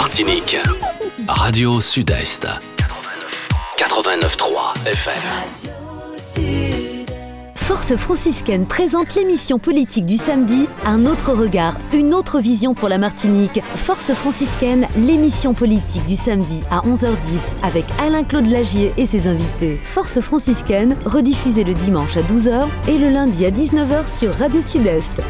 Martinique. Radio Sud-Est. 89.3 FM. Force franciscaine présente l'émission politique du samedi, un autre regard, une autre vision pour la Martinique. Force franciscaine, l'émission politique du samedi à 11h10 avec Alain-Claude Lagier et ses invités. Force franciscaine, rediffusée le dimanche à 12h et le lundi à 19h sur Radio Sud-Est.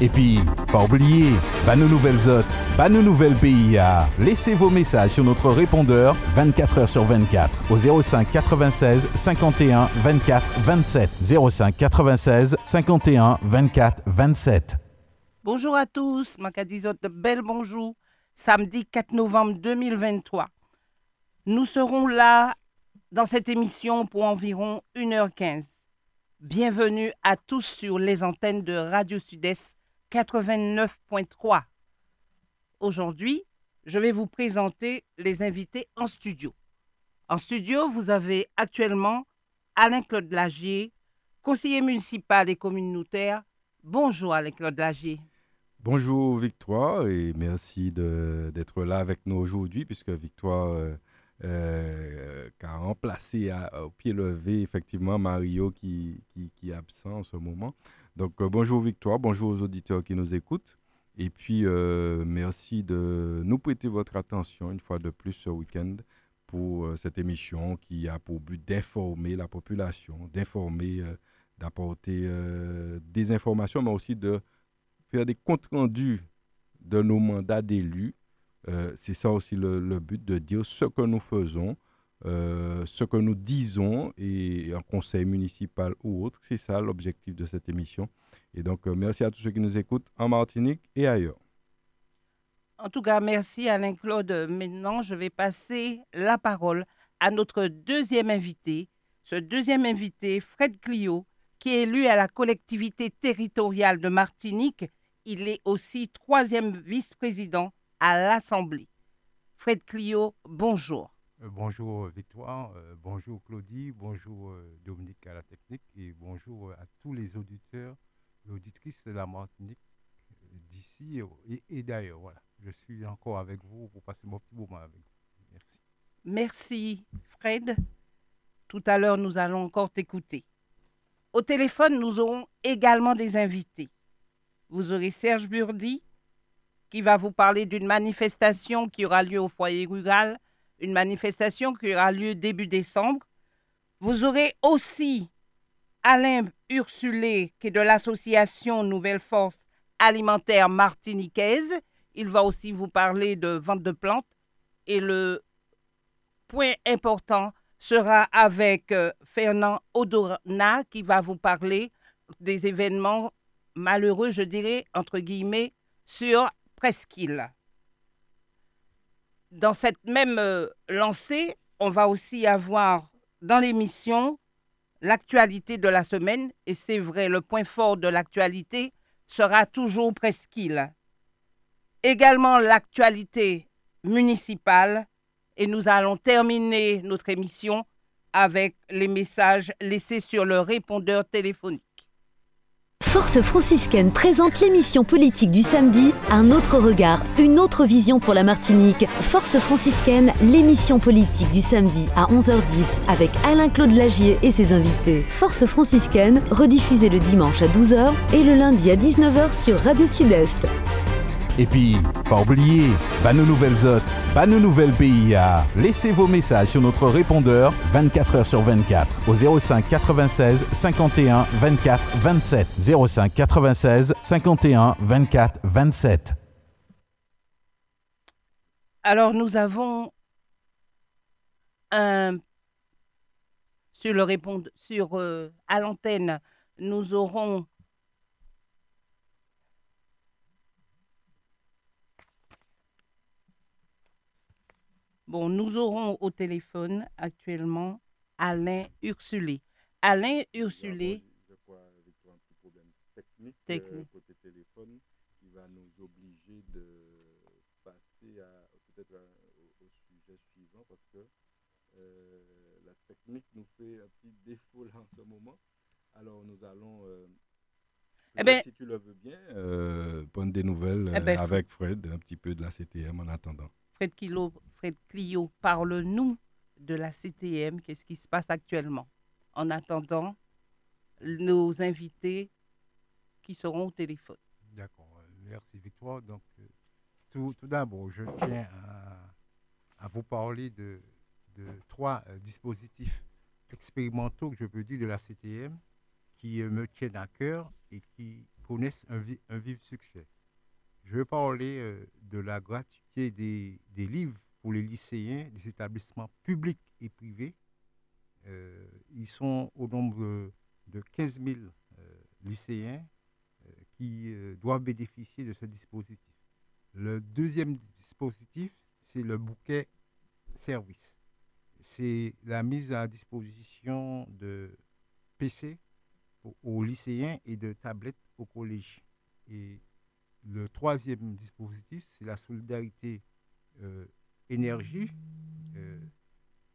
Et puis, pas oublier, bah nos nouvelles hôtes, bah nos nouvelles PIA. Laissez vos messages sur notre répondeur 24 h sur 24 au 05 96 51 24 27. 05 96 51 24 27. Bonjour à tous, Macadizot de bel bonjour. Samedi 4 novembre 2023. Nous serons là dans cette émission pour environ 1h15. Bienvenue à tous sur les antennes de Radio Sud-Est 89.3. Aujourd'hui, je vais vous présenter les invités en studio. En studio, vous avez actuellement Alain-Claude Lagier, conseiller municipal et communautaire. Bonjour Alain-Claude Lagier. Bonjour Victoire et merci d'être là avec nous aujourd'hui puisque Victoire euh, euh, a remplacé au pied levé effectivement Mario qui, qui, qui, est absent en ce moment. Donc euh, bonjour Victoire, bonjour aux auditeurs qui nous écoutent. Et puis euh, merci de nous prêter votre attention une fois de plus ce week-end pour euh, cette émission qui a pour but d'informer la population, d'informer, d'apporter des informations, mais aussi de faire des comptes rendus de nos mandats d'élus. C'est ça aussi le, but de dire ce que nous faisons, euh, ce que nous disons et en conseil municipal ou autre. C'est ça l'objectif de cette émission. Et donc, euh, merci à tous ceux qui nous écoutent en Martinique et ailleurs. En tout cas, merci Alain-Claude. Maintenant, je vais passer la parole à notre deuxième invité. Ce deuxième invité, Fred Clio, qui est élu à la collectivité territoriale de Martinique. Il est aussi troisième vice-président à l'Assemblée. Fred Clio, bonjour. Euh, bonjour euh, Victoire, euh, bonjour Claudie, bonjour Dominique à la technique et bonjour à tous les auditeurs et auditrices de la Martinique d'ici et, d'ailleurs. Voilà, je suis encore avec vous pour passer mon petit moment avec vous. Merci. Merci Fred. Tout à l'heure, nous allons encore t'écouter. Au téléphone, nous aurons également des invités. Vous aurez Serge Burdi qui va vous parler d'une manifestation qui aura lieu au foyer rural une manifestation qui aura lieu début décembre. Vous aurez aussi Alain Ursulé, qui est de l'association Nouvelle Force Alimentaire Martiniquaise. Il va aussi vous parler de vente de plantes. Et le point important sera avec euh, Fernand Odorna, qui va vous parler des événements malheureux, je dirais, entre guillemets, sur Presqu'île dans cette même euh, lancée, on va aussi avoir dans l'émission l'actualité de la semaine. Et c'est vrai, le point fort de l'actualité sera toujours Presqu'île. Également l'actualité municipale. Et nous allons terminer notre émission avec les messages laissés sur le répondeur téléphonique. Force franciscaine présente l'émission politique du samedi, un autre regard, une autre vision pour la Martinique. Force franciscaine, l'émission politique du samedi à 11h10 avec Alain-Claude Lagier et ses invités. Force franciscaine, rediffusée le dimanche à 12h et le lundi à 19h sur Radio Sud-Est. Et puis, pas oublier, bah nos nouvelles hôtes, bah nos nouvelles PIA. Laissez vos messages sur notre répondeur 24 h sur 24 au 05 96 51 24 27. 05 96 51 24 27. Alors nous avons un sur le répondeur sur euh, à l'antenne, nous aurons Bon, nous aurons au téléphone actuellement Alain Ursulé. Alain Ursulé. Je crois avec un petit problème technique, technique. côté téléphone qui va nous obliger de passer à peut-être au, sujet suivant parce que euh, la technique nous fait un petit défaut là en ce moment. Alors nous allons. Euh, Eh ben- si tu le veux bien, euh, prendre des nouvelles Eh ben, euh, avec Fred, un petit peu de la CTM en attendant. Fred, Fred Clio, parle-nous de la CTM, qu'est-ce qui se passe actuellement? En attendant, nos invités qui seront au téléphone. D'accord, merci Victoire. Donc, euh, tout, d'abord, je tiens à, vous parler de, trois euh, dispositifs expérimentaux, que je peux dire, de la CTM, qui euh, me tiennent à cœur et qui connaissent un vif succès. Je parler euh, de la gratuité des, livres pour les lycéens des établissements publics et privés. Euh, ils sont au nombre de 15 000 euh, lycéens euh, qui doivent bénéficier de ce dispositif. Le deuxième dispositif, c'est le bouquet service. C'est la mise à disposition de PC aux, aux lycéens et de tablettes au collège. Et le troisième dispositif, c'est la solidarité euh, énergie. Euh,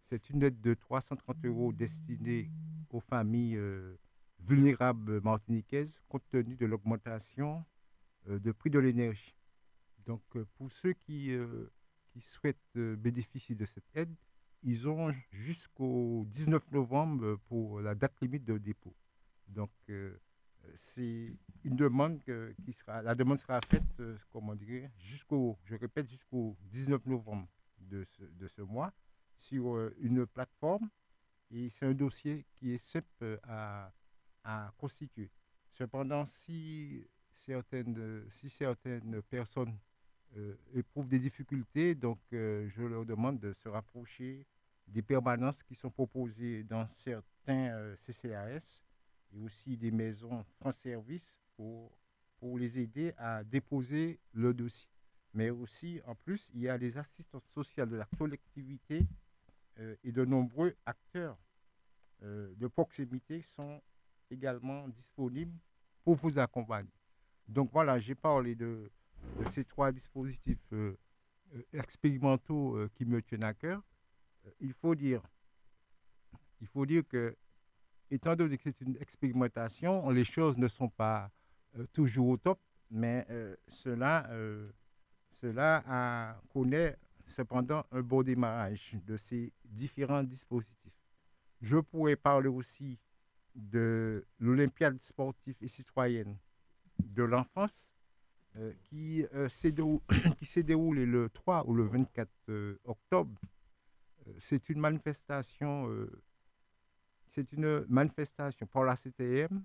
c'est une aide de 330 euros destinée aux familles euh, vulnérables martiniquaises compte tenu de l'augmentation de prix de l'énergie. Donc, pour ceux qui, qui souhaitent bénéficier de cette aide, ils ont jusqu'au 19 novembre pour la date limite de dépôt. Donc, c'est une demande que- qui sera, la demande sera faite, euh, comment dire, jusqu'au, je répète, jusqu'au 19 novembre de ce, de ce mois sur euh, une plateforme et c'est un dossier qui est simple euh, à, à constituer. Cependant, si certaines, euh, si certaines personnes euh, éprouvent des difficultés, donc euh, je leur demande de se rapprocher des permanences qui sont proposées dans certains euh, CCAS et aussi des maisons France Service pour, pour les aider à déposer le dossier. Mais aussi, en plus, il y a les assistantes sociales de la collectivité euh, et de nombreux acteurs euh, de proximité sont également disponibles pour vous accompagner. Donc voilà, j'ai parlé de, ces trois dispositifs euh, expérimentaux qui me tiennent à cœur. Il faut dire, il faut dire que, étant donné que c'est une expérimentation, les choses ne sont pas euh, toujours au top, mais euh, cela, euh, cela a- connaît cependant un bon démarrage de ces différents dispositifs. Je pourrais parler aussi de l'Olympiade sportive et citoyenne de l'enfance qui s'est déroulée le 3 ou le 24 euh, octobre. C'est une manifestation, c'est une manifestation par la CTM,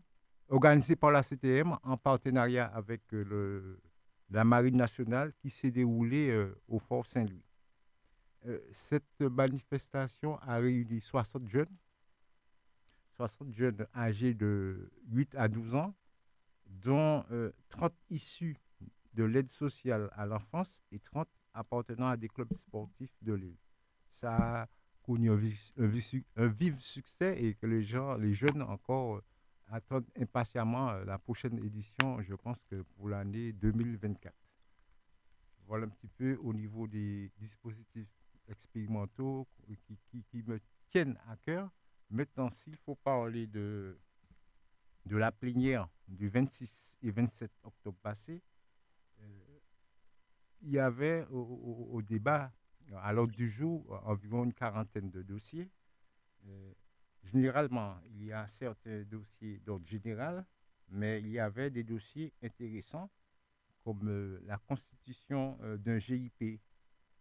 organisée par la CTM en partenariat avec euh, la Marine nationale qui s'est déroulée euh, au Fort Saint-Louis. Euh, cette manifestation a réuni 60 jeunes, 60 jeunes âgés de 8 à 12 ans, dont euh, 30 issus de l'aide sociale à l'enfance et 30 appartenant à des clubs sportifs de l'île. Connu un vif, un succès et que les gens, les jeunes encore euh, attendent impatiemment euh, la prochaine édition, je pense que pour l'année 2024. Voilà un petit peu au niveau des dispositifs expérimentaux qui, me tiennent à cœur. Maintenant, s'il faut parler de, de la plénière du 26 et 27 octobre passé, euh, il y avait au débat, à l'ordre du jour, environ une quarantaine de dossiers. Euh, généralement, il y a certains dossiers d'ordre général, mais il y avait des dossiers intéressants, comme euh, la constitution euh, d'un GIP,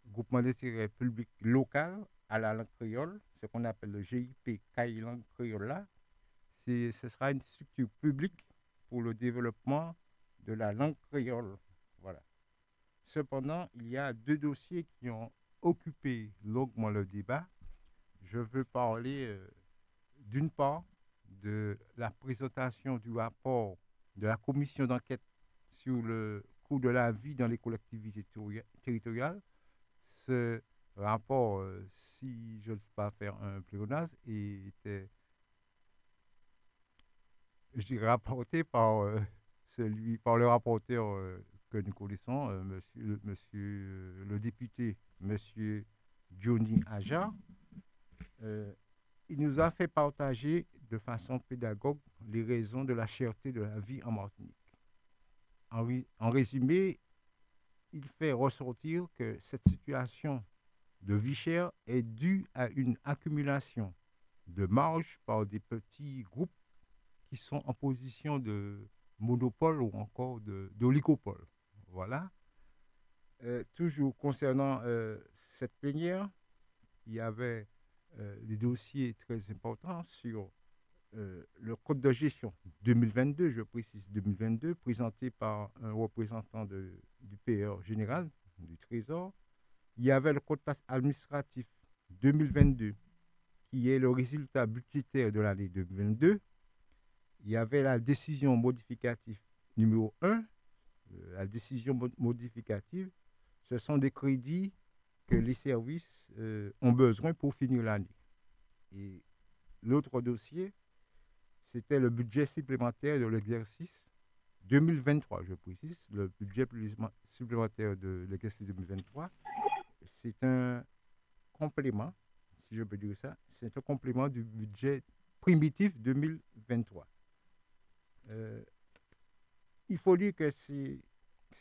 groupement d'intérêt public local à la langue créole, ce qu'on appelle le GIP Caille Langue Créole ce sera une structure publique pour le développement de la langue créole. Voilà. Cependant, il y a deux dossiers qui ont occupé longuement le débat. Je veux parler euh, d'une part de la présentation du rapport de la commission d'enquête sur le coût de la vie dans les collectivités terri- territoriales. Ce rapport, euh, si je ne sais pas faire un pléonasme, était rapporté par, euh, celui, par le rapporteur euh, que nous connaissons, euh, monsieur, le- député, monsieur Johnny Aja. Euh, il nous a fait partager de façon pédagogue les raisons de la cherté de la vie en Martinique. En, résumé, il fait ressortir que cette situation de vie chère est due à une accumulation de marge par des petits groupes qui sont en position de monopole ou encore d'oligopole. Voilà. Euh, toujours concernant euh, cette plénière, il y avait euh, des dossiers très importants sur le code de gestion 2022, je précise 2022, présenté par un représentant du PR général, du Trésor. Il y avait le code administratif 2022, qui est le résultat budgétaire de l'année 2022. Il y avait la décision modificative numéro 1. La décision modificative, ce sont des crédits que les services euh, ont besoin pour finir l'année. Et l'autre dossier, c'était le budget supplémentaire de l'exercice 2023, je précise, le budget supplémentaire de l'exercice 2023. C'est un complément, si je peux dire ça, c'est un complément du budget primitif 2023. Euh, il faut dire que c'est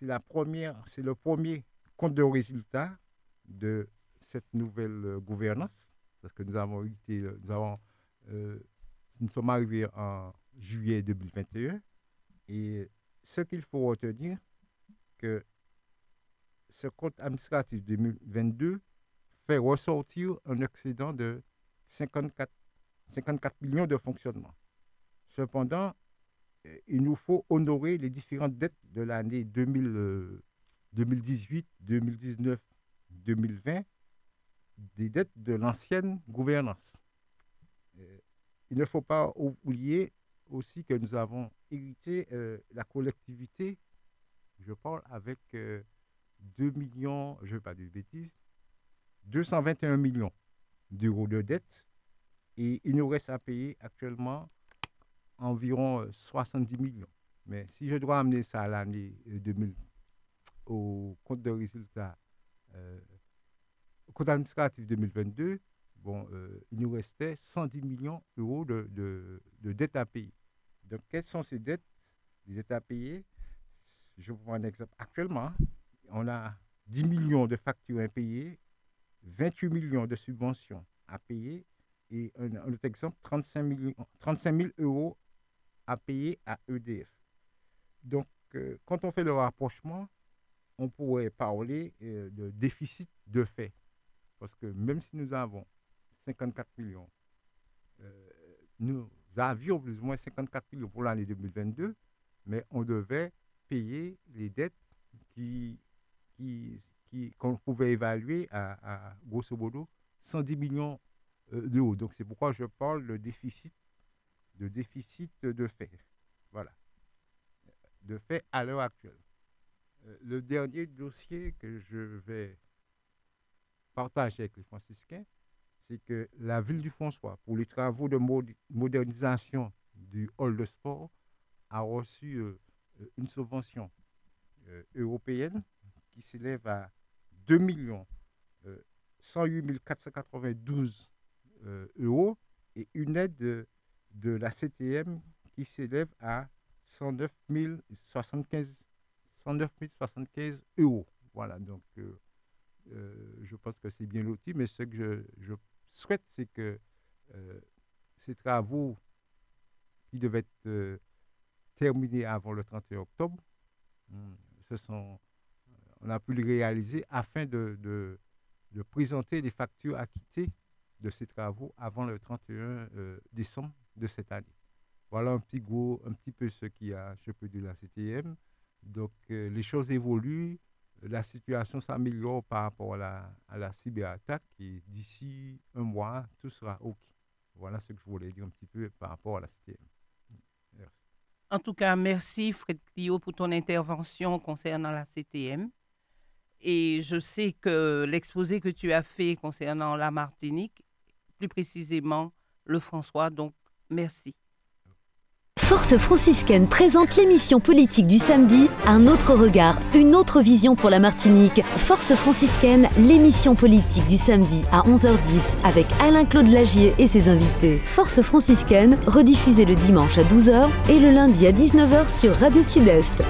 la première, c'est le premier compte de résultat de cette nouvelle euh, gouvernance, parce que nous avons euh, nous avons, euh, nous sommes arrivés en juillet 2021, et ce qu'il faut retenir, que ce compte administratif 2022 fait ressortir un excédent de 54, 54 millions de fonctionnement. Cependant, il nous faut honorer les différentes dettes de l'année 2018, 2019 2020 des dettes de l'ancienne gouvernance. Euh, il ne faut pas oublier aussi que nous avons hérité euh, la collectivité, je parle avec 2 euh, millions, je ne vais pas de bêtises, 221 millions d'euros de dettes et il nous reste à payer actuellement environ 70 millions. Mais si je dois amener ça à l'année 2000 au compte de résultat euh, au compte administratif 2022, bon, euh, il nous restait 110 millions d'euros de, de, dettes à payer. Donc, quelles sont ces dettes, les dettes à payer? Je vous prends un exemple. Actuellement, on a 10 millions de factures impayées, 28 millions de subventions à payer et un, autre exemple, 35, millions, 35 000 euros à payer à EDF. Donc, euh, quand on fait le rapprochement, on pourrait parler euh, de déficit de fait. Parce que même si nous avons 54 millions, euh, nous avions plus ou moins 54 millions pour l'année 2022, mais on devait payer les dettes qui, qui, qu'on pouvait évaluer à, grosso modo 110 millions d'euros. Donc c'est pourquoi je parle de déficit, de déficit de fait. Voilà. De fait à l'heure actuelle. Euh, le dernier dossier que je vais partager avec les franciscains, c'est que la ville du François, pour les travaux de modernisation du hall de sport, a reçu euh, euh, une subvention européenne qui s'élève à 2 108 492 euros et une aide de, la CTM qui s'élève à 109 075 109 075 euros. Voilà, donc euh, euh, je pense que c'est bien l'outil, mais ce que je, souhaite, c'est que euh, ces travaux qui devaient être terminés avant le 31 octobre, hmm, on a pu les réaliser afin de, de, présenter les factures acquittées de ces travaux avant le 31 décembre de cette année. Voilà un petit gros, un petit peu ce qu'il y a, je peux dire, la CTM. Donc, euh, les choses évoluent, la situation s'améliore par rapport à la, cyberattaque et d'ici un mois, tout sera OK. Voilà ce que je voulais dire un petit peu par rapport à la CTM. Merci. En tout cas, merci Fred Clio pour ton intervention concernant la CTM. Et je sais que l'exposé que tu as fait concernant la Martinique, plus précisément le François, donc merci. Force franciscaine présente l'émission politique du samedi, un autre regard, une autre vision pour la Martinique. Force franciscaine, l'émission politique du samedi à 11h10 avec Alain-Claude Lagier et ses invités. Force franciscaine, rediffusée le dimanche à 12h et le lundi à 19h sur Radio Sud-Est.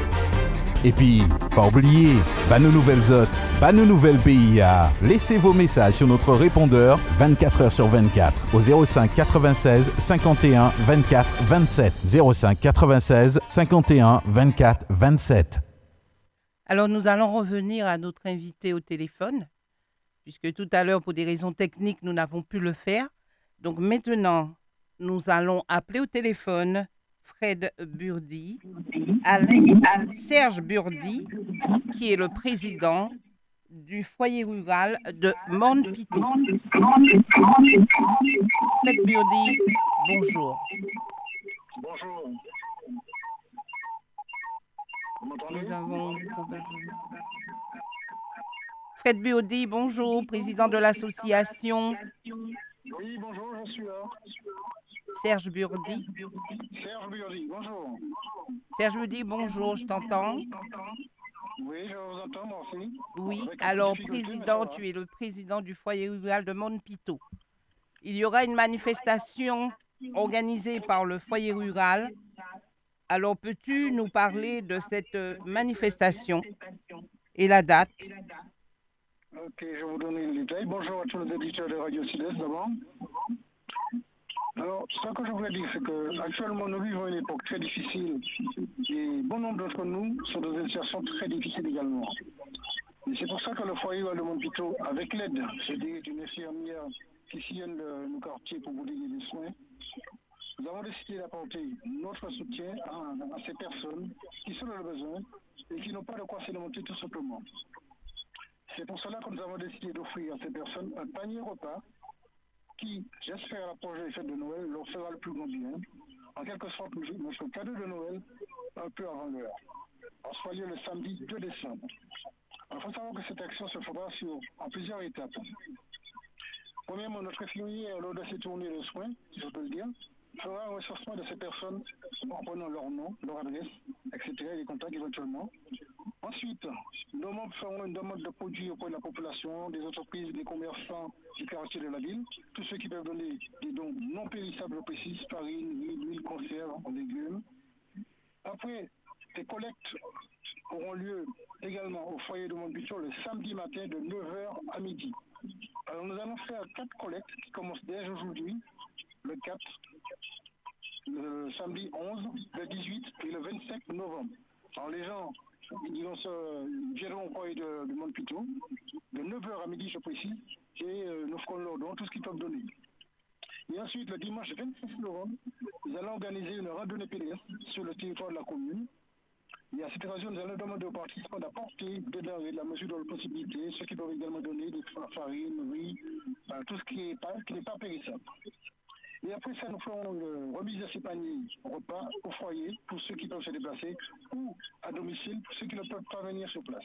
Et puis, pas oublier, bah nos nouvelles hôtes, bah nos nouvelles PIA. Laissez vos messages sur notre répondeur 24 h sur 24 au 05 96 51 24 27. 05 96 51 24 27. Alors nous allons revenir à notre invité au téléphone, puisque tout à l'heure, pour des raisons techniques, nous n'avons pu le faire. Donc maintenant, nous allons appeler au téléphone Fred Burdi, Alain, Serge Burdi, qui est le président du foyer rural de Montpitou. Fred Burdi, bonjour. Bonjour. Nous avons Fred Burdi, bonjour, président de l'association Oui, bonjour, je suis là. Serge Burdi. Serge Burdi, bonjour. Serge Burdi, bonjour, je t'entends? Oui, je vous entends, moi aussi. Oui, alors président, tu es le président du foyer rural de Montpito. Il y aura une manifestation organisée par le foyer rural. Alors peux-tu nous parler de cette euh, manifestation et la date? Ok, je vais vous donner les détails. Bonjour à tous les éditeurs de Radio Sud-Est d'abord. Alors, ce que je voulais dire, c'est que actuellement nous vivons une époque très difficile et bon nombre d'entre nous sont dans une situation très difficile également. Et c'est pour ça que le foyer de Montpito, avec l'aide, dirais, d'une infirmière qui sillonne le, le quartier pour vous donner des soins, nous avons décidé d'apporter notre soutien à, à ces personnes qui sont dans le besoin et qui n'ont pas de quoi s'alimenter tout simplement. C'est pour cela que nous avons décidé d'offrir à ces personnes un panier repas qui, j'espère, à l'approche des fêtes de Noël, leur fera le plus grand bien. En quelque sorte, notre cadeau de Noël un peu avant l'heure. On sera lieu le samedi 2 décembre. Il faut savoir que cette action se fera sur, en plusieurs étapes. Premièrement, notre infirmière, lors de ces tournées de soins, si je peux le dire, fera un recensement de ces personnes en prenant leur nom, leur adresse, etc., et les contacts éventuellement. Ensuite, nos membres feront une demande de produits auprès de la population, des entreprises, des commerçants du quartier de la ville, tous ceux qui peuvent donner des dons non périssables, je précise, farine, huile, conserve, légumes. Après, des collectes auront lieu également au foyer de Montbution le samedi matin de 9h à midi. Alors nous allons faire quatre collectes qui commencent dès aujourd'hui, le 4, le samedi 11, le 18 et le 25 novembre. Alors les gens, ils vont se, viendront au foyer de, de de 9h à midi je précise, et euh, nous ferons leur tout ce qu'ils peuvent donner. Et ensuite, le dimanche 26 novembre, nous allons organiser une randonnée pédestre sur le territoire de la commune. Et à cette occasion, nous allons demander aux participants d'apporter des denrées de la mesure de leur possibilité, ceux qui peuvent également donner des fa- farines, riz, tout ce qui n'est pas, qui n'est pas périssable. Et après ça, nous ferons une remise de ces paniers repas au foyer pour ceux qui peuvent se déplacer ou à domicile pour ceux qui ne peuvent pas venir sur place.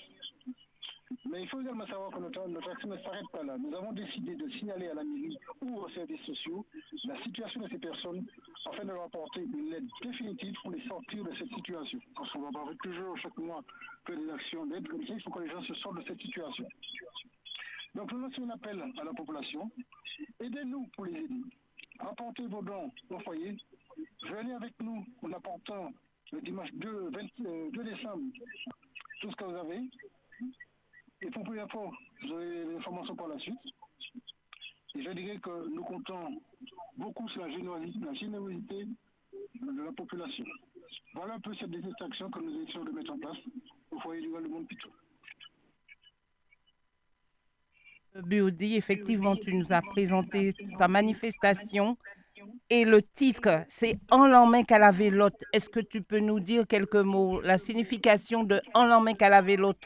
Mais il faut également savoir que notre, notre action ne s'arrête pas là. Nous avons décidé de signaler à la mairie ou aux services sociaux la situation de ces personnes afin de leur apporter une aide définitive pour les sortir de cette situation. Parce qu'on va avoir toujours chaque mois que des actions d'aide comme ça, il faut que les gens se sortent de cette situation. Donc nous lançons un appel à la population. Aidez-nous pour les aider. Apportez vos dons au foyer. Venez avec nous en apportant le dimanche 2, 20, euh, 2 décembre tout ce que vous avez. Et pour plus d'infos, vous aurez l'information par la suite. Et je dirais que nous comptons beaucoup sur la générosité, de la population. Voilà un peu cette désinfection que nous essayons de mettre en place au foyer du Val de. Burdi, effectivement, tu nous as présenté ta manifestation et le titre, c'est En l'emmène qu'à la vélote. Est-ce que tu peux nous dire quelques mots, la signification de En l'emmène qu'à la vélote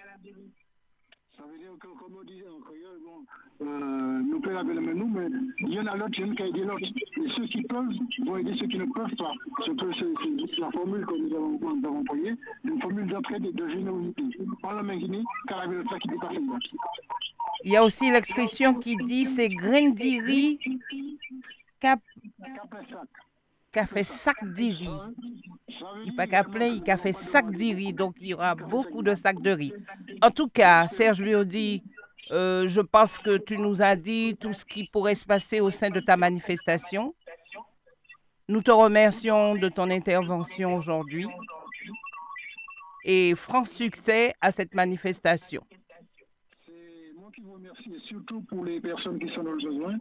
Ça veut dire que, comme on dit en créole, bon, euh, nous pouvons laver les mains, nous, mais il y en a l'autre, il y en a qui aident l'autre. Et ceux qui peuvent vont aider ceux qui ne peuvent pas. C'est c'est la formule que nous avons, nous avons employée, une formule d'entraide et de générosité. En la main guinée, car la vélote, ça qui dépasse le Il y a aussi l'expression qui dit c'est grindiri cap qu'a fait sac d'iri. Il pas qu'à il a fait sac de riz, donc il y aura beaucoup de sacs de riz. En tout cas, Serge Biodi, euh, je pense que tu nous as dit tout ce qui pourrait se passer au sein de ta manifestation. Nous te remercions de ton intervention aujourd'hui et franc succès à cette manifestation. C'est moi qui vous remercie, et surtout pour les personnes qui sont dans le besoin.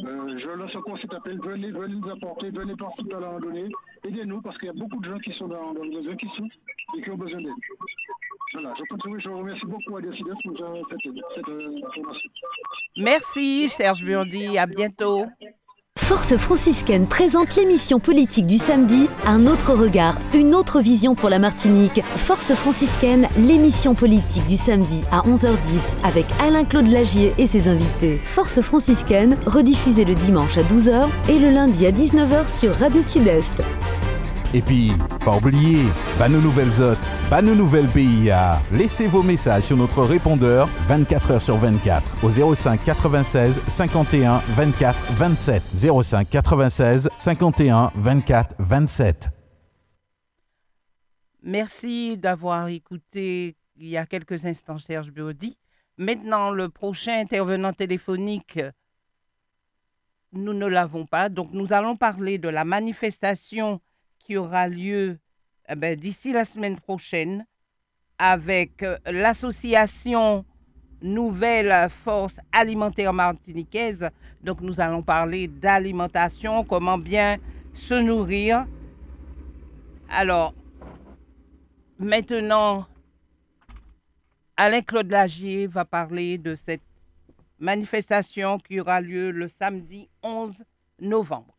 Euh, je lance encore cet appel, venez, venez nous apporter, venez participer à la randonnée, aidez-nous parce qu'il y a beaucoup de gens qui sont dans, le besoin, qui souffrent et qui ont besoin d'aide. Voilà, je continue, je remercie beaucoup à Décides pour cette, cette euh, information. Merci Serge Burdi, à bientôt. Force franciscaine présente l'émission politique du samedi, un autre regard, une autre vision pour la Martinique. Force franciscaine, l'émission politique du samedi à 11h10 avec Alain-Claude Lagier et ses invités. Force franciscaine, rediffusée le dimanche à 12h et le lundi à 19h sur Radio Sud-Est. Et puis, pas oublier, bah nos nouvelles hôtes, bah nos nouvelles PIA. Laissez vos messages sur notre répondeur 24 h sur 24 au 05 96 51 24 27. 05 96 51 24 27. Merci d'avoir écouté il y a quelques instants Serge Biodi. Maintenant, le prochain intervenant téléphonique, nous ne l'avons pas. Donc, nous allons parler de la manifestation qui aura lieu eh ben, d'ici la semaine prochaine avec euh, l'association Nouvelle Force Alimentaire Martiniquaise. Donc nous allons parler d'alimentation, comment bien se nourrir. Alors, maintenant, Alain-Claude Lagier va parler de cette manifestation qui aura lieu le samedi 11 novembre.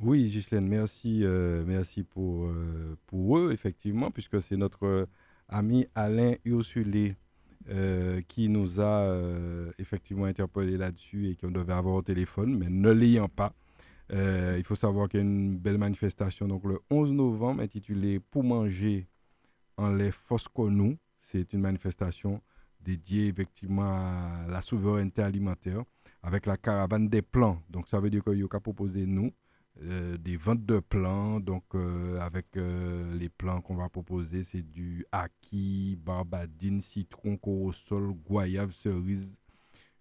Oui, Ghislaine, merci, euh, merci pour, euh, pour eux, effectivement, puisque c'est notre euh, ami Alain Ursulé qui nous a effectivement interpellé là-dessus et qu'on devait avoir au téléphone, mais ne l'ayant pas. Il faut savoir qu'il y a une belle manifestation donc le 11 novembre intitulée Pour manger en les Fosconou. C'est une manifestation dédiée effectivement à la souveraineté alimentaire avec la caravane des plans. Donc ça veut dire qu'il y a proposé nous euh, des ventes de plants. Donc, euh, avec euh, les plants qu'on va proposer, c'est du haki, barbadine, citron, corosol, goyave, cerise,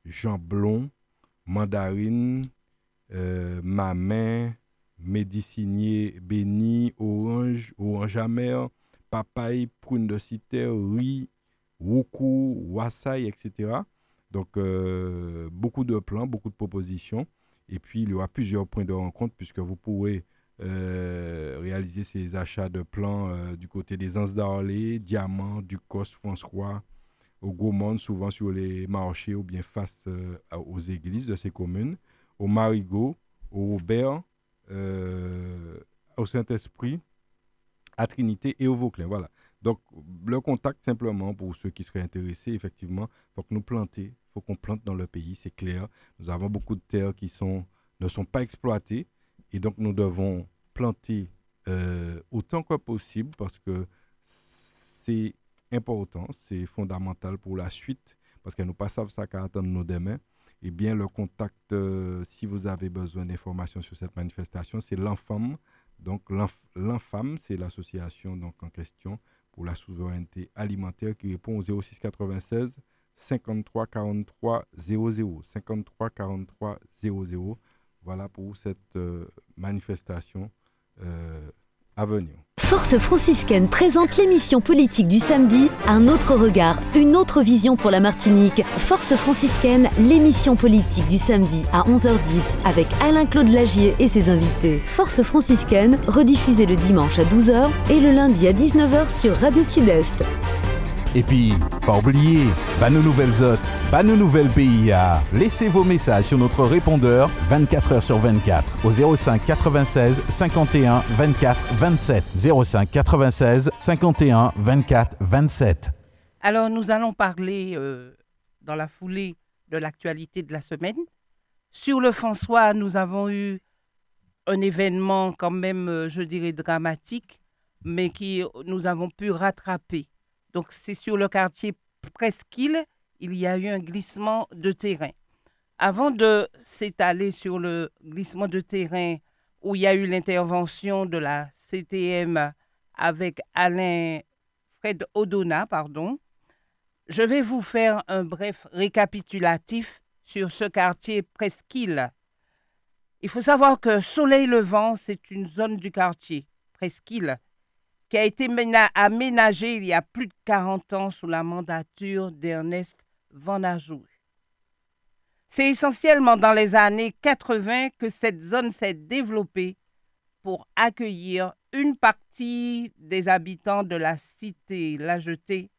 jamblon, mandarine, euh, mamin, médicinier béni, orange, orange amer, papaye, prune de citer, riz, woukou, wassaï, etc. Donc, euh, beaucoup de plans, beaucoup de propositions. Et puis, il y aura plusieurs points de rencontre puisque vous pourrez euh, réaliser ces achats de plants euh, du côté des Anses d'Arlé, Diamant, Ducos, François, au Gaumont, souvent sur les marchés ou bien face euh, aux églises de ces communes, au Marigot, au euh, au Saint-Esprit, à Trinité et au Vauclin. Voilà. Donc, le contact simplement pour ceux qui seraient intéressés, effectivement, faut que nous planter, faut qu'on plante dans le pays, c'est clair. Nous avons beaucoup de terres qui sont, ne sont pas exploitées et donc nous devons planter euh, autant que possible parce que c'est important, c'est fondamental pour la suite parce que nous pas savons ça qu'à attendre nos demain. Eh bien, le contact, euh, si vous avez besoin d'informations sur cette manifestation, c'est l'Enfam. Donc, l'Enf- l'Enfam, c'est l'association en question pour la souveraineté alimentaire qui répond au 06 96 53 43 00. 53 43 00. Voilà pour cette euh, manifestation euh, à venir. Force franciscaine présente l'émission politique du samedi, un autre regard, une autre vision pour la Martinique. Force franciscaine, l'émission politique du samedi à 11h10 avec Alain-Claude Lagier et ses invités. Force franciscaine, rediffusée le dimanche à 12h et le lundi à 19h sur Radio Sud-Est. Et puis, pas oublier, bah nos nouvelles hôtes, bah nos nouvelles PIA. Laissez vos messages sur notre répondeur 24 h sur 24 au 05 96 51 24 27. 05 96 51 24 27. Alors, nous allons parler euh, dans la foulée de l'actualité de la semaine. Sur le François, nous avons eu un événement quand même, euh, je dirais, dramatique, mais qui euh, nous avons pu rattraper. Donc, c'est sur le quartier Presqu'île, il y a eu un glissement de terrain. Avant de s'étaler sur le glissement de terrain où il y a eu l'intervention de la CTM avec Alain Fred Odona, pardon. Je vais vous faire un bref récapitulatif sur ce quartier Presqu'île. Il faut savoir que Soleil Levant, c'est une zone du quartier Presqu'île qui a été aménagée il y a plus de 40 ans sous la mandature d'Ernest Van Ajour. C'est essentiellement dans les années 80 que cette zone s'est développée pour accueillir une partie des habitants de la cité La Jetée,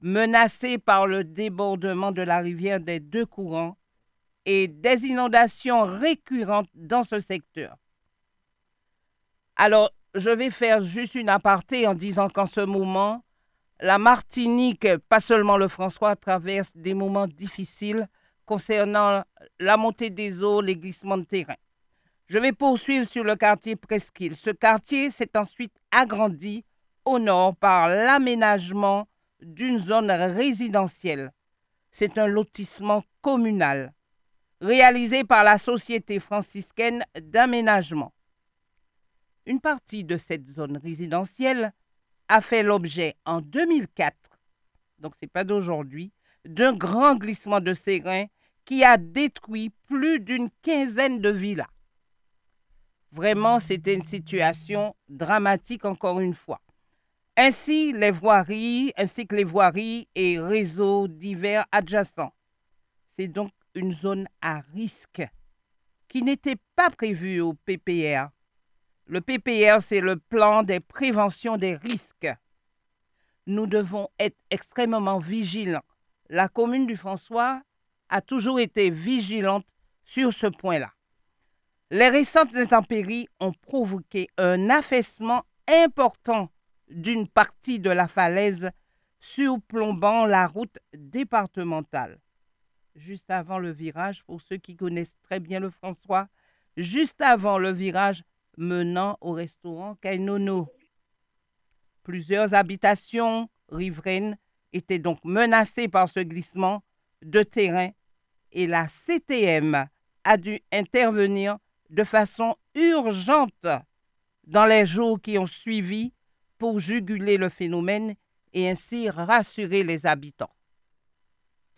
menacés par le débordement de la rivière des deux courants et des inondations récurrentes dans ce secteur. Alors, je vais faire juste une aparté en disant qu'en ce moment, la Martinique, pas seulement le François, traverse des moments difficiles concernant la montée des eaux, les glissements de terrain. Je vais poursuivre sur le quartier Presqu'île. Ce quartier s'est ensuite agrandi au nord par l'aménagement d'une zone résidentielle. C'est un lotissement communal réalisé par la Société franciscaine d'aménagement. Une partie de cette zone résidentielle a fait l'objet en 2004, donc ce n'est pas d'aujourd'hui, d'un grand glissement de terrain qui a détruit plus d'une quinzaine de villas. Vraiment, c'était une situation dramatique encore une fois. Ainsi, les voiries, ainsi que les voiries et réseaux divers adjacents. C'est donc une zone à risque qui n'était pas prévue au PPR. Le PPR, c'est le plan des préventions des risques. Nous devons être extrêmement vigilants. La commune du François a toujours été vigilante sur ce point-là. Les récentes intempéries ont provoqué un affaissement important d'une partie de la falaise surplombant la route départementale. Juste avant le virage, pour ceux qui connaissent très bien le François, juste avant le virage menant au restaurant Kainono. Plusieurs habitations riveraines étaient donc menacées par ce glissement de terrain et la CTM a dû intervenir de façon urgente dans les jours qui ont suivi pour juguler le phénomène et ainsi rassurer les habitants.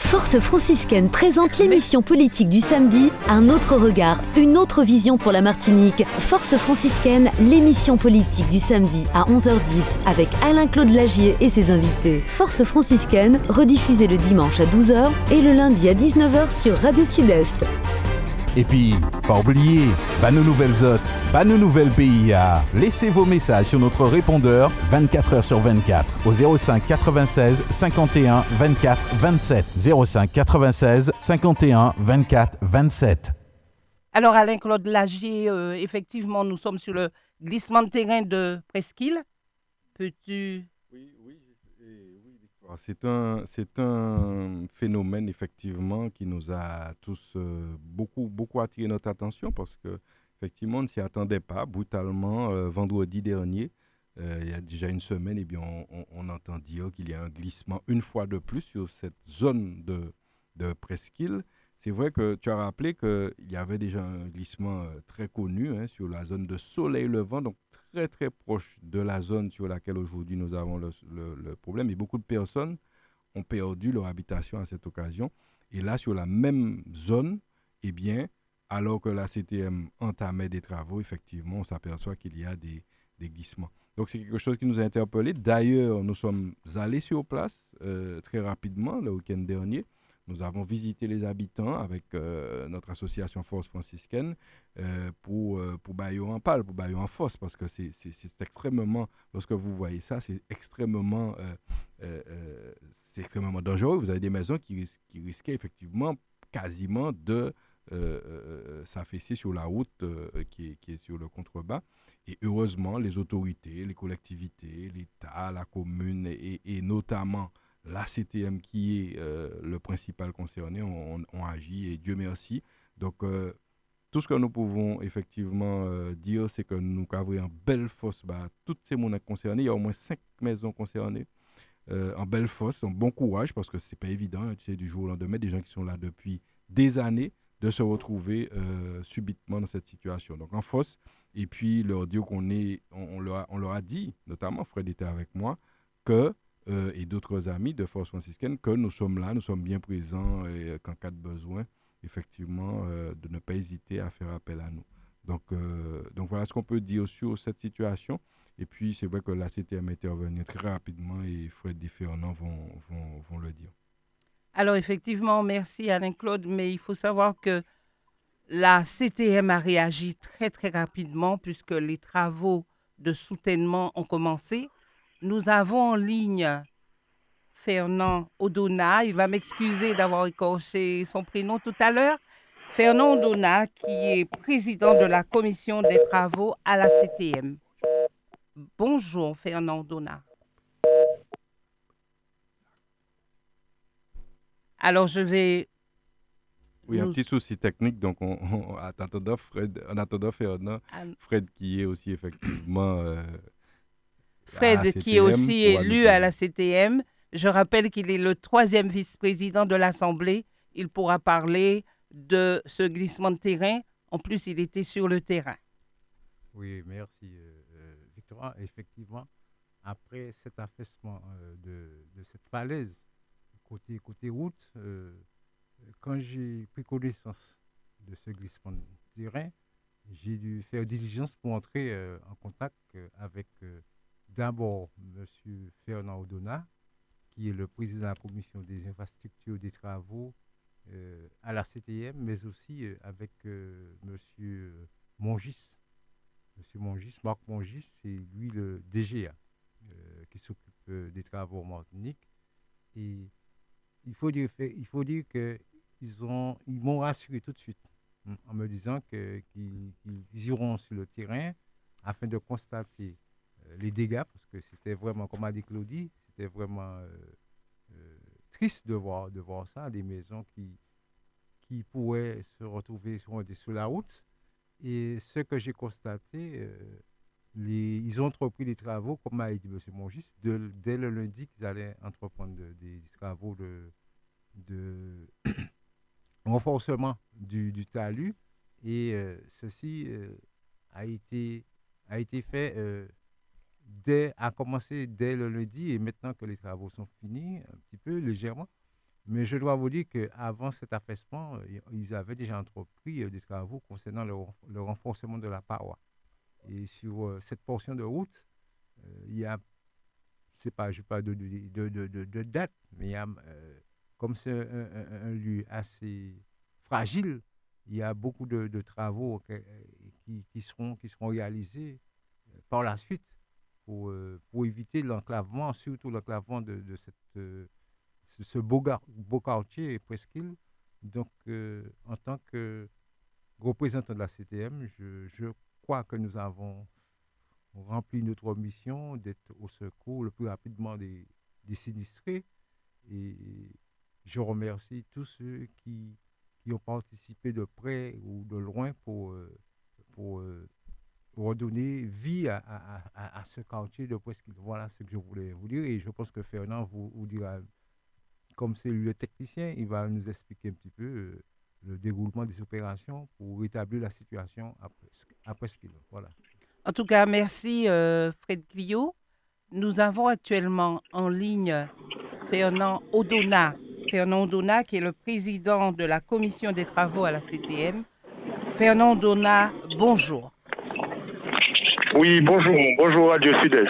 Force franciscaine présente l'émission politique du samedi, un autre regard, une autre vision pour la Martinique. Force franciscaine, l'émission politique du samedi à 11h10 avec Alain-Claude Lagier et ses invités. Force franciscaine, rediffusée le dimanche à 12h et le lundi à 19h sur Radio Sud-Est. Et puis, pas oublier, bah nos nouvelles hôtes, bah nos nouvelles PIA. Laissez vos messages sur notre répondeur 24 h sur 24 au 05 96 51 24 27. 05 96 51 24 27. Alors Alain-Claude Lagier, euh, effectivement, nous sommes sur le glissement de terrain de Presqu'île. Peux-tu c'est un, c'est un phénomène effectivement qui nous a tous euh, beaucoup, beaucoup attiré notre attention parce que effectivement on ne s'y attendait pas. Brutalement, euh, vendredi dernier, euh, il y a déjà une semaine, et eh bien, on, entend dire qu'il y a un glissement une fois de plus sur cette zone de, de presqu'île. C'est vrai que tu as rappelé qu'il y avait déjà un glissement très connu hein, sur la zone de soleil levant, très très proche de la zone sur laquelle aujourd'hui nous avons le, le, problème. Et beaucoup de personnes ont perdu leur habitation à cette occasion. Et là, sur la même zone, eh bien, alors que la CTM entamait des travaux, effectivement, on s'aperçoit qu'il y a des, des glissements. Donc c'est quelque chose qui nous a interpellés. D'ailleurs, nous sommes allés sur place euh, très rapidement le week-end dernier nous avons visité les habitants avec euh, notre association Force franciscaine euh, pour, euh, pour Bayo en pâle, pour Bayo en fosse, parce que c'est extrêmement, lorsque vous voyez ça, c'est extrêmement, c'est extrêmement dangereux. Vous avez des maisons qui, qui risquaient effectivement quasiment de s'affaisser sur la route qui est, qui, est, sur le contrebas. Et heureusement, les autorités, les collectivités, l'État, la commune et notamment la CTM qui est euh, le principal concerné ont on, agi et Dieu merci. Donc euh, tout ce que nous pouvons effectivement euh, dire, c'est que nous avons en belle fosse bah, toutes ces monnaies concernées. Il y a au moins cinq maisons concernées en belle fosse. Donc bon courage parce que c'est pas évident, hein, tu sais, du jour au lendemain, des gens qui sont là depuis des années de se retrouver subitement dans cette situation. Donc en fosse, et puis leur dire qu'on est, on, leur a, on, leur a, dit, notamment Fred était avec moi, que, euh, et d'autres amis de Force franciscaine, que nous sommes là, nous sommes bien présents et qu'en cas de besoin, effectivement, euh, de ne pas hésiter à faire appel à nous. Donc, euh, donc voilà ce qu'on peut dire sur cette situation. Et puis, c'est vrai que la CTM est intervenue très rapidement et Fred et Fernand vont, vont, vont le dire. Alors, effectivement, merci Alain-Claude, mais il faut savoir que la CTM a réagi très, très rapidement puisque les travaux de soutènement ont commencé. Nous avons en ligne Fernand Odona. Il va m'excuser d'avoir écorché son prénom tout à l'heure. Fernand Odona, qui est président de la commission des travaux à la CTM. Bonjour, Fernand Odona. Alors, je vais. Oui, un petit souci technique, donc on, on, attendant Fred, attendant Fernand, Fred qui est aussi effectivement. Euh, Fred qui est aussi élu à la CTM. Je rappelle qu'il est le troisième vice-président de l'Assemblée. Il pourra parler de ce glissement de terrain. En plus, il était sur le terrain. Oui, merci, euh, Victoire. Effectivement, après cet affaissement euh, de, de, cette falaise côté, côté route, euh, quand j'ai pris connaissance de ce glissement de terrain, j'ai dû faire diligence pour entrer euh, en contact avec euh, d'abord M. Fernand Odona, qui est le président de la commission des infrastructures des travaux euh, à la CTM, mais aussi euh, avec euh, M. Mongis. M. Mongis, Marc Mongis, c'est lui le DGA qui s'occupe des travaux en Martinique. Et il faut dire, il faut dire qu'ils ont, ils m'ont rassuré tout de suite hein, en me disant qu'ils qu iront sur le terrain afin de constater les dégâts, parce que c'était vraiment, comme a dit Claudie, c'était vraiment euh, euh, triste de voir, de voir ça, des maisons qui, qui pourraient se retrouver sur, sur la route. Et ce que j'ai constaté, euh, ils ont entrepris des travaux, comme a dit M. Mongis, dès le lundi qu'ils allaient entreprendre de, des travaux de, de renforcement du, du, talus. Et ceci a, été, a été fait a commencé dès le lundi et maintenant que les travaux sont finis, un petit peu légèrement. Mais je dois vous dire qu'avant cet affaissement, ils avaient déjà entrepris des travaux concernant le, renforcement de la paroi. Et sur euh, cette portion de route, euh, il y a, c'est pas, je pas de, de, de, date, mais euh, comme c'est un, lieu assez fragile, il y a beaucoup de, travaux qui, seront, qui seront réalisés par la suite pour, pour éviter l'enclavement, surtout l'enclavement de, cette, ce, beau, quartier presqu'île. Donc, euh, en tant que représentant de la CTM, je, crois que nous avons rempli notre mission d'être au secours le plus rapidement des, sinistrés. Et je remercie tous ceux qui, ont participé de près ou de loin pour redonner vie à, à, à, ce quartier de Presqu'île. Voilà ce que je voulais vous dire et je pense que Fernand vous, dira, comme c'est le technicien, il va nous expliquer un petit peu euh, le déroulement des opérations pour rétablir la situation à, Presqu'île. Voilà. En tout cas, merci euh, Fred Clio. Nous avons actuellement en ligne Fernand Odona. Fernand Odona, qui est le président de la commission des travaux à la CTM. Fernand Odona, bonjour. Oui, bonjour. Bonjour Radio Sud-Est.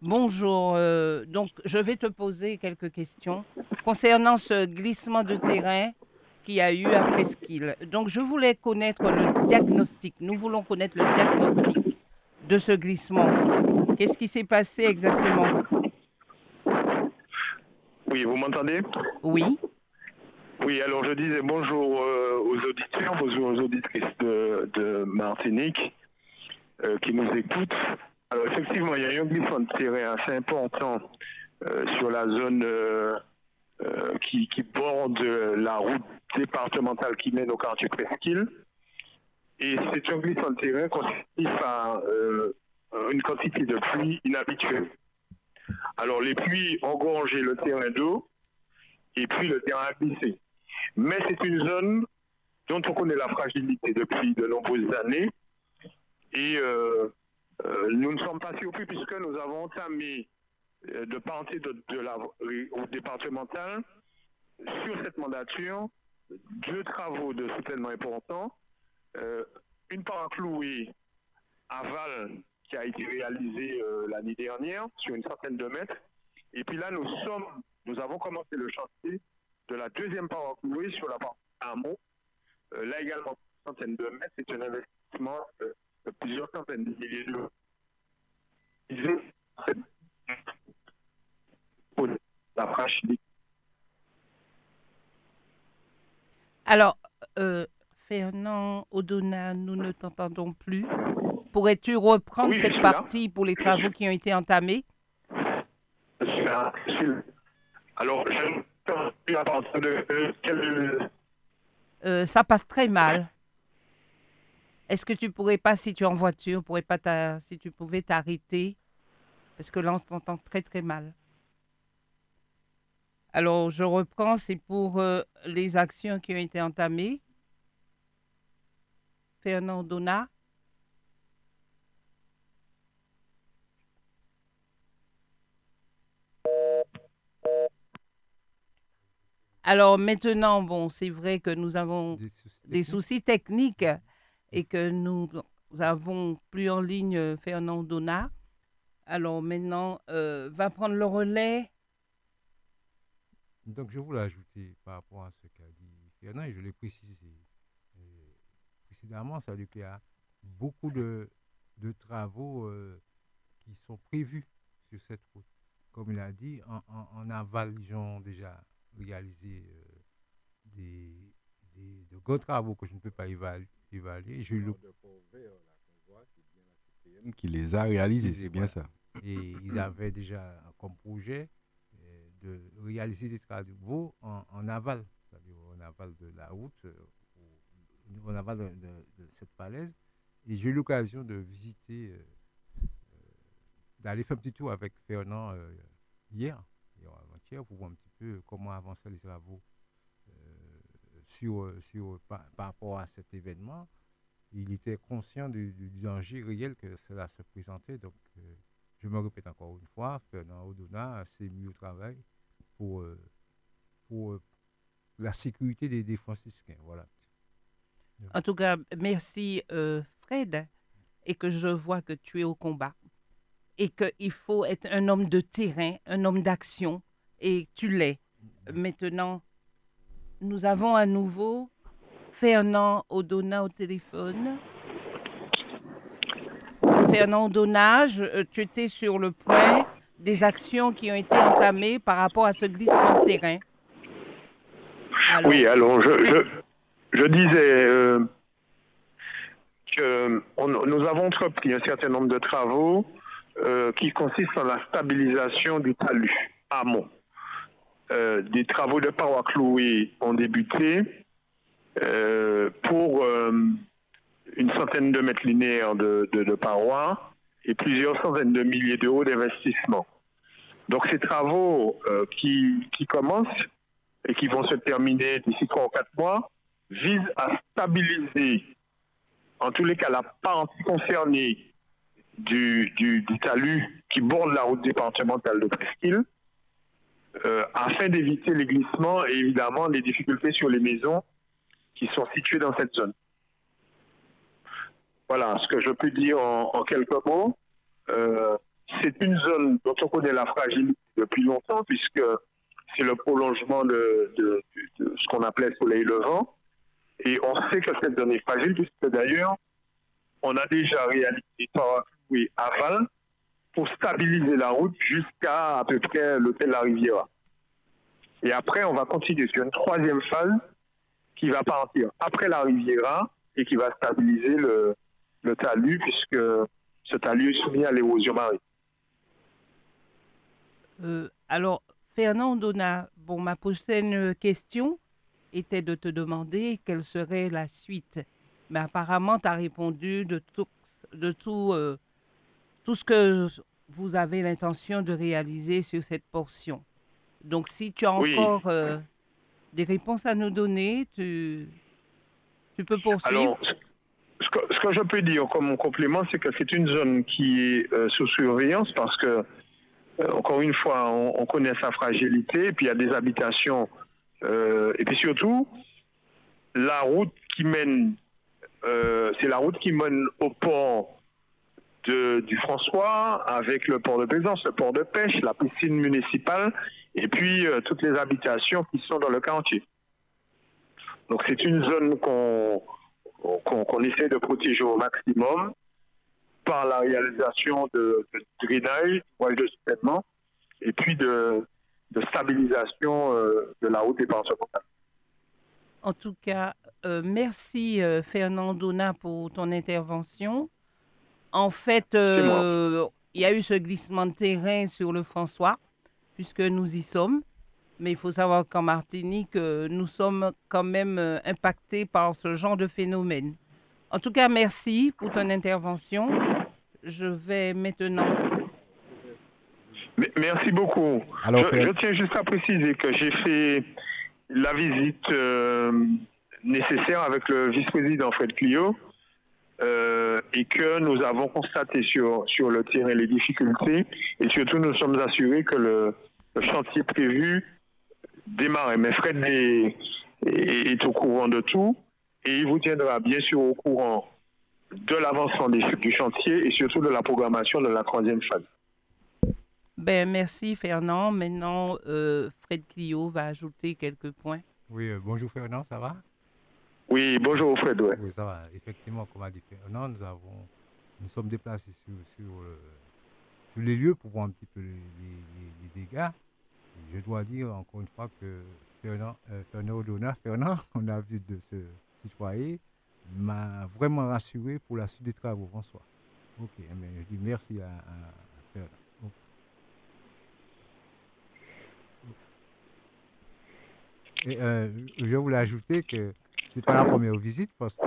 Bonjour. Euh, donc, je vais te poser quelques questions concernant ce glissement de terrain qu'il y a eu à Presqu'île. Donc, je voulais connaître le diagnostic. Nous voulons connaître le diagnostic de ce glissement. Qu'est-ce qui s'est passé exactement? Oui, vous m'entendez? Oui. Oui, alors je disais bonjour euh, aux auditeurs, bonjour aux auditrices de, Martinique euh, qui nous écoutent. Alors effectivement, il y a eu un glissement de terrain assez important euh, sur la zone qui, borde la route départementale qui mène au quartier Presqu'île. Et c'est un glissement de terrain constitué par une quantité de pluie inhabituelle. Alors les pluies ont gorgé le terrain d'eau et puis le terrain a glissé. Mais c'est une zone dont on connaît la fragilité depuis de nombreuses années. Et euh, euh, nous ne sommes pas surpris puisque nous avons entamé euh, de partir de, la, au départemental sur cette mandature deux travaux de soutènement importants. Une paraclouée à Val qui a été réalisée l'année dernière sur une centaine de mètres. Et puis là, nous sommes, nous avons commencé le chantier de la deuxième paraclouée sur la partie amont. Euh, là également, une centaine de mètres, c'est un investissement euh, de plusieurs centaines de milliers d'euros. La Alors, euh, Fernand Odona, nous ne t'entendons plus. Pourrais-tu reprendre Oui, cette là. partie pour les travaux qui ont été entamés? Alors, je euh, Ça passe très mal. Est-ce que tu pourrais pas, si tu es en voiture, pourrais pas si tu pouvais t'arrêter? Parce que là, on t'entend très très mal. Alors, je reprends, c'est pour euh, les actions qui ont été entamées. Fernand Donat. Alors maintenant, bon, c'est vrai que nous avons Des soucis des techniques? soucis techniques et que nous avons plus en ligne euh, Fernand Donat. Alors maintenant, euh, va prendre le relais. Donc, je voulais ajouter par rapport à ce qu'a dit Fernand, et je l'ai précisé euh, précédemment, ça veut dire qu'il y a beaucoup de, de travaux euh, qui sont prévus sur cette route. Comme il a dit, en, en- en aval, ils ont déjà réalisé euh, des, des- de gros travaux que je ne peux pas évalu- évaluer. J'ai eu le- qui les a réalisés, c'est bien ça. et ils avaient déjà comme projet euh, de réaliser des travaux en, en aval, c'est-à-dire en aval de la route, euh, en aval de, de- de cette falaise. Et j'ai eu l'occasion de visiter, euh, euh, d'aller faire un petit tour avec Fernand euh, hier, hier avant-hier, pour voir un petit comment avançaient les travaux euh, sur, sur, par, rapport à cet événement. Il était conscient du, danger réel que cela se présentait. Donc, euh, je me répète encore une fois, Fernand Odona s'est mis au travail pour, euh, pour la sécurité des, des franciscains. Voilà. En tout cas, merci Fred et que je vois que tu es au combat et qu'il faut être un homme de terrain, un homme d'action et tu l'es. Maintenant, nous avons à nouveau Fernand Odona au téléphone. Fernand Odona, euh, tu étais sur le point des actions qui ont été entamées par rapport à ce glissement de terrain. Oui, alors je, disais euh, que nous avons entrepris un certain nombre de travaux euh, qui consistent en la stabilisation du talus amont. Euh, des travaux de parois clouées ont débuté euh, pour euh, une centaine de mètres linéaires de, parois et plusieurs centaines de milliers d'euros d'investissement. Donc ces travaux qui, commencent et qui vont se terminer d'ici trois ou quatre mois, vise à stabiliser, en tous les cas, la partie concernée du, du, du talus qui borde la route départementale de Presqu'île, euh, afin d'éviter les glissements et évidemment les difficultés sur les maisons qui sont situées dans cette zone. Voilà ce que je peux dire en, quelques mots. Euh, c'est une zone dont on connaît la fragilité depuis longtemps, puisque c'est le prolongement de ce qu'on appelait soleil levant. Et on sait que cette zone est fragile, puisque d'ailleurs, on a déjà réalisé par oui, aval pour stabiliser la route jusqu'à à peu près l'hôtel La Riviera. Et après, on va continuer sur une troisième phase qui va partir après la Riviera et qui va stabiliser le, talus, puisque ce talus est soumis à l'érosion marine. Euh, alors, Fernand bon, ma prochaine question était de te demander quelle serait la suite. Mais apparemment, tu as répondu de tout, de tout, euh, tout ce que vous avez l'intention de réaliser sur cette portion. Donc, si tu as Oui. encore euh, des réponses à nous donner. Tu, tu peux poursuivre. Alors, ce que, ce que je peux dire comme complément, c'est que c'est une zone qui est euh, sous surveillance parce que, euh, encore une fois, on, on connaît sa fragilité, et puis il y a des habitations, et puis surtout, la route qui mène, c'est la route qui mène au port du François, avec le port de plaisance, le port de pêche, la piscine municipale, et puis euh, toutes les habitations qui sont dans le quartier. Donc c'est une zone qu'on qu'on essaie de protéger au maximum par la réalisation de, de drainage, voies de soutènement, et puis de, stabilisation euh, de la route départementale. En tout cas, euh, merci euh, pour ton intervention. En fait, euh, il y a eu ce glissement de terrain sur le François, puisque nous y sommes. Mais il faut savoir qu'en Martinique, euh, nous sommes quand même euh, impactés par ce genre de phénomène. En tout cas, merci pour ton intervention. Je vais maintenant... Merci beaucoup. Alors, je, tiens juste à préciser que j'ai fait la visite euh, nécessaire avec le vice-président Fred Clio euh, et que nous avons constaté sur, sur le terrain les difficultés et surtout nous sommes assurés que le, le chantier prévu démarrait. Mais Fred est, est- est au courant de tout et il vous tiendra bien sûr au courant de l'avancement du chantier et surtout de la programmation de la troisième phase. Ben, merci Fernand. Maintenant, euh, Fred Clio va ajouter quelques points. Oui, euh, bonjour Fernand, ça va? Oui, bonjour Fred. ouais. Oui, ça va. Effectivement, comme a dit Fernand, nous, avons, nous sommes déplacés sur, sur, euh, les lieux pour voir un petit peu les, dégâts. Je dois dire encore une fois que Fernand, euh, Fernand Fernand, on a vu de ce citoyen, m'a vraiment rassuré pour la suite des travaux, François. Ok, bien, je dis merci à Fernand. Ok. Et, euh, je voulais ajouter que c'est pas la première visite parce que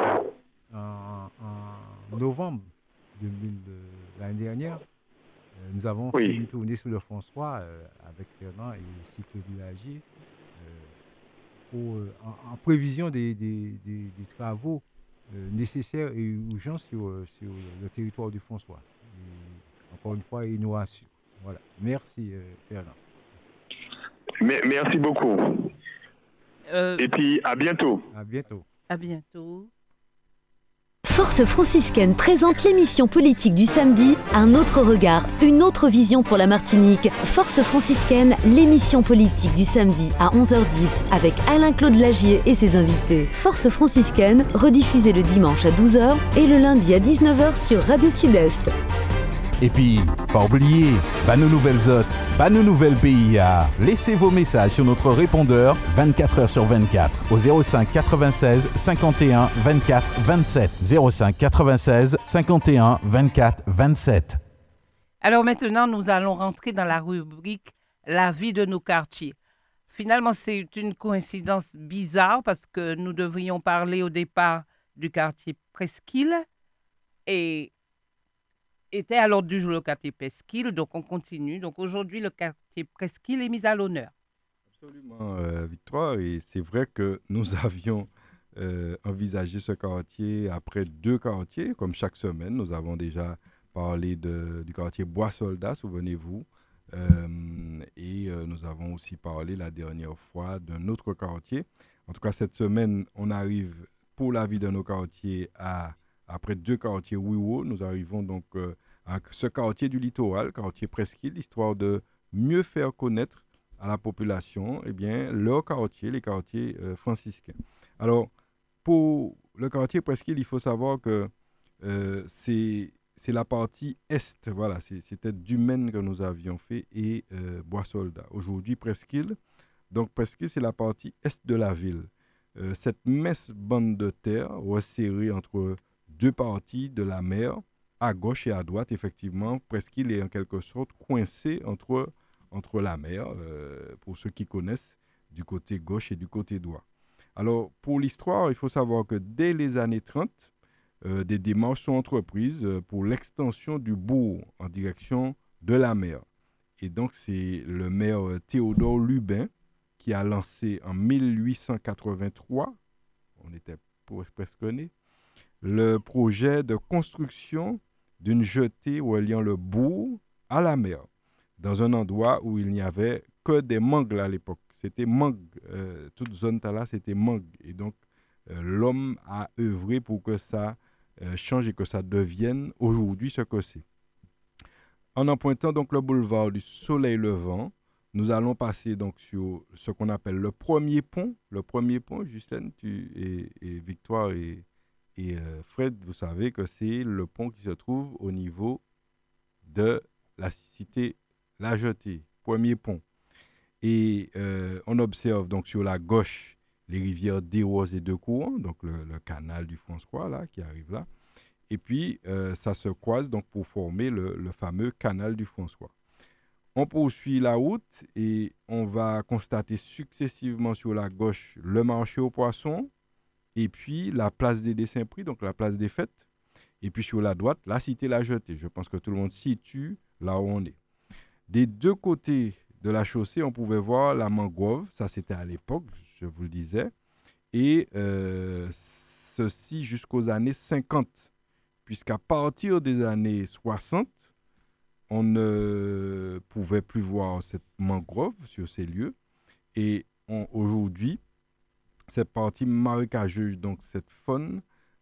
en, en novembre 2000, euh, l'année dernière, euh, nous avons Oui. fait une tournée sur le François euh, avec Fernand et aussi Claudie Lagier en, en prévision des, des- des- des travaux nécessaires et urgents sur, sur le territoire du François. Et encore une fois, il nous rassure. Voilà. Merci Fernand. Merci beaucoup. Euh, Et puis, à bientôt. À bientôt. à bientôt. Force franciscaine présente l'émission politique du samedi, un autre regard, une autre vision pour la Martinique. Force franciscaine, l'émission politique du samedi à 11h10 avec Alain-Claude Lagier et ses invités. Force franciscaine, rediffusée le dimanche à 12h et le lundi à 19h sur Radio Sud-Est. Et puis, pas oublier, bah nos nouvelles hôtes, bah nos nouvelles PIA. Laissez vos messages sur notre répondeur 24 h sur 24 au 05 96 51 24 27. 05 96 51 24 27. Alors maintenant, nous allons rentrer dans la rubrique La vie de nos quartiers. Finalement, c'est une coïncidence bizarre parce que nous devrions parler au départ du quartier Presqu'île et était à l'ordre du jour le quartier Presqu'île, donc on continue. Donc aujourd'hui, le quartier Presqu'île est mis à l'honneur. Absolument, euh, Victoire. Et c'est vrai que nous avions euh, envisagé ce quartier après deux quartiers. Comme chaque semaine, nous avons déjà parlé du quartier Bois-Soldat, souvenez-vous. Euh, et nous avons aussi parlé la dernière fois d'un autre quartier. En tout cas, cette semaine, on arrive pour la vie de nos quartiers à, après deux quartiers Wiwo. Nous arrivons donc à ce quartier du littoral, quartier Presqu'île, histoire de mieux faire connaître à la population eh bien, leur quartier, les quartiers euh, franciscains. Alors, pour le quartier Presqu'île, il faut savoir que euh, c'est la partie est, voilà, c'était Dumaine que nous avions fait et euh, Bois-Soldat. Aujourd'hui, Presqu'île, donc Presqu'île, c'est la partie est de la ville. Euh, cette mince bande de terre resserrée entre deux parties de la mer, à gauche et à droite, effectivement, Presqu'île est en quelque sorte coincé entre entre la mer, euh, pour ceux qui connaissent, du côté gauche et du côté droit. Alors, pour l'histoire, il faut savoir que dès les années 30, euh, des démarches sont entreprises euh, pour l'extension du bourg en direction de la mer. Et donc, c'est le maire Théodore Lubin qui a lancé en 1883, on était presque né, le projet de construction d'une jetée reliant le bourg à la mer, dans un endroit où il n'y avait que des mangues à l'époque. C'était mangue, euh, toute zone là, c'était mangue. Et donc, euh, l'homme a œuvré pour que ça euh, change et que ça devienne aujourd'hui ce que c'est. En empruntant donc le boulevard du Soleil Levant, nous allons passer donc sur ce qu'on appelle le premier pont. Le premier pont, Justine tu, et, Victoire et, et euh, Fred, vous savez que c'est le pont qui se trouve au niveau de la cité La Jetée, premier pont. Et euh, on observe donc sur la gauche les rivières Desroses et de Courant, donc le, canal du François là qui arrive là. Et puis euh, ça se croise donc pour former le, le fameux canal du François. On poursuit la route et on va constater successivement sur la gauche le marché aux poissons et puis la place des dessins prix, donc la place des fêtes. Et puis sur la droite, la cité La Jetée. Je pense que tout le monde situe là où on est. Des deux côtés de la chaussée, on pouvait voir la mangrove. Ça, c'était à l'époque, je vous le disais. Et euh, ceci jusqu'aux années 50. Puisqu'à partir des années 60, on ne pouvait plus voir cette mangrove sur ces lieux. Et aujourd'hui, cette partie marécageuse, donc cette faune,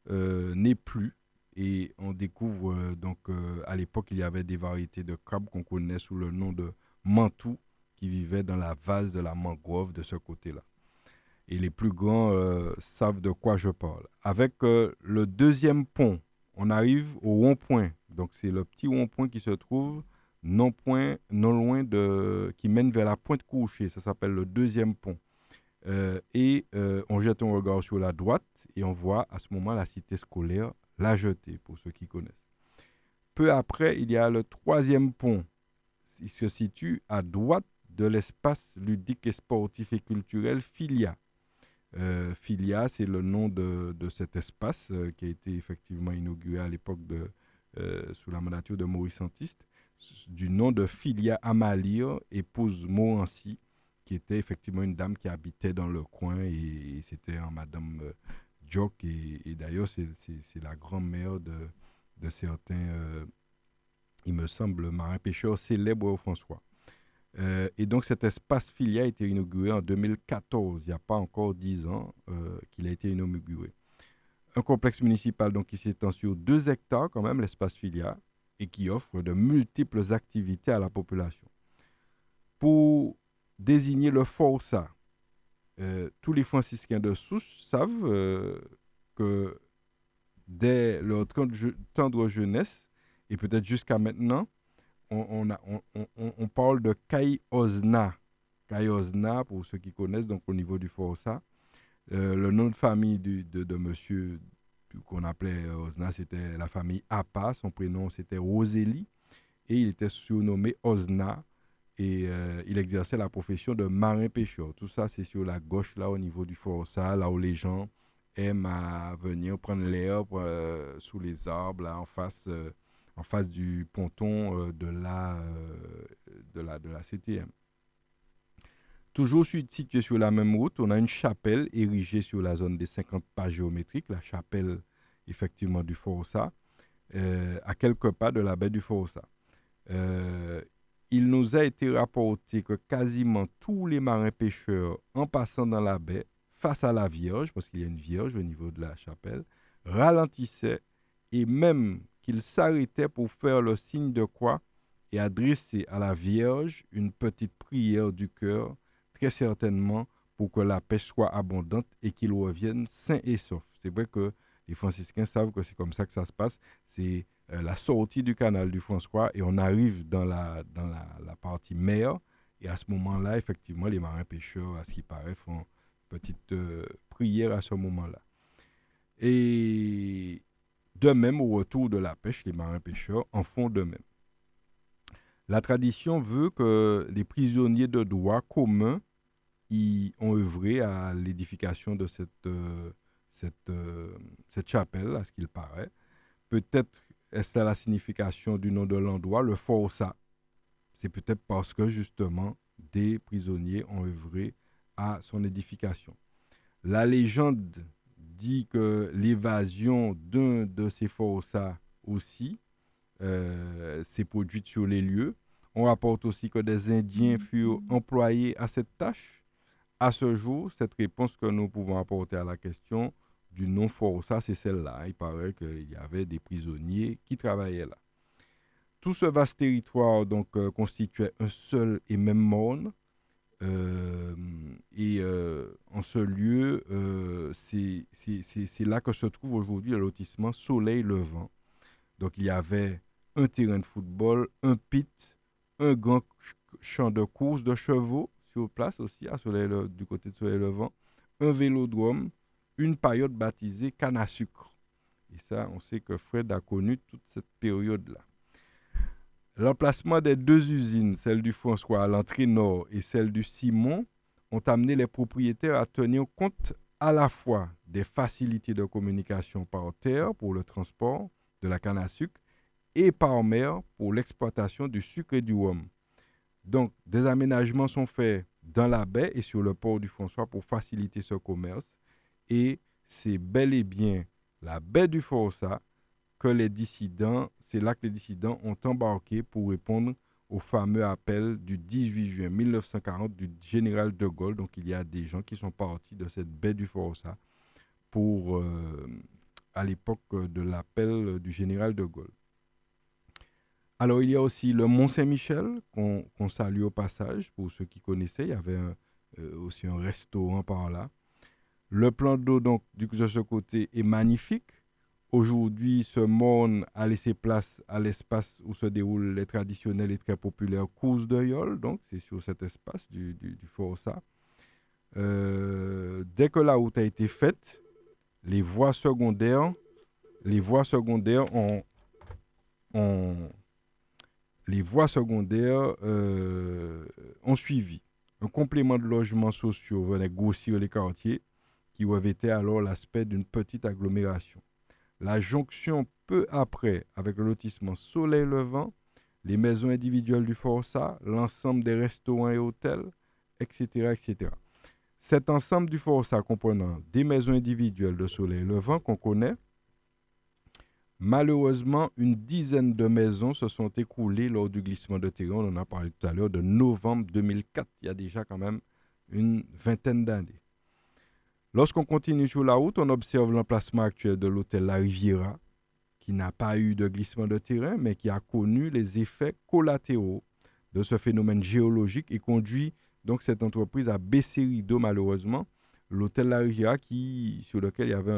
euh, n'est plus. Et on découvre, euh, donc euh, à l'époque, il y avait des variétés de crabes qu'on connaît sous le nom de mantou qui vivaient dans la vase de la mangrove de ce côté-là. Et les plus grands savent de quoi je parle. Avec le deuxième pont on arrive au rond-point. Donc, c'est le petit rond-point qui se trouve non, point, non loin de. qui mène vers la pointe couchée. Ça s'appelle le deuxième pont. Euh, et euh, on jette un regard sur la droite et on voit à ce moment la cité scolaire La Jetée, pour ceux qui connaissent. Peu après, il y a le troisième pont. Il se situe à droite de l'espace ludique et sportif et culturel Filia. Euh, Filia, c'est le nom de, cet espace euh, qui a été effectivement inauguré à l'époque de, sous la mandature de Maurice Antiste, du nom de Filia Amalir, épouse Morancy, qui était effectivement une dame qui habitait dans le coin et, c'était un Madame Jock. Et, d'ailleurs, c'est la grand-mère de, de, certains, il me semble, marins-pêcheurs célèbres au François. Euh, et donc cet espace filia a été inauguré en 2014, il n'y a pas encore 10 ans euh, qu'il a été inauguré. Un complexe municipal donc, qui s'étend sur 2 hectares quand même, l'espace filia, et qui offre de multiples activités à la population. Pour désigner le Força, euh, tous les franciscains de Souche savent que dès leur tendre jeunesse, et peut-être jusqu'à maintenant, on, on, parle de Kai Ozna. Kai Ozna, pour ceux qui connaissent, donc au niveau du Força. Euh, le nom de famille de, de, monsieur qu'on appelait Ozna, c'était la famille Appa. Son prénom, c'était Rosélie. Et il était surnommé Ozna. Et euh, il exerçait la profession de marin-pêcheur. Tout ça, c'est sur la gauche, là, au niveau du Força, là où les gens aiment venir prendre l'air euh, sous les arbres, là, en face en face du ponton euh, de, la, euh, de, la, de la CTM. Toujours situé sur la même route, on a une chapelle érigée sur la zone des 50 pas géométriques, la chapelle effectivement du Força, euh, à quelques pas de la baie du Força. Il nous a été rapporté que quasiment tous les marins pêcheurs, en passant dans la baie, face à la Vierge, parce qu'il y a une Vierge au niveau de la chapelle, ralentissaient et même qu'il s'arrêtait pour faire le signe de croix et adresser à la Vierge une petite prière du cœur, très certainement pour que la pêche soit abondante et qu'il revienne sain et sauf. C'est vrai que les franciscains savent que c'est comme ça que ça se passe. C'est euh, la sortie du canal du François et on arrive dans la, dans la, partie mer. Et à ce moment-là, effectivement, les marins pêcheurs, à ce qui paraît, font une petite euh, prière à ce moment-là. Et de même, au retour de la pêche, les marins-pêcheurs en font de même. La tradition veut que les prisonniers de droit commun y ont œuvré à l'édification de cette, cette, euh, cette chapelle, à ce qu'il paraît. Peut-être est-ce la signification du nom de l'endroit, le Força. C'est peut-être parce que justement des prisonniers ont œuvré à son édification. La légende dit que l'évasion d'un de ces forçats aussi euh, s'est produite sur les lieux. On rapporte aussi que des Indiens furent employés à cette tâche. À ce jour, cette réponse que nous pouvons apporter à la question du non forçat, c'est celle-là. Il paraît qu'il y avait des prisonniers qui travaillaient là. Tout ce vaste territoire donc euh, constituait un seul et même monde. Euh, et euh, en ce lieu, c'est là que se trouve aujourd'hui le lotissement Soleil Levant. Donc il y avait un terrain de football, un pit, un grand champ de course de chevaux sur place aussi, à Soleil, du côté de Soleil Levant, un vélodrome, une période baptisée canne à sucre. Et ça, on sait que Fred a connu toute cette période-là. L'emplacement des deux usines, celle du François à l'entrée nord et celle du Simon, ont amené les propriétaires à tenir compte à la fois des facilités de communication par terre pour le transport de la canne à sucre et par mer pour l'exploitation du sucre et du rhum. Donc, des aménagements sont faits dans la baie et sur le port du François pour faciliter ce commerce. Et c'est bel et bien la baie du Forçat que les dissidents, c'est là que les dissidents ont embarqué pour répondre au fameux appel du 18 juin 1940 du général de Gaulle. Donc il y a des gens qui sont partis de cette baie du Forçat pour, euh, à l'époque de l'appel du général de Gaulle. Alors il y a aussi le Mont Saint-Michel qu'on salue au passage pour ceux qui connaissaient. Il y avait euh, aussi un restaurant par là. Le plan d'eau de ce côté est magnifique. Aujourd'hui, ce monde a laissé place à l'espace où se déroulent les traditionnelles et très populaires courses de. Donc, c'est sur cet espace du, du. Euh, dès que la route a été faite, les voies secondaires, les voies secondaires ont, les voies secondaires euh, ont suivi. Un complément de logements sociaux venait grossir les quartiers qui revêtaient alors l'aspect d'une petite agglomération. La jonction peu après avec le lotissement Soleil Levant, les maisons individuelles du Forçat, l'ensemble des restaurants et hôtels, etc., etc. Cet ensemble du Forçat comprenant des maisons individuelles de Soleil Levant qu'on connaît, malheureusement, une dizaine de maisons se sont écroulées lors du glissement de terrain. On en a parlé tout à l'heure de novembre 2004. Il y a déjà quand même une vingtaine d'années. Lorsqu'on continue sur la route, on observe l'emplacement actuel de l'hôtel La Riviera, qui n'a pas eu de glissement de terrain, mais qui a connu les effets collatéraux de ce phénomène géologique et conduit donc cette entreprise à baisser rideau malheureusement. L'hôtel La Riviera, qui, sur lequel il y avait,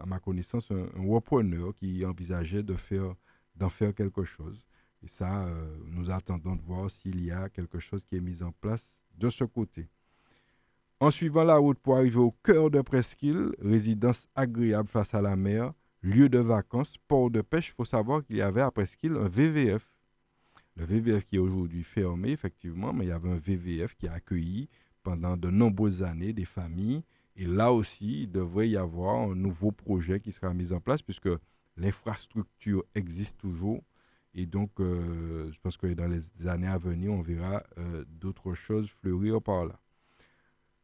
à ma connaissance, un, repreneur qui envisageait d'en faire quelque chose. Et ça, euh, nous attendons de voir s'il y a quelque chose qui est mis en place de ce côté. En suivant la route pour arriver au cœur de Presqu'île, résidence agréable face à la mer, lieu de vacances, port de pêche, il faut savoir qu'il y avait à Presqu'île un VVF. Le VVF qui est aujourd'hui fermé, effectivement, mais il y avait un VVF qui a accueilli pendant de nombreuses années des familles. Et là aussi, il devrait y avoir un nouveau projet qui sera mis en place puisque l'infrastructure existe toujours. Et donc, euh, je pense que dans les années à venir, on verra euh, d'autres choses fleurir par là.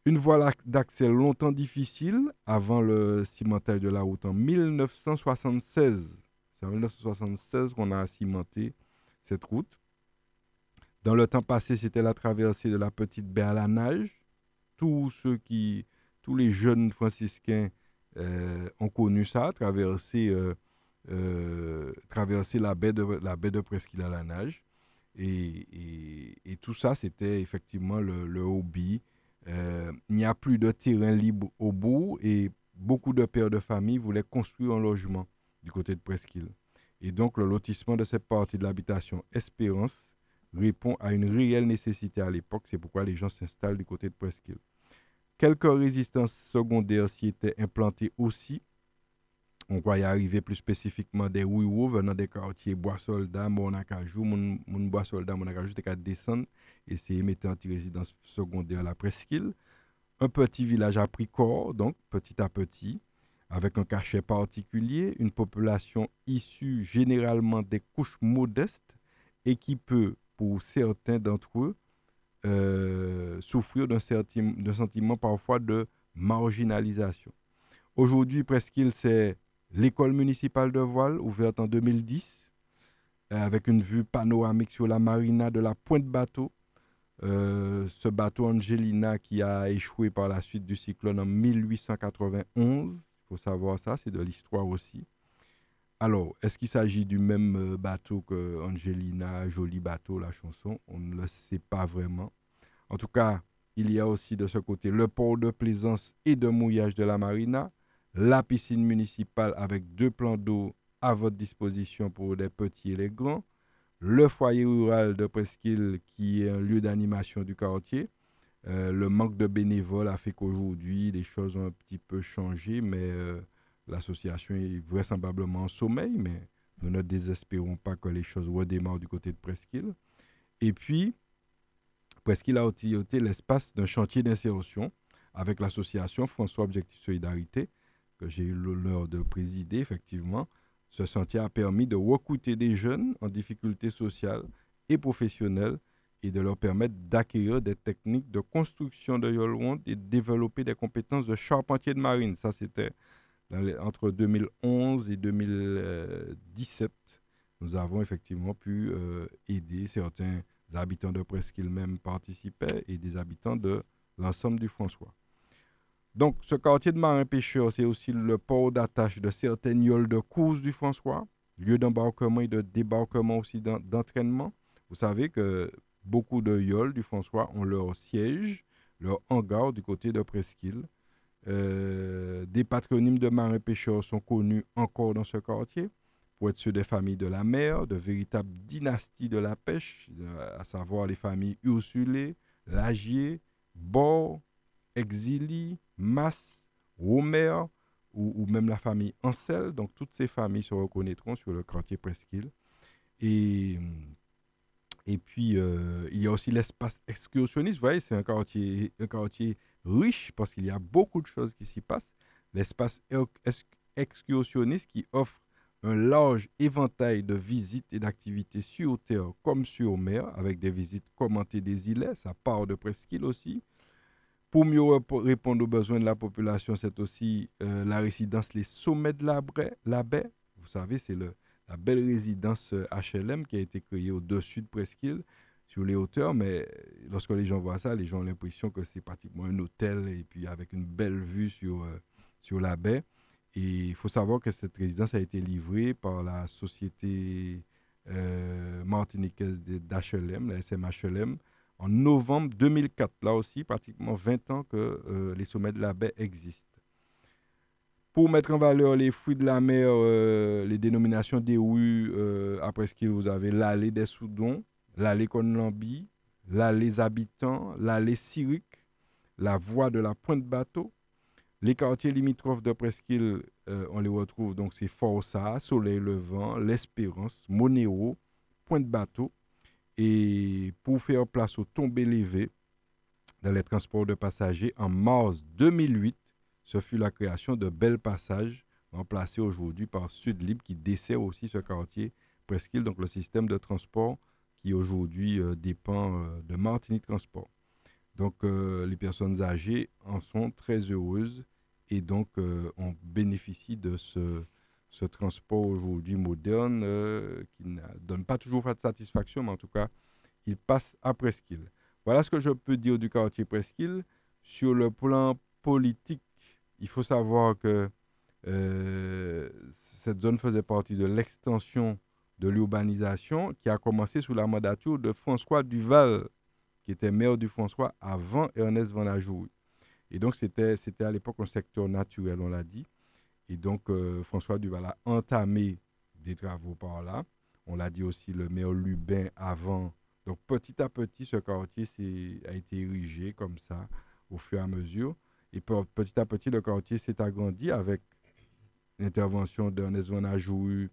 Une voie d'accès longtemps difficile avant le cimentage de la route en 1976. C'est en 1976 qu'on a cimenté cette route. Dans le temps passé, c'était la traversée de la petite baie à la nage. Tous les jeunes franciscains euh, ont connu ça, traverser, euh, euh, traverser la baie de la Presqu'île à la nage. Et, tout ça, c'était effectivement le hobby euh, il n'y a plus de terrain libre au bout et beaucoup de pères de famille voulaient construire un logement du côté de Presqu'île. Et donc le lotissement de cette partie de l'habitation Espérance répond à une réelle nécessité à l'époque. C'est pourquoi les gens s'installent du côté de Presqu'île. Quelques résistances secondaires s'y étaient implantées aussi. On y arriver plus spécifiquement des ruraux venant des quartiers Bois-Soldat, Monacajou. Mon, mon Bois-Soldat, Monacajou, c'était qu'à descendre et c'est mettre anti-résidence secondaire à la presqu'île. Un petit village a pris corps, donc petit à petit, avec un cachet particulier, une population issue généralement des couches modestes et qui peut, pour certains d'entre eux, euh, souffrir d'un sentiment parfois de marginalisation. Aujourd'hui, Presqu'île, c'est l'école municipale de voile, ouverte en 2010, euh, avec une vue panoramique sur la marina de la Pointe Bateau. Euh, ce bateau Angelina qui a échoué par la suite du cyclone en 1891. Il faut savoir ça, c'est de l'histoire aussi. Alors, est-ce qu'il s'agit du même euh, bateau que Angelina, Joli bateau, la chanson? On ne le sait pas vraiment. En tout cas, il y a aussi de ce côté le port de plaisance et de mouillage de la marina, la piscine municipale avec deux plans d'eau à votre disposition pour les petits et les grands, le foyer rural de Presqu'île qui est un lieu d'animation du quartier. Euh, le manque de bénévoles a fait qu'aujourd'hui, les choses ont un petit peu changé, mais euh, l'association est vraisemblablement en sommeil, mais nous ne désespérons pas que les choses redémarrent du côté de Presqu'île. Et puis, Presqu'île a aussi l'espace d'un chantier d'insertion avec l'association François Objectif Solidarité, que j'ai eu l'honneur de présider, effectivement. Ce chantier a permis de recruter des jeunes en difficulté sociale et professionnelle et de leur permettre d'acquérir des techniques de construction de Yolwand et de développer des compétences de charpentier de marine. Ça, c'était entre 2011 et 2017. Nous avons effectivement pu euh, aider certains habitants de Presqu'île même participaient et des habitants de l'ensemble du François. Donc, ce quartier de marins-pêcheurs, c'est aussi le port d'attache de certaines yoles de course du François, lieu d'embarquement et de débarquement aussi d'entraînement. Vous savez que beaucoup de yoles du François ont leur siège, leur hangar du côté de Presqu'île. Euh, des patronymes de marins-pêcheurs sont connus encore dans ce quartier, pour être ceux des familles de la mer, de véritables dynasties de la pêche, à savoir les familles Ursulé, Lagier, Bord, Exili, Mas, Romer ou, même la famille Ansel. Donc toutes ces familles se reconnaîtront sur le quartier Presqu'île. Et, et puis, euh, il y a aussi l'espace excursionniste. Vous voyez, c'est un quartier, un quartier riche parce qu'il y a beaucoup de choses qui s'y passent. L'espace excursionniste qui offre un large éventail de visites et d'activités sur terre comme sur mer, avec des visites commentées des îlets, ça part de Presqu'île aussi. Pour mieux répondre aux besoins de la population, c'est aussi euh, la résidence Les Sommets de la, Baie. Vous savez, c'est la belle résidence HLM euh, qui a été créée au-dessus de Presqu'île, sur les hauteurs. Mais lorsque les gens voient ça, les gens ont l'impression que c'est pratiquement un hôtel et puis avec une belle vue sur, euh, sur la baie. Et il faut savoir que cette résidence a été livrée par la société euh, martiniquaise d'HLM, la SMHLM, en novembre 2004. Là aussi, pratiquement 20 ans que euh, les sommets de la baie existent. Pour mettre en valeur les fruits de la mer, euh, les dénominations des rues, après ce vous avez l'allée des Soudons, l'allée Conlambi, l'allée Habitants, l'allée Syrique, la voie de la Pointe Bateau, les quartiers limitrophes de Presqu'île, euh, on les retrouve, donc c'est Força, Soleil Levant, L'Espérance, Monéo, Pointe-Bateau. Et pour faire place aux tombées levées dans les transports de passagers, en mars 2008, ce fut la création de Bel Passage, remplacé aujourd'hui par Sud Libre, qui dessert aussi ce quartier Presqu'île, donc le système de transport qui aujourd'hui euh, dépend euh, de Martinique Transport. Donc, euh, les personnes âgées en sont très heureuses et donc on bénéficie de ce, ce transport aujourd'hui moderne euh, qui ne donne pas toujours de satisfaction, mais en tout cas, il passe à Presqu'île. Voilà ce que je peux dire du quartier Presqu'île. Sur le plan politique, il faut savoir que cette zone faisait partie de l'extension de l'urbanisation qui a commencé sous la mandature de François Duval qui était maire du François avant Ernest Van. Et donc, c'était à l'époque un secteur naturel, on l'a dit. Et donc, euh, François Duval a entamé des travaux par là. On l'a dit aussi, le maire Lubin avant. Donc, petit à petit, ce quartier a été érigé comme ça, au fur et à mesure. Et petit à petit, le quartier s'est agrandi avec l'intervention d'Ernest Van Ajouy,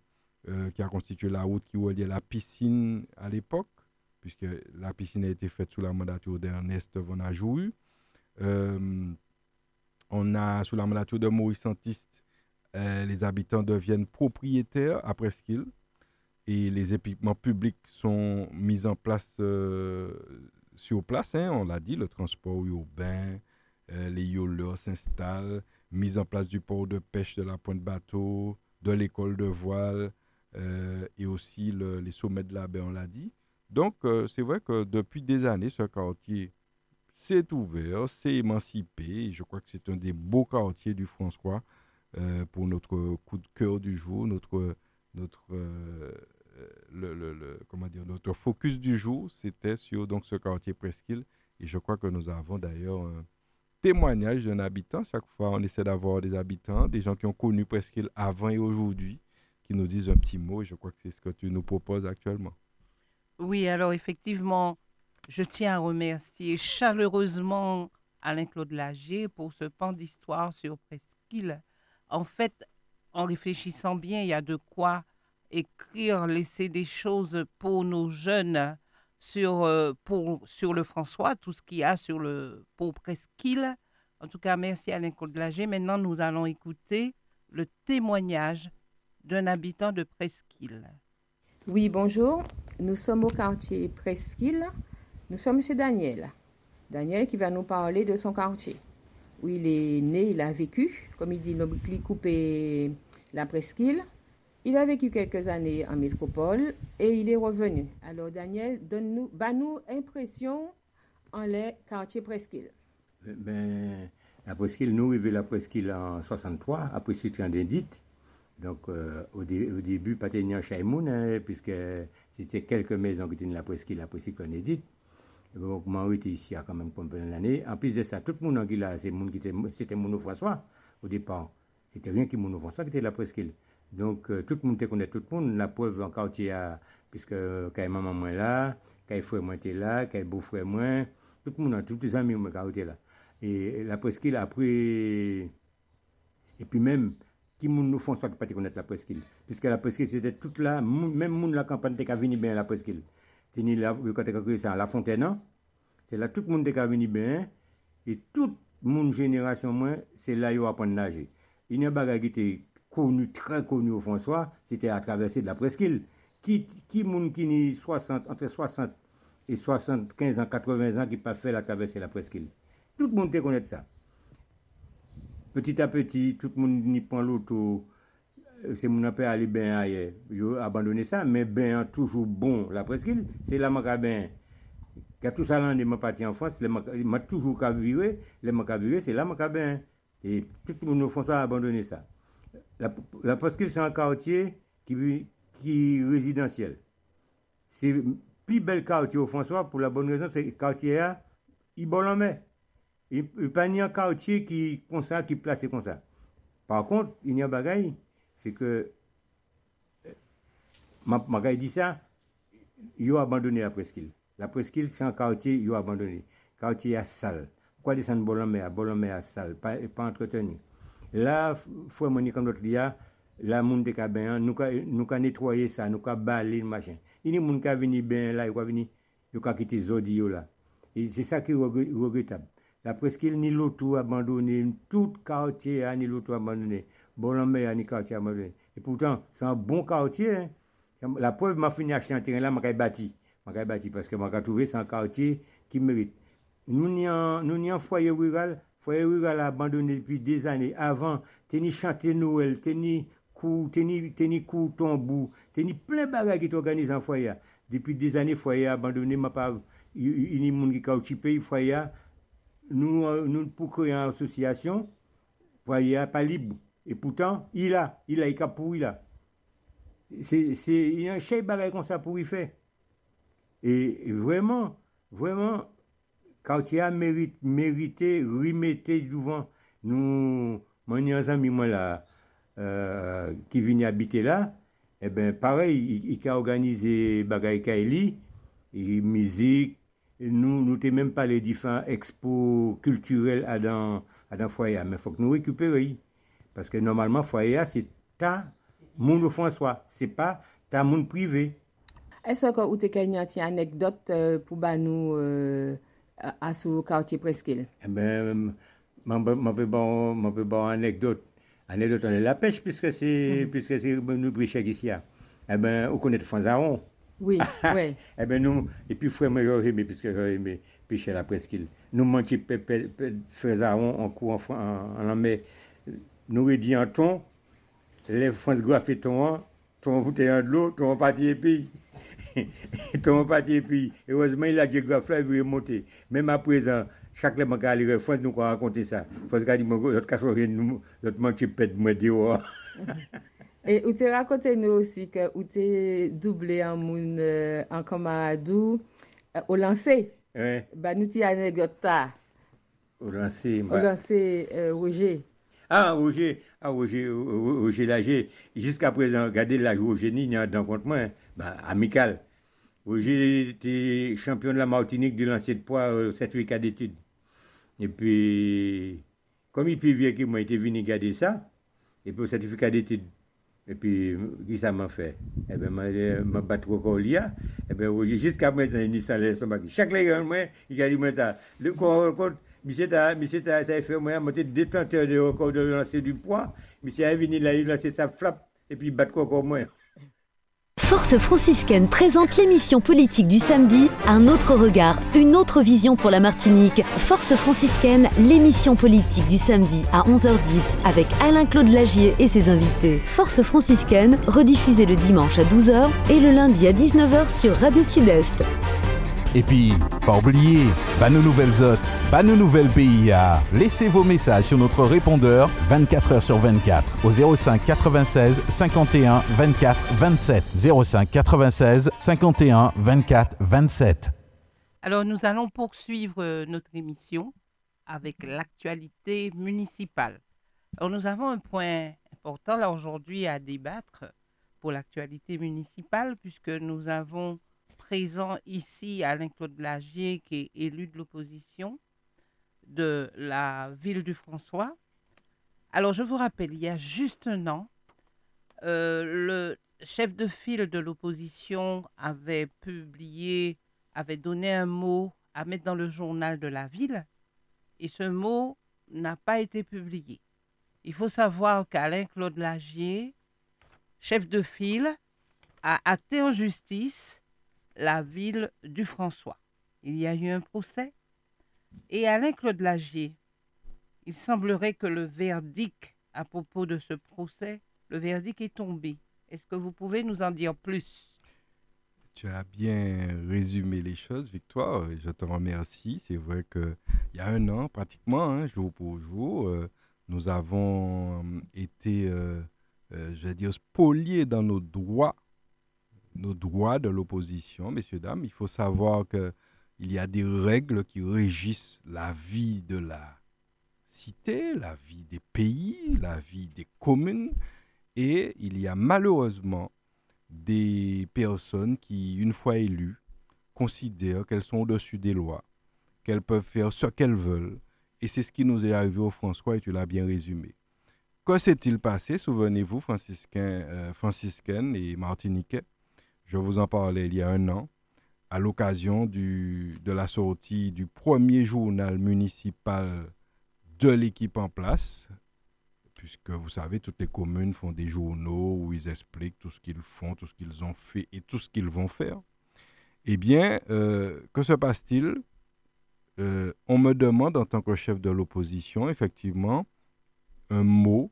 euh, qui a constitué la route qui reliait la piscine à l'époque puisque la piscine a été faite sous la mandature d'Ernest Von euh, on a, sous la mandature de Maurice Santiste, euh, les habitants deviennent propriétaires à Presqu'île et les équipements publics sont mis en place, euh, sur place, hein, on l'a dit, le transport urbain, euh, les yoleurs s'installent, mise en place du port de pêche de la pointe bateau, de l'école de voile et aussi les sommets de la baie, on l'a dit. Donc, c'est vrai que depuis des années, ce quartier s'est ouvert, s'est émancipé. je crois que c'est un des beaux quartiers du François pour notre coup de cœur du jour, notre, notre le, le, comment dire, notre focus du jour, c'était sur donc, ce quartier Presqu'île. Et je crois que nous avons d'ailleurs un témoignage d'un habitant. Chaque fois, on essaie d'avoir des habitants, des gens qui ont connu Presqu'île avant et aujourd'hui, qui nous disent un petit mot. Et je crois que c'est ce que tu nous proposes actuellement. Oui, alors effectivement, je tiens à remercier chaleureusement Alain-Claude Lager pour ce pan d'histoire sur Presqu'île. En fait, en réfléchissant bien, il y a de quoi écrire, laisser des choses pour nos jeunes sur, euh, pour, sur le François, tout ce qu'il y a sur le, pour Presqu'île. En tout cas, merci Alain Côte-Lager. Maintenant, nous allons écouter le témoignage d'un habitant de Presqu'île. Oui, bonjour. Nous sommes au quartier Presqu'île. Nous sommes chez Daniel. Daniel qui va nous parler de son quartier, où il est né, il a vécu, comme il dit, Nobili coupé la Presqu'île. Il a vécu quelques années en métropole et il est revenu. Alors Daniel, donne-nous, nous impression en les quartiers Presqu'île. Ben, la Presqu'île, nous arrivons la Presqu'île en 63, après suite en. Donc euh, au, début, pas de Chaimoun, hein, puisque c'était quelques maisons qui étaient la Presqu'île, la Presqu'île en. Donc moi, j'étais ici quand même pendant l'année. En plus de ça, tout le monde qui là, c'était Mouno François au départ. C'était rien qui Mouno François qui était la Presqu'île. Donc, euh, tout le monde connaît tout le monde. La preuve, en quartier, puisque quand maman moi là, quand frère moi était là, quand beau-frère moi, tout le monde, tous les amis moi quartier là. Et la presqu'île a pris. Et puis même, qui moun nous font ça pas la presqu'île. Puisque la presqu'île, c'était toute là, même moun la campagne, t'es venu bien la presqu'île. Tini là, quand t'es ça, la fontaine, hein. c'est là tout le monde t'es venu bien. Et toute mon génération, moi, c'est là où apprendre à nager. Il y a un qui était connu, très connu au François, c'était à traverser de la presqu'île. Qui, qui, moun qui 60, entre 60 et 75 ans, 80 ans, qui pas fait la traversée de la presqu'île? Tout le monde te connaît ça. Petit à petit, tout le monde n'y prend l'auto. C'est mon appel aller bien ailleurs. Yo abandonné ça, mais bien toujours bon la presqu'île. C'est la macabin. Quand tout ça là, m'a parti en France, m'a toujours qu'à. Les c'est la macabin. Et tout le monde François a abandonné ça. La, presqu'île, c'est un quartier qui, qui résidentiel. C'est le plus bel quartier au François pour la bonne raison, c'est le quartier là, il bon Il n'y a pas un quartier qui, comme ça, qui placé comme ça. Par contre, il y a un bagaille, c'est que, ma, ma dit ça, ils ont abandonné la presqu'île. La presqu'île, c'est un quartier, ils ont abandonné. Quartier à salle. Pourquoi descendre Bolomé à Bolomé à salle, pas, pas entretenu. Là, faut moni comme notre dia, la moun de cabin, nous ka nous ka nettoyer ça, nous ka balayer machin. Il y a moun ka vini bien là, il va venir, nous ka quitter zodi là. Et c'est ça qui est regrettable. La presqu'île ni l'auto abandonné, tout quartier a ni l'auto abandonné. Bon a ni quartier abandonné. Et pourtant, c'est un bon quartier. Hein. La preuve m'a fini acheter un terrain là, m'a bâti. M'a bâti parce que m'a trouvé c'est un quartier qui mérite. Nous n'y un foyer rural foyer rural abandonné depuis des années. Avant, teni chanter Noël, teni coup, teni, teni coup tambour, teni plein de qui t'organisent en foyer. Depuis des années, foyer abandonné, ma part, il y a des gens qui ont foyer. Nous, euh, nous, pour créer une association, foyer pas libre. Et pourtant, il a, il a, il a pour il a. C'est, il y a un chef bagage comme ça pour y faire. Et, et vraiment, vraiment, quartier a mérite, mérité, remetté devant nous, mon ami, moi euh, qui vient habiter là, eh ben pareil, il, a organisé Bagay Kaili, musique, nous, nous t'es même pas les différents expos culturels à dans, à foyer, mais il faut que nous récupérions. Parce que normalement, foyer, c'est ta monde François, c'est pas ta monde privé. Est-ce que vous avez une anecdote euh, pour nous euh, à ce quartier Presqu'île Eh bien, je peux bon, une anecdote. Anecdote, on est la pêche, puisque c'est, mm -hmm. puisque c'est nous ici. Eh bien, on connaît Fanzaron? Oui, oui. eh bien, nous, et puis, frère, j'aurais aimé, puisque j'aurais aimé pêcher la presqu'île. Nous mangeons frères Aaron en cours en, en, en mer. Nous dit en ton, les France fait ton, ton bouteille de l'eau, ton parti et puis. ton parti et puis. Heureusement, il a dit que il veut monter. Même à présent, chaque fois que je France nous raconter ça. France a dit, notre cachorro, notre pète, moi, dehors. Et vous avez raconté nous aussi que vous avez doublé en, moun, euh, en camaradou euh, au lancer. Oui. Bah, nous avons une anecdote. Au lancer. Au lancer, euh, Roger. Ah, Roger, ah, Roger, Roger Lager. Jusqu'à présent, regardez la joue Roger, a un contre moi, bah, amical. Roger était champion de la Martinique du lancer de poids au certificat d'études. Et puis, comme il plus vieux que moi, il était venu garder ça. Et puis, au certificat d'études, et puis, qui ça m'a fait? Eh bien, je m'a battu au lia. Eh bien, jusqu'à maintenant, il s'allait son bac. Chaque légume, il a dit, moi, ça. Le compte, monsieur, ça a fait, monter détenteur de record de lancer du poids. Monsieur est venu là, sa et puis, battre encore moi. Force franciscaine présente l'émission politique du samedi, un autre regard, une autre vision pour la Martinique. Force franciscaine, l'émission politique du samedi à 11h10 avec Alain-Claude Lagier et ses invités. Force franciscaine, rediffusée le dimanche à 12h et le lundi à 19h sur Radio Sud-Est. Et puis, pas oublier, bah nos nouvelles hôtes, bah nos nouvelles PIA. Laissez vos messages sur notre répondeur 24 h sur 24 au 05 96 51 24 27. 05 96 51 24 27. Alors nous allons poursuivre euh, notre émission avec l'actualité municipale. Alors nous avons un point important là aujourd'hui à débattre pour l'actualité municipale puisque nous avons présent ici Alain-Claude Lagier, qui est élu de l'opposition de la ville du François. Alors, je vous rappelle, il y a juste un an, euh, le chef de file de l'opposition avait publié, avait donné un mot à mettre dans le journal de la ville, et ce mot n'a pas été publié. Il faut savoir qu'Alain-Claude Lagier, chef de file, a acté en justice la ville du François. Il y a eu un procès. Et Alain-Claude Lagier, il semblerait que le verdict à propos de ce procès, le verdict est tombé. Est-ce que vous pouvez nous en dire plus? Tu as bien résumé les choses, Victoire. Je te remercie. C'est vrai qu'il y a un an, pratiquement, hein, jour pour jour, euh, nous avons euh, été, euh, je vais dire, spoliés dans nos droits nos droits de l'opposition, messieurs, dames. Il faut savoir qu'il y a des règles qui régissent la vie de la cité, la vie des pays, la vie des communes. Et il y a malheureusement des personnes qui, une fois élues, considèrent qu'elles sont au-dessus des lois, qu'elles peuvent faire ce qu'elles veulent. Et c'est ce qui nous est arrivé au François et tu l'as bien résumé. Que s'est-il passé, souvenez-vous, franciscains, euh, franciscaines et martiniquais? Je vous en parlais il y a un an, à l'occasion de la sortie du premier journal municipal de l'équipe en place, puisque vous savez, toutes les communes font des journaux où ils expliquent tout ce qu'ils font, tout ce qu'ils ont fait et tout ce qu'ils vont faire. Eh bien, euh, que se passe-t-il? Euh, On me demande en tant que chef de l'opposition, effectivement, un mot,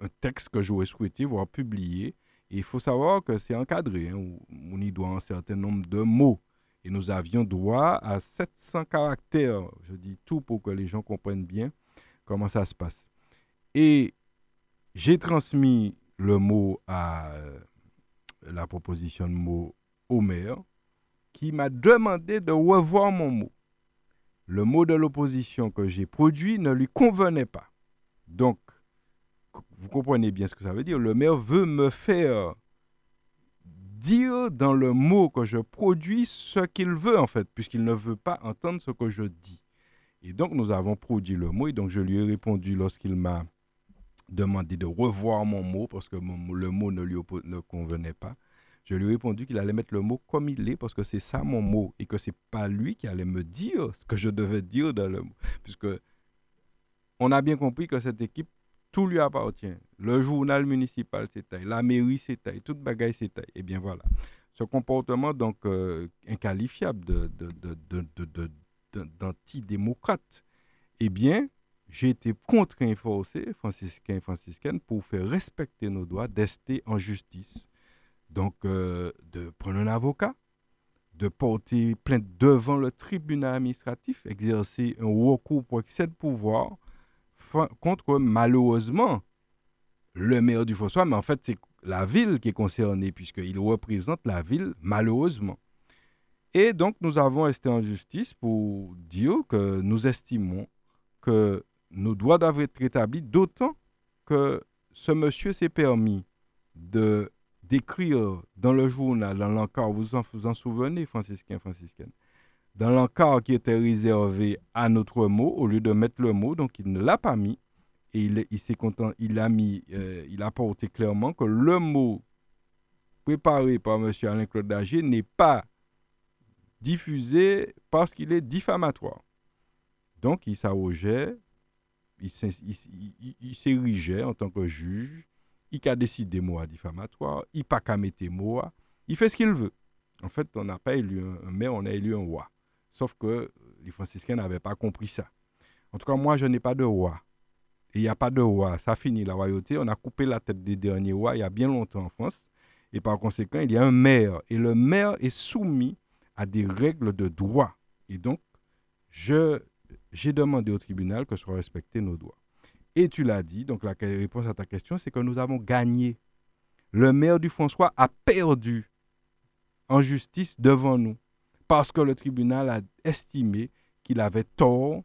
un texte que j'aurais souhaité voir publié il faut savoir que c'est encadré. Hein, on y doit un certain nombre de mots. Et nous avions droit à 700 caractères. Je dis tout pour que les gens comprennent bien comment ça se passe. Et j'ai transmis le mot à euh, la proposition de mot au maire, qui m'a demandé de revoir mon mot. Le mot de l'opposition que j'ai produit ne lui convenait pas. Donc, vous comprenez bien ce que ça veut dire. Le maire veut me faire dire dans le mot que je produis ce qu'il veut, en fait, puisqu'il ne veut pas entendre ce que je dis. Et donc, nous avons produit le mot, et donc je lui ai répondu lorsqu'il m'a demandé de revoir mon mot, parce que le mot ne lui ne convenait pas. Je lui ai répondu qu'il allait mettre le mot comme il est, parce que c'est ça mon mot, et que c'est pas lui qui allait me dire ce que je devais dire dans le mot. Puisque on a bien compris que cette équipe tout lui appartient. Le journal municipal, c'est taille. La mairie, c'est taille. Toute bagaille, c'est taille. Eh bien, voilà. Ce comportement donc euh, inqualifiable d'antidémocrate, eh bien, j'ai été contraint, forcé, franciscain et franciscaine, pour faire respecter nos droits, d'ester en justice. Donc, euh, de prendre un avocat, de porter plainte devant le tribunal administratif, exercer un recours pour excès de pouvoir fa- contre, malheureusement, le maire du François, mais en fait, c'est la ville qui est concernée, puisqu'il représente la ville, malheureusement. Et donc, nous avons resté en justice pour dire que nous estimons que nos droits doivent être rétablis, d'autant que ce monsieur s'est permis de d'écrire dans le journal, dans l'encart, vous en, vous en souvenez, franciscain, franciscaine, dans l'encart qui était réservé à notre mot, au lieu de mettre le mot, donc il ne l'a pas mis, et il, s'est content, il a mis, euh, il a porté clairement que le mot préparé par M. Alain-Claude Dagier n'est pas diffusé parce qu'il est diffamatoire. Donc, il s'arrogeait, il s'érigeait en tant que juge, il a décidé moi diffamatoire, il pas qu'à mettre moi, il fait ce qu'il veut. En fait, on n'a pas élu un maire, on a élu un roi. Sauf que les franciscains n'avaient pas compris ça. En tout cas, moi, je n'ai pas de roi. Il n'y a pas de roi. Ça finit la royauté. On a coupé la tête des derniers rois il y a bien longtemps en France. Et par conséquent, il y a un maire. Et le maire est soumis à des règles de droit. Et donc, j'ai demandé au tribunal que soient respectés nos droits. Et tu l'as dit, donc la réponse à ta question, c'est que nous avons gagné. Le maire du François a perdu en justice devant nous parce que le tribunal a estimé qu'il avait tort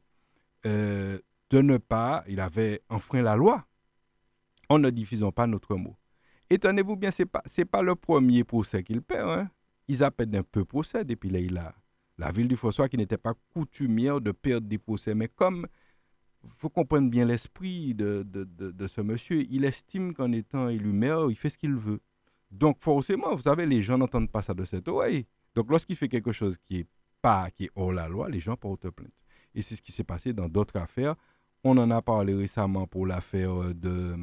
euh, de ne pas, il avait enfreint la loi en ne diffusant pas notre mot. Et tenez-vous bien, ce n'est pas, le premier procès qu'il perd. Hein. Ils appellent d'un peu procès depuis là, il a la ville du François qui n'était pas coutumière de perdre des procès. Mais comme faut comprendre bien l'esprit de ce monsieur, il estime qu'en étant élu maire, il fait ce qu'il veut. Donc forcément, vous savez, les gens n'entendent pas ça de cette oreille. Donc lorsqu'il fait quelque chose qui est pas, qui est hors la loi, les gens portent plainte. Et c'est ce qui s'est passé dans d'autres affaires. On en a parlé récemment pour l'affaire de,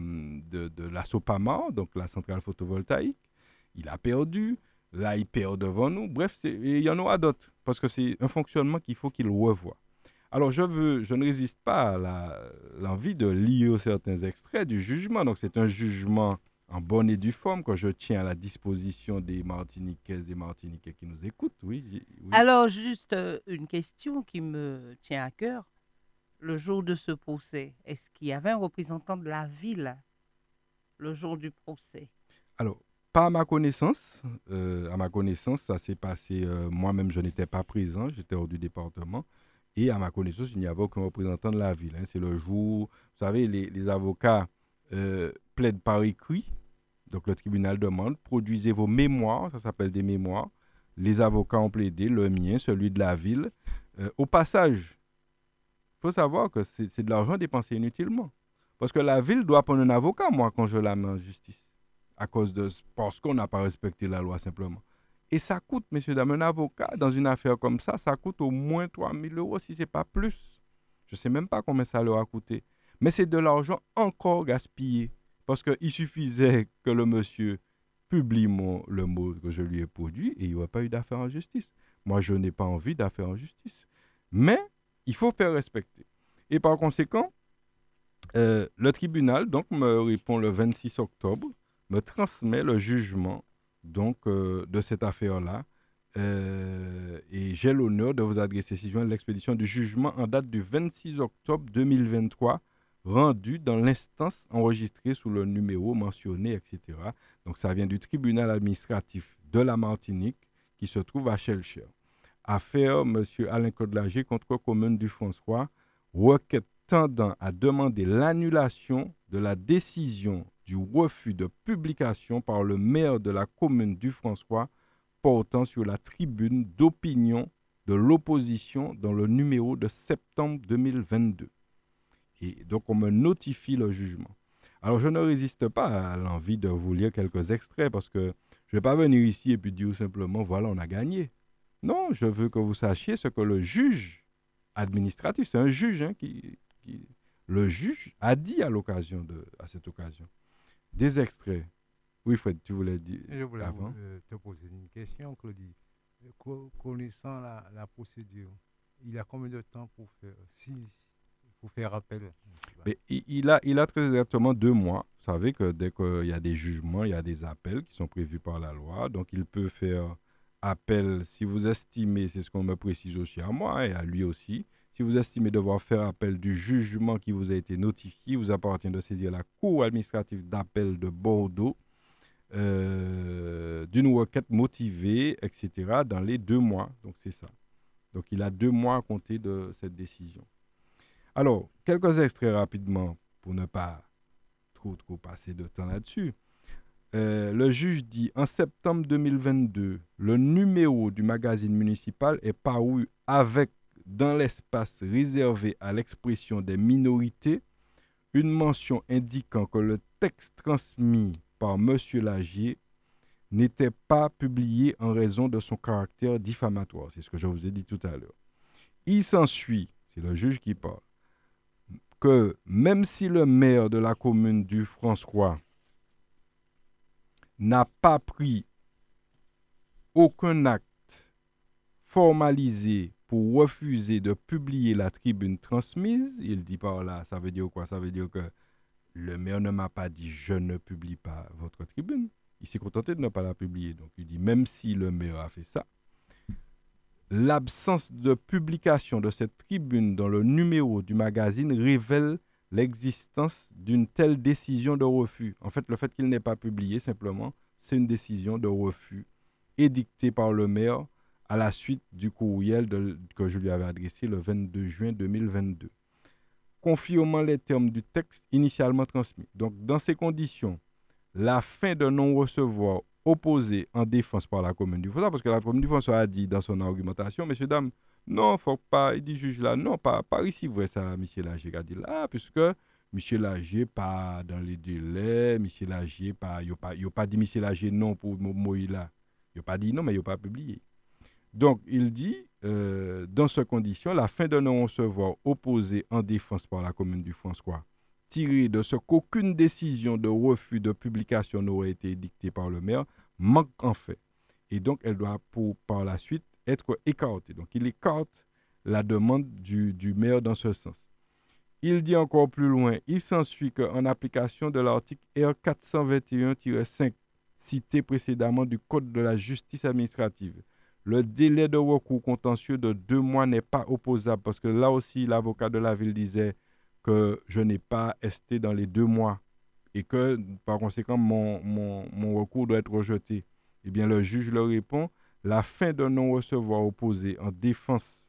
de, de la Sopama, donc la centrale photovoltaïque. Il a perdu. Là, il perd devant nous. Bref, il y en aura d'autres. Parce que c'est un fonctionnement qu'il faut qu'il revoie. Alors, je, veux, je ne résiste pas à l'envie de lire certains extraits du jugement. Donc, c'est un jugement en bonne et due forme que je tiens à la disposition des Martiniquaises et Martiniquais qui nous écoutent. Oui, j'ai- oui. Alors, juste euh, une question qui me tient à cœur. Le jour de ce procès, est-ce qu'il y avait un représentant de la ville le jour du procès? Alors, pas à ma connaissance. Euh, à ma connaissance, ça s'est passé. euh, Moi-même, je n'étais pas présent. J'étais hors du département. Et à ma connaissance, il n'y avait aucun représentant de la ville. hein. C'est le jour. Vous savez, les, les avocats euh, plaident par écrit. Donc, le tribunal demande produisez vos mémoires. Ça s'appelle des mémoires. Les avocats ont plaidé, le mien, celui de la ville. Euh, au passage, il faut savoir que c'est c'est de l'argent dépensé inutilement. Parce que la ville doit prendre un avocat, moi, quand je la mets en justice à cause de parce qu'on n'a pas respecté la loi simplement. Et ça coûte, messieurs, dames, un avocat dans une affaire comme ça, ça coûte au moins 3 000 euros, si ce n'est pas plus. Je ne sais même pas combien ça leur a coûté. Mais c'est de l'argent encore gaspillé. Parce qu'il suffisait que le monsieur publie le mot que je lui ai produit et il n'y aurait pas eu d'affaire en justice. Moi, je n'ai pas envie d'affaire en justice. Mais il faut faire respecter. Et par conséquent, euh, le tribunal donc me répond le 26 octobre, me transmet le jugement donc euh, de cette affaire-là. Euh, et j'ai l'honneur de vous adresser si joint l'expédition du jugement en date du 26 octobre 2023, rendu dans l'instance enregistrée sous le numéro mentionné, etc. Donc ça vient du tribunal administratif de la Martinique qui se trouve à Chelcher. Affaire M. Alain Codelager contre commune du François, requête tendant à demander l'annulation de la décision du refus de publication par le maire de la commune du François portant sur la tribune d'opinion de l'opposition dans le numéro de septembre 2022. Et donc on me notifie le jugement. Alors je ne résiste pas à l'envie de vous lire quelques extraits parce que je ne vais pas venir ici et puis dire simplement voilà on a gagné. Non, je veux que vous sachiez ce que le juge administratif, c'est un juge hein, qui, qui- le juge a dit à l'occasion de à cette occasion. Des extraits Oui, Fred, tu voulais dire Je voulais avant? euh, te poser une question, Claudie. Euh, co- Connaissant la, la procédure, il a combien de temps pour faire, si, faire appel il, a, très exactement deux mois. Vous savez que dès qu'il y a des jugements, il y a des appels qui sont prévus par la loi. Donc, il peut faire appel si vous estimez, c'est ce qu'on me précise aussi à moi et à lui aussi, si vous estimez devoir faire appel du jugement qui vous a été notifié, vous appartient de saisir la Cour administrative d'appel de Bordeaux euh, d'une requête motivée, etc., dans les deux mois. Donc, c'est ça. Donc, il a deux mois à compter de cette décision. Alors, quelques extraits rapidement pour ne pas trop, trop passer de temps là-dessus. Euh, le juge dit en septembre 2022, le numéro du magazine municipal est paru avec, dans l'espace réservé à l'expression des minorités, une mention indiquant que le texte transmis par M. Lagier n'était pas publié en raison de son caractère diffamatoire. C'est ce que je vous ai dit tout à l'heure. Il s'ensuit, c'est le juge qui parle, que même si le maire de la commune du François n'a pas pris aucun acte formalisé pour refuser de publier la tribune transmise, il dit par là, ça veut dire quoi? Ça veut dire que le maire ne m'a pas dit je ne publie pas votre tribune. Il s'est contenté de ne pas la publier. Donc il dit même si le maire a fait ça, l'absence de publication de cette tribune dans le numéro du magazine révèle l'existence d'une telle décision de refus. En fait, le fait qu'il n'ait pas publié, simplement, c'est une décision de refus édictée par le maire à la suite du courriel que je lui avais adressé le 22 juin 2022, confirmant les termes du texte initialement transmis. Donc, dans ces conditions, la fin de non-recevoir opposé en défense par la commune du François, parce que la commune du François a dit dans son argumentation, messieurs, dames, non, faut pas, il dit juge là, non, pas, ici, vrai ça, monsieur Lagier a dit là, puisque monsieur Lagier pas dans les délais, monsieur Lagier pas, il n'a pas, pas dit monsieur Lagier non pour mo- Moïse là, il n'a pas dit non, mais il n'a pas publié. Donc, il dit, euh, dans ces conditions, la fin de non-recevoir opposé en défense par la commune du François, de ce qu'aucune décision de refus de publication n'aurait été dictée par le maire, manque en fait. Et donc, elle doit pour, par la suite être écartée. Donc, il écarte la demande du, du maire dans ce sens. Il dit encore plus loin, il s'ensuit qu'en application de l'article R421-5 cité précédemment du Code de la justice administrative, le délai de recours contentieux de deux mois n'est pas opposable parce que là aussi, l'avocat de la ville disait que je n'ai pas esté dans les deux mois et que par conséquent, mon, mon, recours doit être rejeté. Eh bien, le juge leur répond, la fin de non-recevoir opposé en défense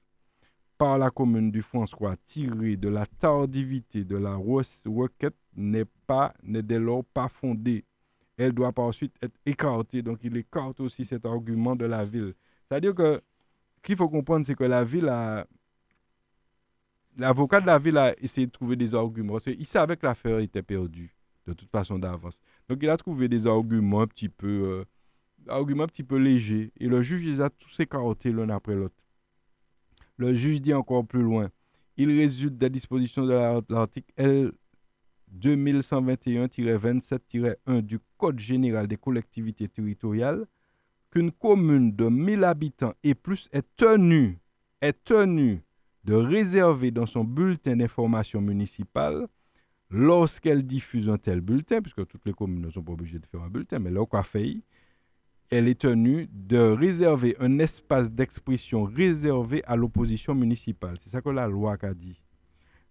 par la commune du François tirée de la tardivité de la re- requête n'est pas, n'est dès lors pas fondée. Elle doit par ensuite être écartée. Donc, il écarte aussi cet argument de la ville. C'est-à-dire que ce qu'il faut comprendre, c'est que la ville a. L'avocat de la ville a essayé de trouver des arguments. Parce qu'il savait que l'affaire était perdue, de toute façon, d'avance. Donc, il a trouvé des arguments un petit peu. euh, arguments un petit peu légers. Et le juge les a tous écartés l'un après l'autre. Le juge dit encore plus loin. Il résulte des dispositions de la- l'article L 2121-27-1 du Code général des collectivités territoriales qu'une commune de 1000 habitants et plus est tenue, est tenue de réserver dans son bulletin d'information municipale, lorsqu'elle diffuse un tel bulletin, puisque toutes les communes ne sont pas obligées de faire un bulletin, mais là, elle est tenue de réserver un espace d'expression réservé à l'opposition municipale. C'est ça que la loi a dit.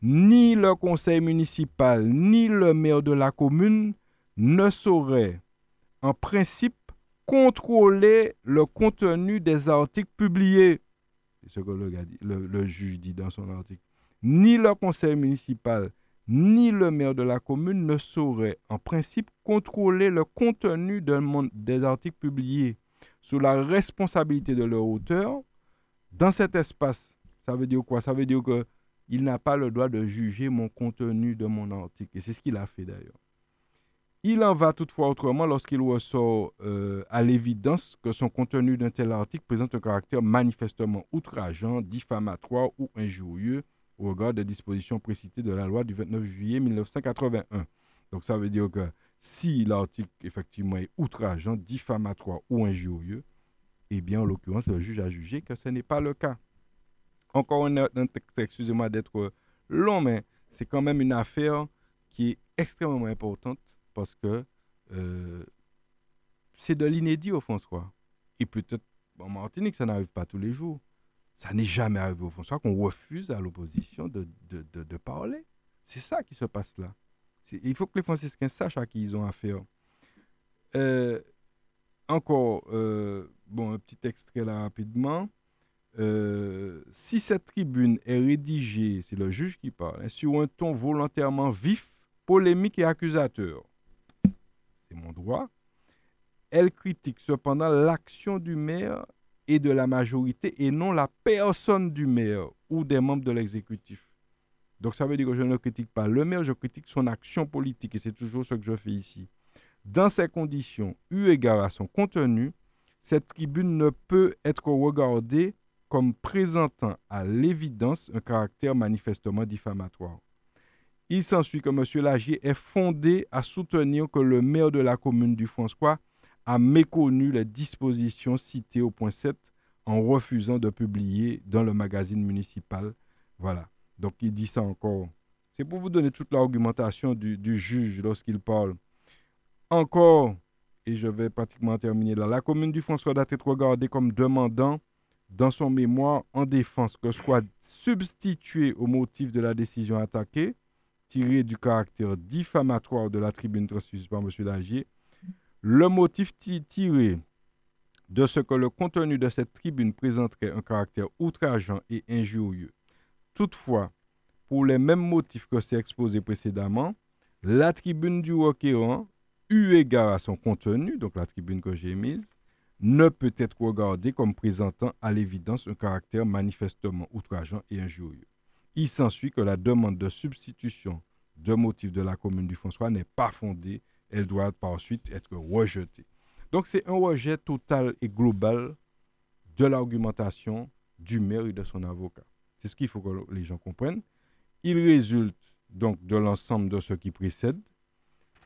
Ni le conseil municipal, ni le maire de la commune ne sauraient, en principe, contrôler le contenu des articles publiés. Ce que le, juge dit dans son article. Ni le conseil municipal, ni le maire de la commune ne sauraient, en principe, contrôler le contenu des articles publiés sous la responsabilité de leur auteur dans cet espace. Ça veut dire quoi? Ça veut dire que il n'a pas le droit de juger mon contenu de mon article. Et c'est ce qu'il a fait d'ailleurs. Il en va toutefois autrement lorsqu'il ressort euh, à l'évidence que son contenu d'un tel article présente un caractère manifestement outrageant, diffamatoire ou injurieux au regard des dispositions précitées de la loi du 29 juillet 1981. Donc ça veut dire que si l'article effectivement est outrageant, diffamatoire ou injurieux, eh bien, en l'occurrence, le juge a jugé que ce n'est pas le cas. Encore un, un texte, excusez-moi d'être long, mais c'est quand même une affaire qui est extrêmement importante parce que euh, c'est de l'inédit au François. Et peut-être en Martinique, ça n'arrive pas tous les jours. Ça n'est jamais arrivé au François qu'on refuse à l'opposition de, de, de, parler. C'est ça qui se passe là. Il faut que les franciscains sachent à qui ils ont affaire. Euh, encore, euh, bon, un petit extrait là rapidement. si cette tribune est rédigée, c'est le juge qui parle, hein, sur un ton volontairement vif, polémique et accusateur, mon droit, elle critique cependant l'action du maire et de la majorité et non la personne du maire ou des membres de l'exécutif. Donc ça veut dire que je ne critique pas le maire, je critique son action politique et c'est toujours ce que je fais ici. Dans ces conditions, eu égard à son contenu, cette tribune ne peut être regardée comme présentant à l'évidence un caractère manifestement diffamatoire. Il s'ensuit que M. Lagier est fondé à soutenir que le maire de la commune du François a méconnu les dispositions citées au point 7 en refusant de publier dans le magazine municipal. Voilà. Donc il dit ça encore. C'est pour vous donner toute l'argumentation du, du juge lorsqu'il parle. Encore, et je vais pratiquement terminer là, la commune du François doit être regardée comme demandant dans son mémoire en défense que soit substitué au motif de la décision attaquée, tiré du caractère diffamatoire de la tribune transmise par M. Lagier, le motif tiré de ce que le contenu de cette tribune présenterait un caractère outrageant et injurieux. Toutefois, pour les mêmes motifs que c'est exposé précédemment, la tribune du requérant, eu égard à son contenu, donc la tribune que j'ai mise, ne peut être regardée comme présentant à l'évidence un caractère manifestement outrageant et injurieux. Il s'ensuit que la demande de substitution de motifs de la commune du François n'est pas fondée elle doit par suite être rejetée. Donc c'est un rejet total et global de l'argumentation du maire et de son avocat. C'est ce qu'il faut que les gens comprennent. Il résulte donc de l'ensemble de ce qui précède,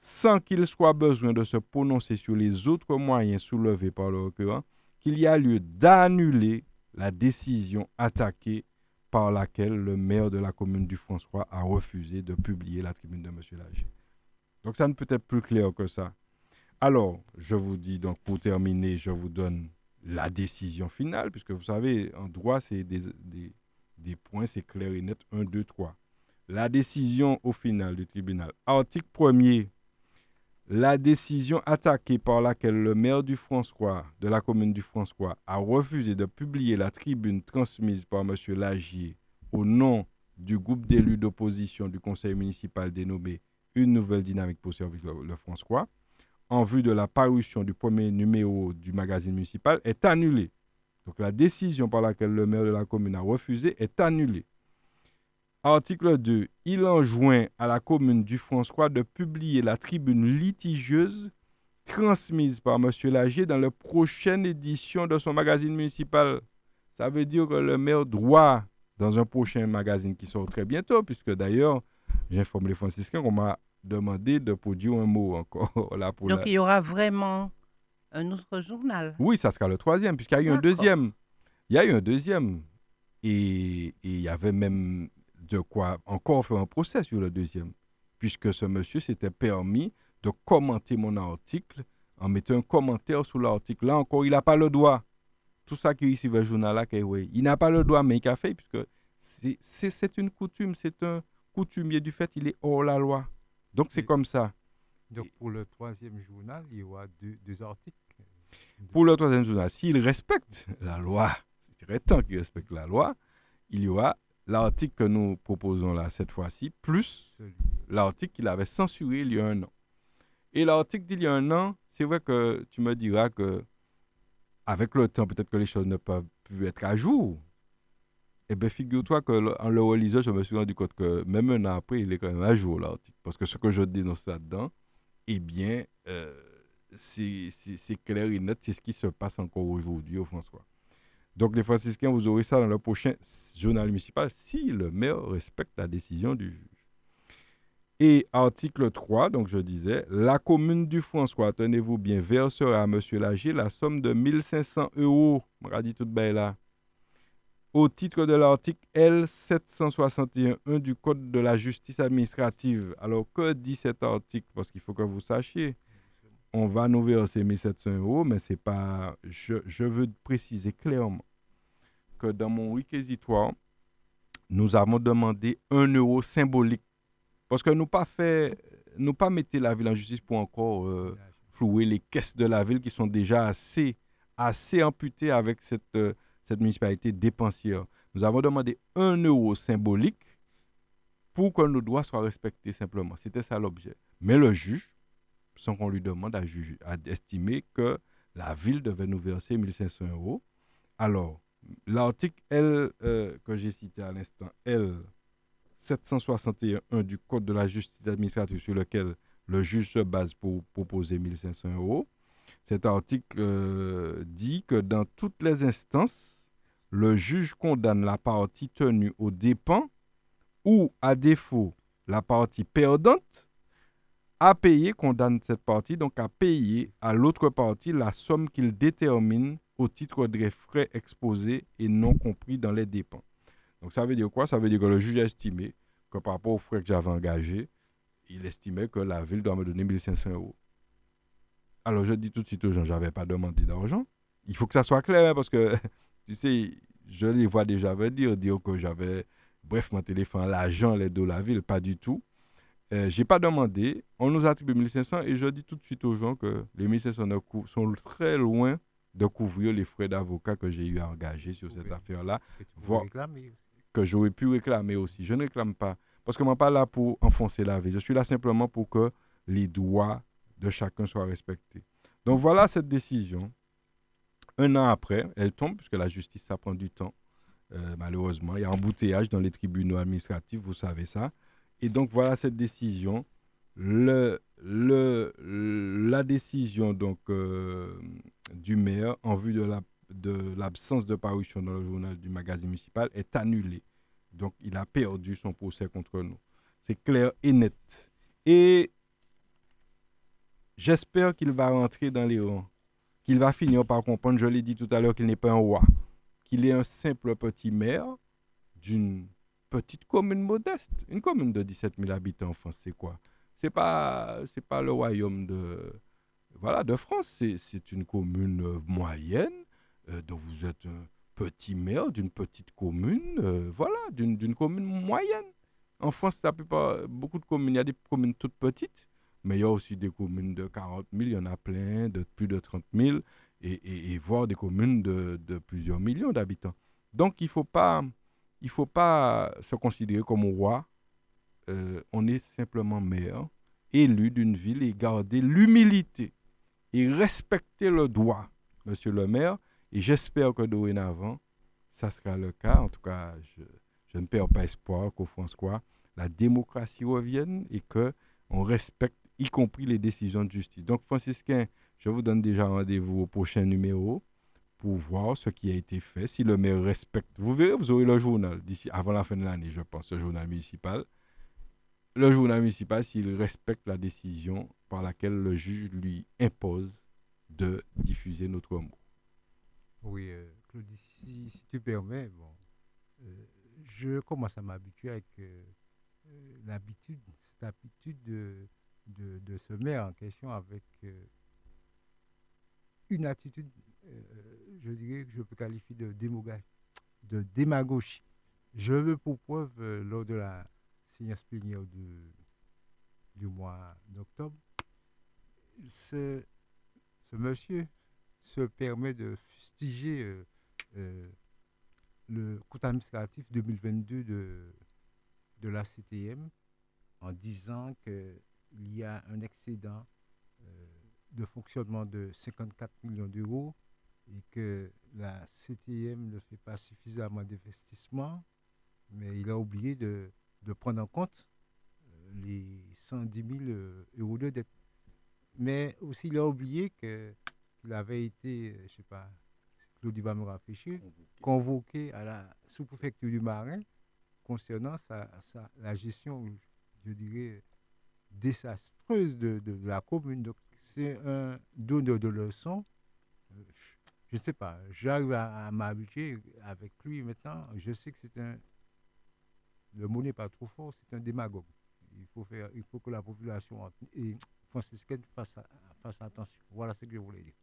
sans qu'il soit besoin de se prononcer sur les autres moyens soulevés par le requérant, qu'il y a lieu d'annuler la décision attaquée par laquelle le maire de la commune du François a refusé de publier la tribune de M. Lager. Donc ça ne peut être plus clair que ça. Alors, je vous dis, donc pour terminer, je vous donne la décision finale, puisque vous savez, en droit, c'est des, des, points, c'est clair et net, 1, 2, 3. La décision au final du tribunal. Article 1er. La décision attaquée par laquelle le maire du de la commune du François, a refusé de publier la tribune transmise par M. Lagier au nom du groupe d'élus d'opposition du conseil municipal dénommé une nouvelle dynamique pour servir le, François, en vue de la parution du premier numéro du magazine municipal, est annulée. Donc la décision par laquelle le maire de la commune a refusé est annulée. Article 2. Il enjoint à la commune du François de publier la tribune litigieuse transmise par M. Lagier dans la prochaine édition de son magazine municipal. Ça veut dire que le maire doit, dans un prochain magazine qui sort très bientôt, puisque d'ailleurs, j'informe les franciscains qu'on m'a demandé de produire un mot encore. Là, pour Donc il y aura vraiment un autre journal. Oui, ça sera le troisième, puisqu'il y a eu un deuxième. Il y a eu un deuxième. Et, il y avait même de quoi encore faire un procès sur le deuxième, puisque ce monsieur s'était permis de commenter mon article en mettant un commentaire sur l'article. Là encore, il n'a pas le droit. Tout ça qui ici le journal là, il n'a pas le droit, mais il a fait, puisque c'est une coutume, c'est un, coutumier du fait, il est hors la loi. Donc c'est comme ça. Donc pour le troisième journal, il y aura deux, articles. Pour le troisième journal, s'il respecte la loi, c'est temps qu'il respecte la loi, il y aura l'article que nous proposons là cette fois-ci, plus l'article qu'il avait censuré il y a un an. Et l'article d'il y a un an, c'est vrai que tu me diras que avec le temps, peut-être que les choses ne peuvent plus être à jour. Eh bien, figure-toi qu'en le relisant, je me suis rendu compte que même un an après, il est quand même à jour, l'article. Parce que ce que je dénonce là-dedans, eh bien, euh, c'est clair et net, c'est ce qui se passe encore aujourd'hui au François. Donc, les franciscains, vous aurez ça dans le prochain journal municipal si le maire respecte la décision du juge. Et article 3, donc je disais, la commune du François, tenez-vous bien, versera à M. Lagier la somme de 1500 euros, dit tout là, au titre de l'article L761 du Code de la justice administrative. Alors, que dit cet article? Parce qu'il faut que vous sachiez, on va nous verser 1700 euros, mais c'est pas. Je, veux préciser clairement dans mon réquisitoire, nous avons demandé un euro symbolique. Parce que nous pas fait, nous pas mettez la ville en justice pour encore euh, flouer les caisses de la ville qui sont déjà assez, amputées avec cette. Euh, cette municipalité dépensière. Nous avons demandé un euro symbolique pour que nos droits soient respectés simplement. C'était ça l'objet. Mais le juge, sans qu'on lui demande, a, juge, a estimé que la ville devait nous verser 1500 euros. Alors, l'article L euh, que j'ai cité à l'instant, L 761 du Code de la justice administrative sur lequel le juge se base pour proposer 1500 euros, cet article euh, dit que dans toutes les instances, le juge condamne la partie tenue aux dépens ou, à défaut, la partie perdante à payer, condamne cette partie, donc à payer à l'autre partie la somme qu'il détermine au titre des frais exposés et non compris dans les dépens. Donc ça veut dire quoi? Ça veut dire que le juge a estimé que par rapport aux frais que j'avais engagés, il estimait que la ville doit me donner 1500 euros. Alors je dis tout de suite aux gens, je n'avais pas demandé d'argent. Il faut que ça soit clair, hein, parce que tu sais, je les vois déjà venir, dire que j'avais, bref, mon téléphone, l'argent, les de la ville, pas du tout. Euh, je n'ai pas demandé. On nous attribue 1500 et je dis tout de suite aux gens que les 1500 sont très loin de couvrir les frais d'avocat que j'ai eu à engager sur cette affaire-là. Que j'aurais pu réclamer aussi. Je ne réclame pas. Parce que je ne suis pas là pour enfoncer la vie. Je suis là simplement pour que les droits de chacun soient respectés. Donc voilà cette décision un an après, elle tombe, puisque la justice, ça prend du temps, euh, malheureusement. Il y a embouteillage dans les tribunaux administratifs, vous savez ça. Et donc, voilà cette décision. Le, le, la décision donc, euh, du maire en vue de l'absence de, parution dans le journal du magazine municipal est annulée. Donc, il a perdu son procès contre nous. C'est clair et net. Et j'espère qu'il va rentrer dans les rangs qu'il va finir par comprendre, je l'ai dit tout à l'heure, qu'il n'est pas un roi, qu'il est un simple petit maire d'une petite commune modeste. Une commune de 17 000 habitants en France, c'est quoi? C'est pas, c'est pas le royaume de, voilà, de France, c'est une commune euh, moyenne, euh, dont vous êtes un petit maire d'une petite commune, euh, voilà, d'une commune moyenne. En France, peut pas beaucoup de communes, il y a des communes toutes petites, mais il y a aussi des communes de 40 000, il y en a plein, de plus de 30 000, et, voire des communes de, plusieurs millions d'habitants. Donc il ne faut, pas, faut pas se considérer comme roi. Euh, on est simplement maire, élu d'une ville, et garder l'humilité et respecter le droit, monsieur le maire. Et j'espère que dorénavant, ça sera le cas. En tout cas, je, je ne perds pas espoir qu'au François, la démocratie revienne et que on respecte y compris les décisions de justice. Donc, franciscain, je vous donne déjà rendez-vous au prochain numéro pour voir ce qui a été fait. Si le maire respecte, vous verrez, vous aurez le journal d'ici avant la fin de l'année, je pense, le journal municipal. Le journal municipal, s'il respecte la décision par laquelle le juge lui impose de diffuser notre mot. Oui, euh, Claudie, si, tu permets, bon, euh, je commence à m'habituer avec euh, l'habitude, cette habitude de de, de, se mettre en question avec une attitude, je dirais que je peux qualifier de, de démagogie. Je veux pour preuve, lors de la séance plénière du, du mois d'octobre, ce, monsieur se permet de fustiger le coût administratif 2022 de, de la CTM en disant que il y a un excédent euh, de fonctionnement de 54 millions d'euros et que la CTM ne fait pas suffisamment d'investissement, mais il a oublié de, prendre en compte euh, les 110 000 euh, euros de dette. Mais aussi, il a oublié qu'il avait été, je ne sais pas, Claudie va me rafraîchir, convoqué à la sous-préfecture du Marin concernant sa, la gestion, je dirais, désastreuse de, de- de la commune. Donc, c'est un donneur de leçons. Euh, Je ne sais pas, j'arrive à, à m'habituer avec lui maintenant. Je sais que c'est un. Le mot n'est pas trop fort, c'est un démagogue. Il faut, que la population franciscaine fasse, attention. Voilà ce que je voulais dire.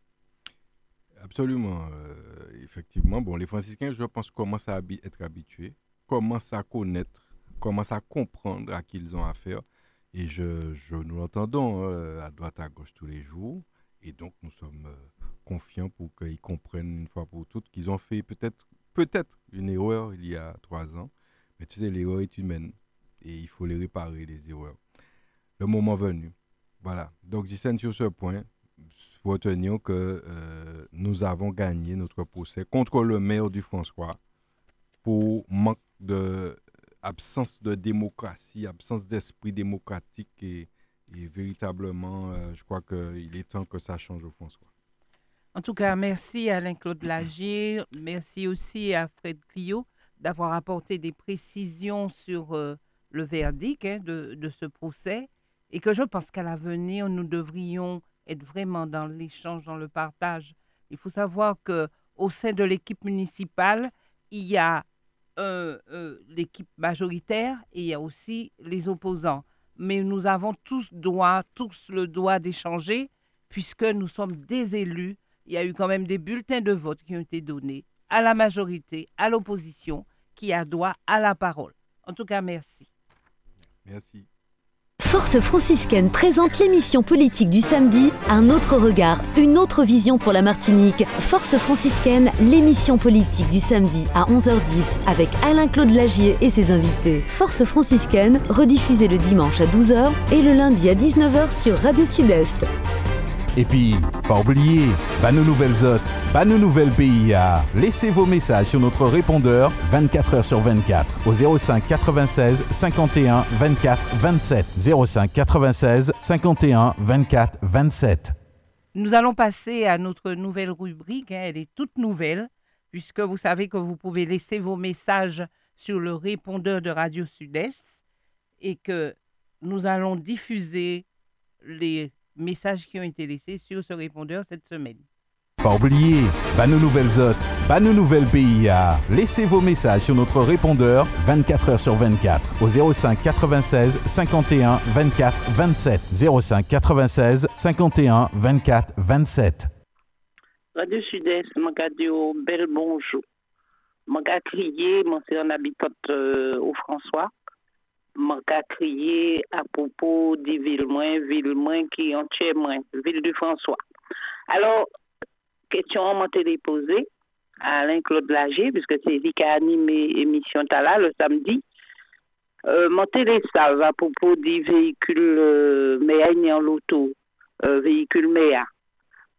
Absolument. euh, effectivement, bon, les franciscains, je pense, commencent à être habitués, commencent à connaître, commencent à comprendre à qui ils ont affaire. Et je, nous l'entendons euh, à droite, à gauche tous les jours. Et donc, nous sommes euh, confiants pour qu'ils comprennent une fois pour toutes qu'ils ont fait peut-être peut-être une erreur il y a trois ans. Mais tu sais, l'erreur est humaine. Et il faut les réparer, les erreurs. Le moment venu. Voilà. Donc, Gisèle, sur ce point, faut retenir que euh, nous avons gagné notre procès contre le maire du François pour manque de absence de démocratie, absence d'esprit démocratique et, véritablement, euh, je crois qu'il est temps que ça change au François. En tout cas, merci Alain-Claude Lagier. Merci aussi à Fred Clio d'avoir apporté des précisions sur euh, le verdict hein, de, ce procès. Et que je pense qu'à l'avenir, nous devrions être vraiment dans l'échange, dans le partage. Il faut savoir que au sein de l'équipe municipale, il y a l'équipe majoritaire et il y a aussi les opposants. Mais nous avons tous droit, tous le droit d'échanger puisque nous sommes des élus. Il y a eu quand même des bulletins de vote qui ont été donnés à la majorité, à l'opposition, qui a droit à la parole. En tout cas, merci. Merci. Force franciscaine présente l'émission politique du samedi, un autre regard, une autre vision pour la Martinique. Force franciscaine, l'émission politique du samedi à 11h10 avec Alain-Claude Lagier et ses invités. Force franciscaine, rediffusée le dimanche à 12h et le lundi à 19h sur Radio Sud-Est. Et puis, pas oublier, bah nos nouvelles hôtes, bah nos nouvelles PIA. Laissez vos messages sur notre répondeur 24 heures sur 24 au 05 96 51 24 27. 05 96 51 24 27. Nous allons passer à notre nouvelle rubrique. hein, Elle est toute nouvelle, puisque vous savez que vous pouvez laisser vos messages sur le répondeur de Radio Sud-Est et que nous allons diffuser les messages qui ont été laissés sur ce répondeur cette semaine. Pas oublier, bah nos nouvelles hôtes, bah nos nouvelles PIA. Laissez vos messages sur notre répondeur 24 heures sur 24 au 05 96 51 24 27. 05 96 51 24 27. Radio Sud-Est, au bel bonjour. M'a crié, mon c'est un habitant euh, au François. M'a crié à propos des villes moins, villes moins qui entièrement, ville du François. Alors, question m'a été posée à Alain-Claude Lager, puisque c'est lui qui a animé l'émission Tala le samedi. Euh, télésalve à propos des véhicules euh, MEA en l'auto, euh, véhicules MEA.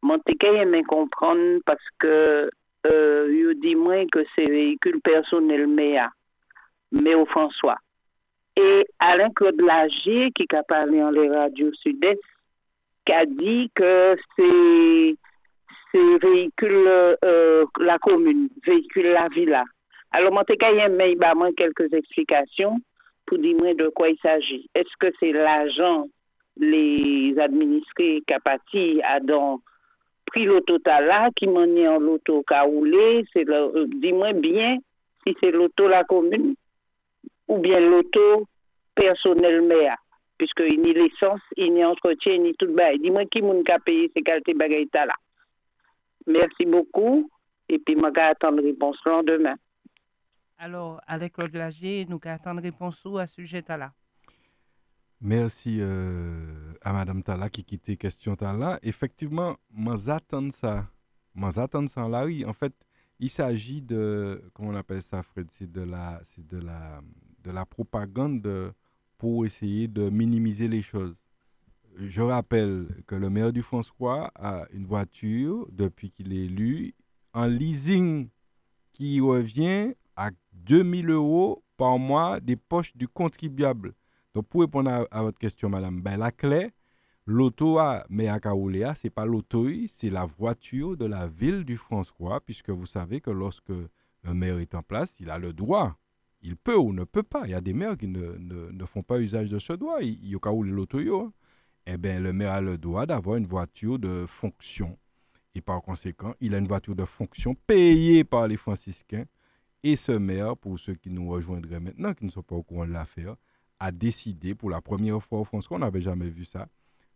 Mon aimé comprendre parce que euh, je dis moi que c'est véhicule personnel MEA, mais au François. Et Alain Claude Lagier, qui a parlé en les radios sud-est, qui a dit que c'est véhicule euh, la commune, véhicule la villa. Alors, mon aimé moi quelques explications pour dire moi de quoi il s'agit. Est-ce que c'est l'agent, les administrés à dans pris l'auto là, qui m'en est en l'auto qu'a roulé, c'est le, euh, dis-moi bien si c'est l'auto la commune ou bien l'auto personnel méa, puisque il n'y l'essence, il n'y entretien, ni tout bail. Dis-moi qui moun qu'a payé ces qualités bagaille là. Merci beaucoup, et puis moi attendre réponse le lendemain. Alors, avec Claude Lagier, nous attendre réponse à ce sujet-là. Merci euh, à Madame Tala qui quittait question Tala. Effectivement, moi j'attends ça. Moi j'attends ça là, oui. En fait, il s'agit de, comment on appelle ça, Fred, c'est de la, c'est de la, de la propagande pour essayer de minimiser les choses. Je rappelle que le maire du François a une voiture depuis qu'il est élu en leasing qui revient à 2000 euros par mois des poches du contribuable. Donc, pour répondre à, votre question, madame, ben, la clé, l'auto à Méakaoulea, ce n'est pas l'auto, c'est la voiture de la ville du François, puisque vous savez que lorsque un maire est en place, il a le droit, il peut ou ne peut pas. Il y a des maires qui ne, font pas usage de ce droit. Il y a où l'auto Eh bien, le maire a le droit d'avoir une voiture de fonction. Et par conséquent, il a une voiture de fonction payée par les franciscains. Et ce maire, pour ceux qui nous rejoindraient maintenant, qui ne sont pas au courant de l'affaire, a décidé pour la première fois au France, qu'on n'avait jamais vu ça,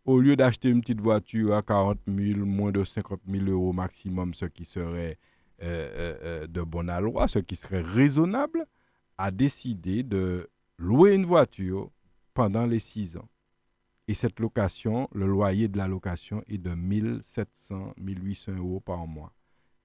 au lieu d'acheter une petite voiture à 40 000, moins de 50 000 euros maximum, ce qui serait euh, euh, euh, de bonne loi, ce qui serait raisonnable, a décidé de louer une voiture pendant les six ans. Et cette location, le loyer de la location est de 1700, 1800 euros par mois.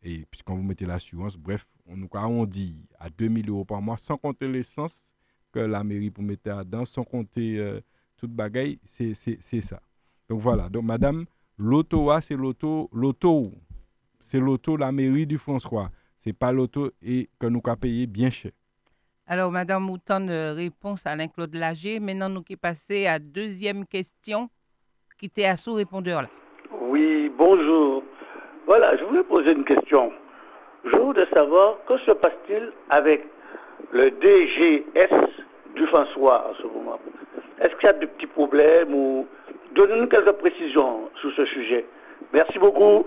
Et puis quand vous mettez l'assurance, bref, on nous on dit à 2000 euros par mois, sans compter l'essence que la mairie pour mettre dedans, sans compter toute bagaille, c'est ça. Donc voilà, donc madame, l'auto c'est l'auto, l'auto, c'est l'auto, la mairie du François. C'est pas l'auto et que nous avons payé bien cher. Alors, Madame Mouton, réponse à Alain-Claude Lager. Maintenant, nous qui passons à la deuxième question qui était à sous-répondeur là. Oui, bonjour. Voilà, je voulais poser une question. Je voudrais savoir que se passe-t-il avec le DGS du François en ce moment? Est-ce qu'il y a de petits problèmes ou Donnez-nous quelques précisions sur ce sujet. Merci beaucoup.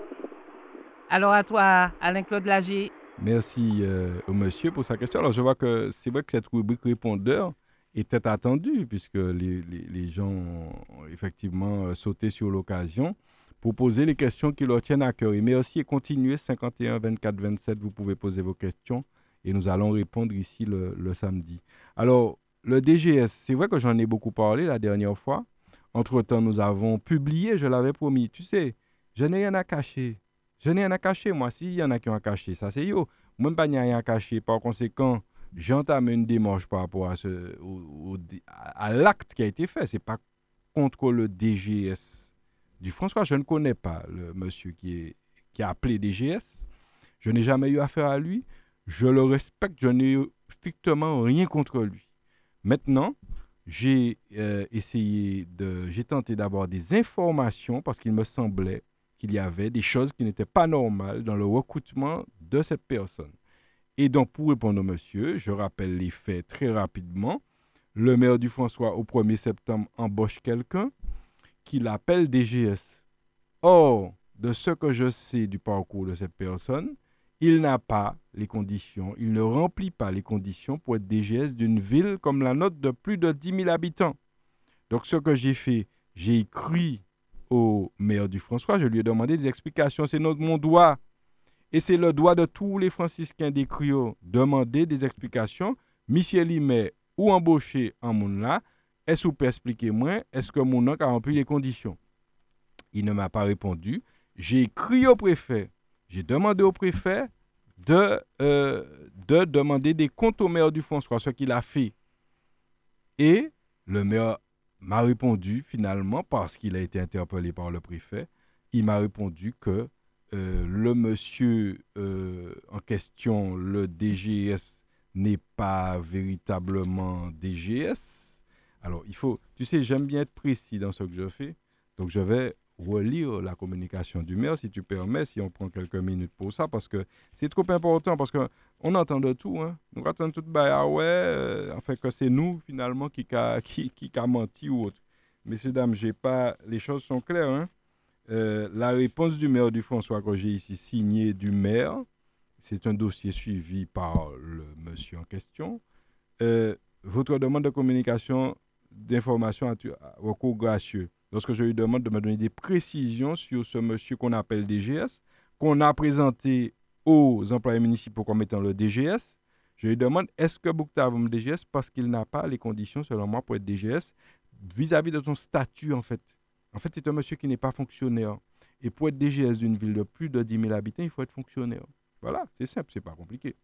Alors à toi, Alain-Claude Lager. Merci euh, au monsieur pour sa question. Alors je vois que c'est vrai que cette rubrique répondeur était attendue puisque les, les, gens ont effectivement euh, sauté sur l'occasion pour poser les questions qui leur tiennent à cœur. Et merci et continuez 51 24 27, vous pouvez poser vos questions et nous allons répondre ici le, le samedi. Alors le DGS, c'est vrai que j'en ai beaucoup parlé la dernière fois. Entre-temps, nous avons publié, je l'avais promis. Tu sais, je n'ai rien à cacher. Je n'ai rien à cacher, moi. S'il y en a qui ont à cacher, ça c'est yo. Moi, pas rien à cacher. Par conséquent, j'entame une démarche par rapport à, ce, à l'acte qui a été fait. Ce n'est pas contre le DGS du François. Je ne connais pas le monsieur qui, est, qui a appelé DGS. Je n'ai jamais eu affaire à lui. Je le respecte. Je n'ai strictement rien contre lui. Maintenant, j'ai euh, essayé de, j'ai tenté d'avoir des informations parce qu'il me semblait qu'il y avait des choses qui n'étaient pas normales dans le recrutement de cette personne. Et donc, pour répondre au monsieur, je rappelle les faits très rapidement. Le maire du François, au 1er septembre, embauche quelqu'un qu'il appelle DGS. Or, de ce que je sais du parcours de cette personne, il n'a pas les conditions, il ne remplit pas les conditions pour être DGS d'une ville comme la nôtre de plus de 10 000 habitants. Donc ce que j'ai fait, j'ai écrit au maire du François, je lui ai demandé des explications. C'est notre mon droit. Et c'est le droit de tous les franciscains des Crios demander des explications. Monsieur Limet ou embauché en mon là, est-ce que vous pouvez expliquer moi, est-ce que mon a rempli les conditions? Il ne m'a pas répondu. J'ai écrit au préfet j'ai demandé au préfet de, euh, de demander des comptes au maire du François, ce qu'il a fait. Et le maire m'a répondu finalement, parce qu'il a été interpellé par le préfet, il m'a répondu que euh, le monsieur euh, en question, le DGS, n'est pas véritablement DGS. Alors, il faut, tu sais, j'aime bien être précis dans ce que je fais. Donc, je vais relire la communication du maire, si tu permets, si on prend quelques minutes pour ça, parce que c'est trop important, parce qu'on entend de tout. Hein. Nous entendons tout, bah, ah ouais, euh, en fait, que c'est nous, finalement, qui a qui, qui menti ou autre. Messieurs, dames, j'ai pas, les choses sont claires. Hein. Euh, la réponse du maire du François que j'ai ici, signée du maire, c'est un dossier suivi par le monsieur en question. Euh, votre demande de communication d'information à recours gracieux lorsque je lui demande de me donner des précisions sur ce monsieur qu'on appelle DGS, qu'on a présenté aux employés municipaux comme étant le DGS, je lui demande est-ce que Boukta me DGS parce qu'il n'a pas les conditions, selon moi, pour être DGS vis-à-vis de son statut, en fait? En fait, c'est un monsieur qui n'est pas fonctionnaire. Et pour être DGS d'une ville de plus de 10 000 habitants, il faut être fonctionnaire. Voilà, c'est simple, c'est pas compliqué.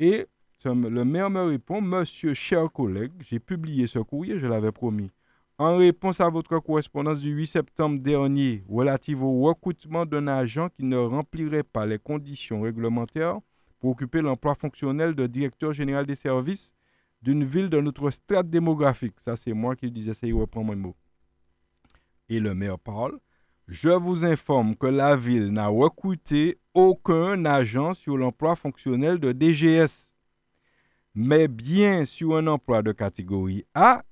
Et le maire me répond Monsieur, cher collègue, j'ai publié ce courrier, je l'avais promis. En réponse à votre correspondance du 8 septembre dernier relative au recrutement d'un agent qui ne remplirait pas les conditions réglementaires pour occuper l'emploi fonctionnel de directeur général des services d'une ville de notre strate démographique. Ça, c'est moi qui disais, ça, il reprend mon mot. Et le maire parle. Je vous informe que la ville n'a recruté aucun agent sur l'emploi fonctionnel de DGS. mais bien sur un emploi de catégorie A,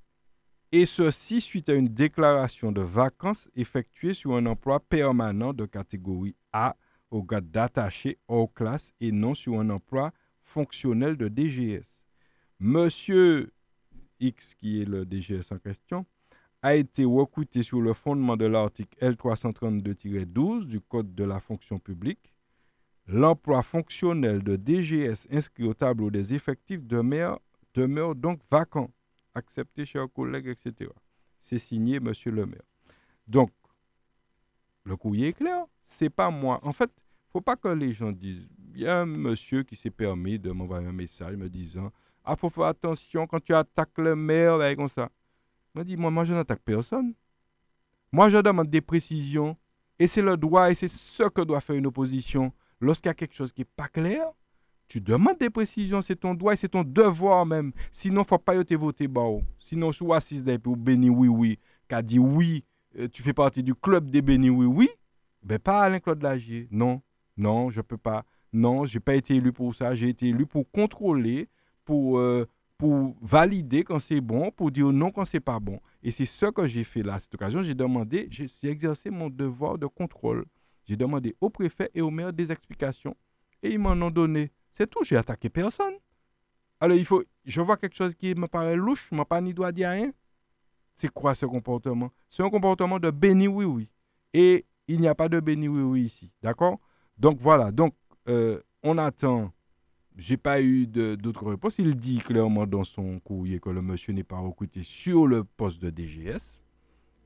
et ceci suite à une déclaration de vacances effectuée sur un emploi permanent de catégorie A au grade d'attaché hors classe et non sur un emploi fonctionnel de DGS. Monsieur X, qui est le DGS en question, a été recruté sur le fondement de l'article L332-12 du Code de la fonction publique. L'emploi fonctionnel de DGS inscrit au tableau des effectifs demeure, demeure donc vacant. Accepté, chers collègues, etc. C'est signé, monsieur le maire. Donc, le courrier est clair. C'est pas moi. En fait, faut pas que les gens disent. Il y a un monsieur qui s'est permis de m'envoyer un message me disant Ah, faut faire attention quand tu attaques le maire, ben, comme ça. Je dis Moi, moi, je n'attaque personne. Moi, je demande des précisions. Et c'est le droit et c'est ce que doit faire une opposition. Lorsqu'il y a quelque chose qui n'est pas clair, tu demandes des précisions, c'est ton droit et c'est ton devoir même. Sinon, faut pas te voter bao. Sinon, soit assise ou béni oui oui, qui a dit oui, euh, tu fais partie du club des béni oui oui, ben pas Alain-Claude Lagier. Non, non, je ne peux pas. Non, je n'ai pas été élu pour ça. J'ai été élu pour contrôler, pour, euh, pour valider quand c'est bon, pour dire non quand c'est pas bon. Et c'est ce que j'ai fait là. À cette occasion, j'ai demandé, j'ai exercé mon devoir de contrôle. J'ai demandé au préfet et au maire des explications. Et ils m'en ont donné. C'est tout, j'ai attaqué personne. Alors, il faut, je vois quelque chose qui me paraît louche, je pas ni droit dire rien. C'est quoi ce comportement? C'est un comportement de béni oui-oui. Et il n'y a pas de béni oui-oui ici. D'accord? Donc, voilà. Donc, euh, on attend. J'ai pas eu d'autres réponses. Il dit clairement dans son courrier que le monsieur n'est pas recruté sur le poste de DGS.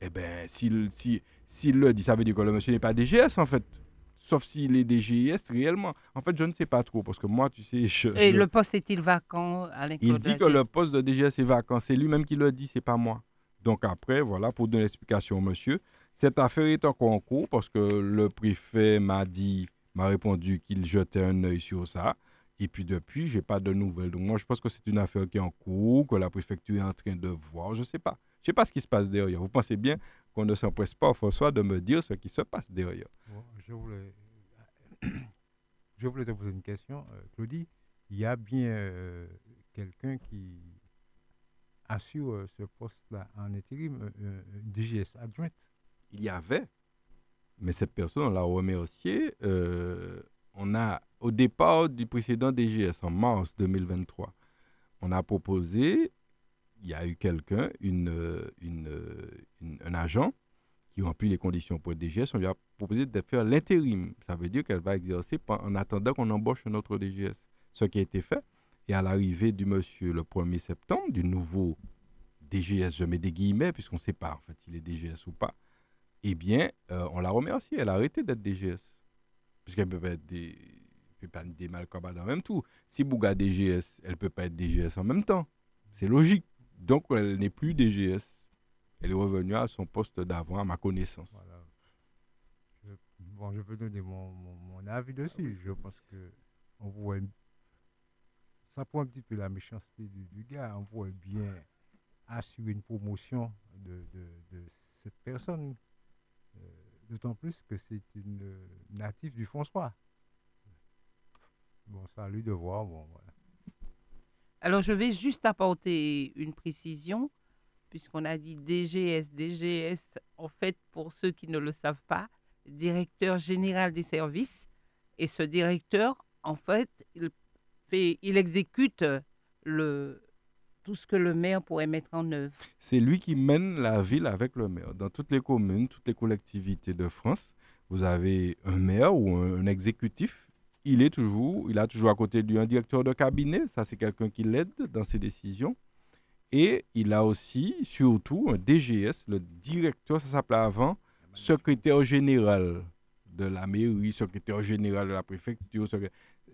Eh bien, s'il si, le dit, ça veut dire que le monsieur n'est pas DGS, en fait. Sauf s'il est DGS réellement. En fait, je ne sais pas trop, parce que moi, tu sais... Je, Et le poste est-il vacant à Il dit que le poste de DGS est vacant. C'est lui-même qui le dit, c'est pas moi. Donc après, voilà, pour donner l'explication au monsieur, cette affaire est encore en cours, parce que le préfet m'a dit, m'a répondu qu'il jetait un œil sur ça. Et puis depuis, je n'ai pas de nouvelles. Donc moi, je pense que c'est une affaire qui est en cours, que la préfecture est en train de voir. Je ne sais pas. Je ne sais pas ce qui se passe derrière. Vous pensez bien? Qu'on ne s'empresse pas, François, de me dire ce qui se passe derrière. je, voulais... je voulais te poser une question. Euh, Claudie, il y a bien euh, quelqu'un qui assure euh, ce poste-là en intérim, une DGS adjointe? Il y avait, mais cette personne, on l'a remercié. on a, au départ du précédent DGS, en mars 2023, on a proposé il y a eu quelqu'un, une, une, un agent qui remplit les conditions pour être DGS, on lui a proposé de faire l'intérim. Ça veut dire qu'elle va exercer en attendant qu'on embauche un autre DGS. Ce qui a été fait. Et à l'arrivée du monsieur le 1er septembre, du nouveau DGS, je mets des guillemets, puisqu'on ne sait pas en fait s'il est DGS ou pas, eh bien, euh, on l'a remercié. Elle a arrêté d'être DGS. Puisqu'elle peut pas être des, peut pas en même tout. Si Bouga DGS, elle peut pas être DGS en même temps. C'est logique. Donc, elle n'est plus DGS. Elle est revenue à son poste d'avant, à ma connaissance. Je, bon, je peux donner mon, mon, avis dessus. Je pense que on pourrait, ça prend un petit peu la méchanceté du, gars. On pourrait bien assurer une promotion de, de, cette personne. Euh, d'autant plus que c'est une native du François. Bon, ça à lui de voir. Bon, voilà. Alors, je vais juste apporter une précision, puisqu'on a dit DGS. DGS, en fait, pour ceux qui ne le savent pas, directeur général des services. Et ce directeur, en fait, il, fait, il exécute le, tout ce que le maire pourrait mettre en œuvre. C'est lui qui mène la ville avec le maire. Dans toutes les communes, toutes les collectivités de France, vous avez un maire ou un exécutif il est toujours, il a toujours à côté de lui un directeur de cabinet, ça c'est quelqu'un qui l'aide dans ses décisions. Et il a aussi, surtout, un DGS, le directeur, ça s'appelait avant, secrétaire général de la mairie, secrétaire général de la préfecture.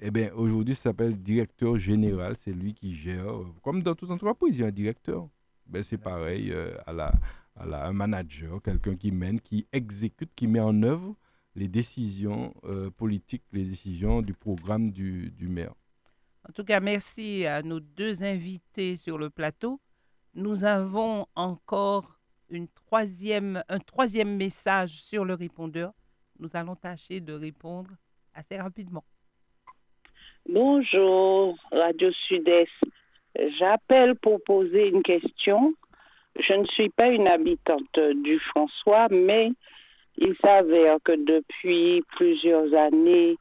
Eh bien, aujourd'hui, ça s'appelle directeur général. C'est lui qui gère. Comme dans toute entreprise, il y a un directeur. Ben, c'est pareil euh, à, la, à la, un manager, quelqu'un qui mène, qui exécute, qui met en œuvre les décisions euh, politiques, les décisions du programme du, du, maire. En tout cas, merci à nos deux invités sur le plateau. Nous avons encore une troisième, un troisième message sur le répondeur. Nous allons tâcher de répondre assez rapidement. Bonjour, Radio Sud-Est. J'appelle pour poser une question. Je ne suis pas une habitante du François, mais il s'avère que depuis plusieurs années,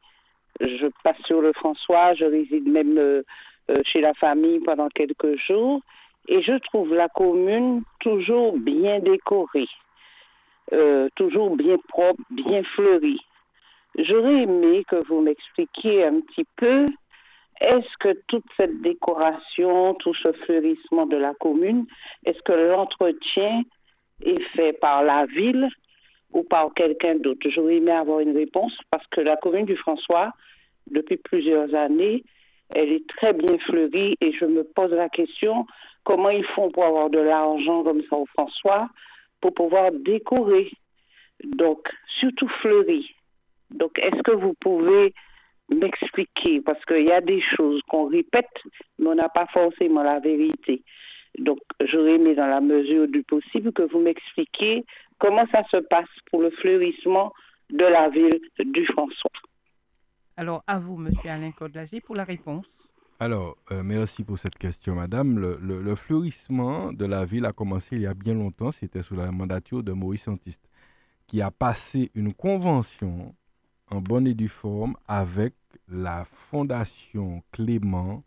je passe sur le François, je réside même euh, euh, chez la famille pendant quelques jours, et je trouve la commune toujours bien décorée, euh, toujours bien propre, bien fleurie. J'aurais aimé que vous m'expliquiez un petit peu, est-ce que toute cette décoration, tout ce fleurissement de la commune, est-ce que l'entretien est fait par la ville ou par quelqu'un d'autre J'aurais aimé avoir une réponse parce que la commune du François, depuis plusieurs années, elle est très bien fleurie et je me pose la question, comment ils font pour avoir de l'argent comme ça au François pour pouvoir décorer? Donc, surtout fleurie. Donc, est-ce que vous pouvez m'expliquer? Parce qu'il y a des choses qu'on répète, mais on n'a pas forcément la vérité. Donc, j'aurais aimé dans la mesure du possible que vous m'expliquiez comment ça se passe pour le fleurissement de la ville du François. Alors, à vous, Monsieur Alain Codelager, pour la réponse. Alors, euh, merci pour cette question, madame. Le, le, fleurissement de la ville a commencé il y a bien longtemps. C'était sous la mandature de Maurice Santiste, qui a passé une convention en bonne et due forme avec la Fondation Clément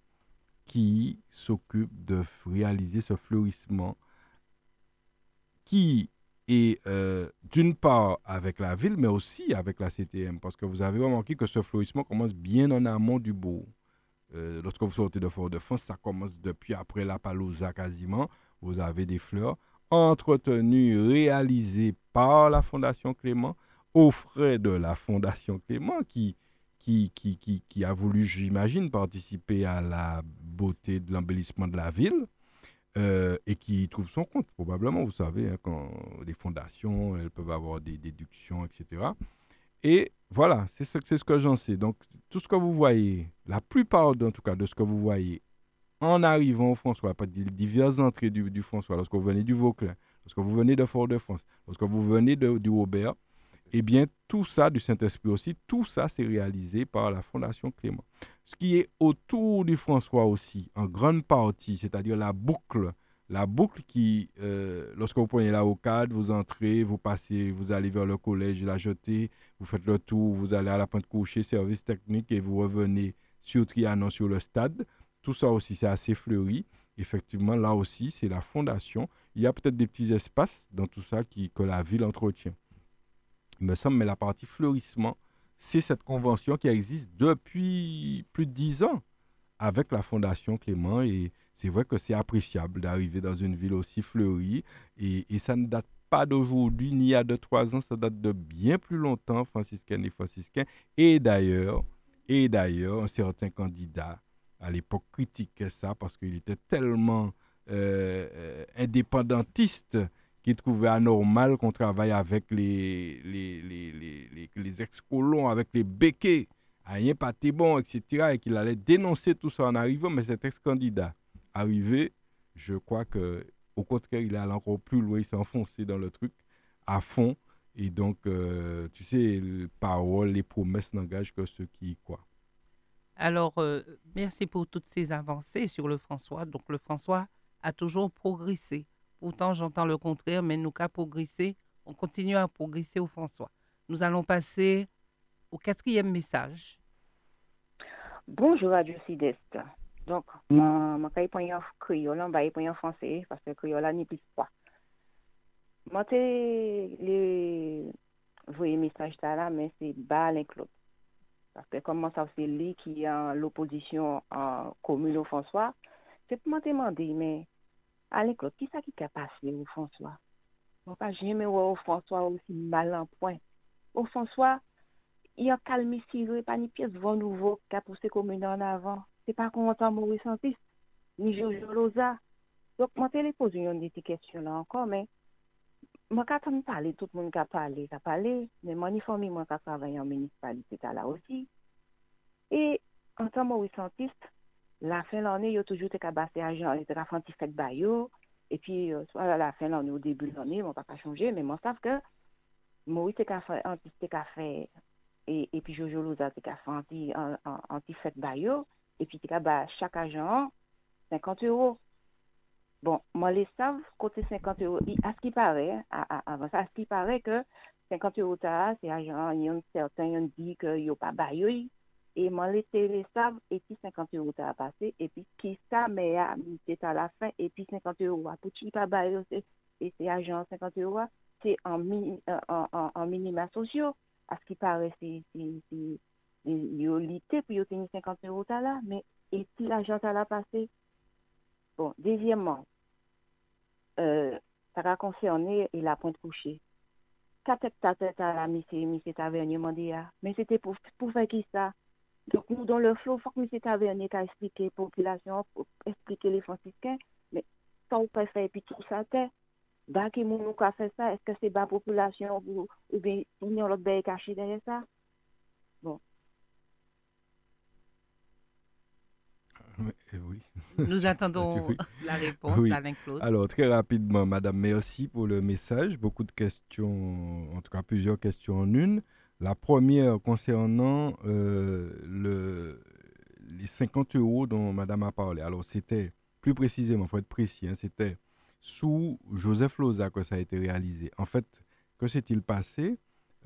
qui s'occupe de réaliser ce fleurissement qui est euh, d'une part avec la ville, mais aussi avec la CTM, parce que vous avez remarqué que ce fleurissement commence bien en amont du beau. Euh, lorsque vous sortez de Fort-de-France, ça commence depuis après la Palouza quasiment. Vous avez des fleurs entretenues, réalisées par la Fondation Clément, aux frais de la Fondation Clément, qui, qui, qui, qui, qui a voulu, j'imagine, participer à la beauté de l'embellissement de la ville. Euh, et qui trouve son compte, probablement, vous savez, hein, quand les fondations, elles peuvent avoir des déductions, etc. Et voilà, c'est ce, ce que j'en sais. Donc, tout ce que vous voyez, la plupart, en tout cas, de ce que vous voyez en arrivant au François, pas des diverses entrées du, François, lorsque vous venez du Vauclin, lorsque vous venez de Fort-de-France, lorsque vous venez du Aubert, eh bien, tout ça, du Saint-Esprit aussi, tout ça, c'est réalisé par la Fondation Clément. Ce qui est autour du François aussi, en grande partie, c'est-à-dire la boucle, la boucle qui, euh, lorsque vous prenez la rocade, vous entrez, vous passez, vous allez vers le collège, la jetée, vous faites le tour, vous allez à la pointe couchée, service technique, et vous revenez sur Trianon, sur le stade. Tout ça aussi, c'est assez fleuri. Effectivement, là aussi, c'est la fondation. Il y a peut-être des petits espaces dans tout ça que la ville entretient. Il me semble, mais la partie fleurissement, c'est cette convention qui existe depuis plus de dix ans avec la Fondation Clément. Et c'est vrai que c'est appréciable d'arriver dans une ville aussi fleurie. Et, ça ne date pas d'aujourd'hui ni a de trois ans, ça date de bien plus longtemps, franciscains et franciscains. Et d'ailleurs, et d'ailleurs, un certain candidat à l'époque critiquait ça parce qu'il était tellement euh, euh, indépendantiste qui trouvait anormal qu'on travaille avec les, les, les, les, ex-colons, avec les béquets, rien pas bon, etc. Et qu'il allait dénoncer tout ça en arrivant, mais cet ex-candidat arrivé, je crois que au contraire, il allait encore plus loin, il s'est enfoncé dans le truc à fond. Et donc, euh, tu sais, les paroles, les promesses n'engagent que ceux qui y croient. Alors, euh, merci pour toutes ces avancées sur le François. Donc, le François a toujours progressé. Pourtant, j'entends le contraire, mais nous qu'à progresser, on continue à progresser au François. Nous allons passer au quatrième message. Bonjour Radio Sud-Est. Donc, je vais en créole, je vais en français, parce que créole n'est plus pas. Moi, les voyez message là, mais c'est bas l'inclus. Parce que comment ça c'est lui qui a l'opposition en commune au François, c'est pour demander, mais Alek lot, ki sa ki ka pase ou François? Mwen pa jeme wè ou François ou si malan poin. Ou François, yon kalmi sirwe pa ni piyes von nouvo ka puse komene an avan. Se pa konwantan mou resantis, ni Jojo Loza. Dok mwen te le pose yon etiketyon la ankon, men mwen ka tan pale, tout moun ka pale, ka pale, men mwen informi mwen ka travay an municipalite ta la osi. E, an tan mou resantis, la fin de l'année, il y a toujours des cabassés agents, il y a des fêtes baillot. Et puis, euh, soit à la fin l'année, au début de l'année, on ne va pas changer, mais moi, je sais que Maurice a fait anti et, et puis Jojo Louza a fait anti-fête baillot. Et puis, chaque agent, 50 euros. Bon, moi, les savent, côté 50 euros, il- à ce qui paraît, hein, à, à- avant ça, à ce qui paraît que 50 euros, ça, c'est agent, il y a certains, ils dit que n'y a pas Et les les savent, et puis 50 euros, ça a passé, et puis qui ça, mais c'est à la fin, et puis 50 euros, pour qui pas baillé, c'est- et c'est agent 50 euros, c'est en, euh, en, en, en minima y a l'été, puis il y a tenu 50 euros, ça là, mais, et puis l'agent, ça l'a passé. Bon, deuxièmement, euh, ça va concerner et la pointe couchée. Quatre hectares à la monsieur, monsieur Tavernier demandé, ah, mais c'était pour, pour faire qui ça? Donc, nous, dans le flot, il faut que monsieur Tavernier t'a expliqué la population, pour expliquer les franciscains, mais ça, on peut faire, puis tout ça, t'es. Bah, qui moun nous a fait ça, est-ce que c'est la population ou, ou bien, il y a l'autre bail caché derrière ça? Bon. Eh oui. Nous attendons Oui. la réponse Oui. d'Alain Claude. Alors, très rapidement, Madame, merci pour le message. Beaucoup de questions, en tout cas plusieurs questions en une. La première concernant euh, le, les 50 euros dont Madame a parlé. Alors, c'était, plus précisément, il faut être précis, hein, c'était sous Joseph Loza que ça a été réalisé. En fait, que s'est-il passé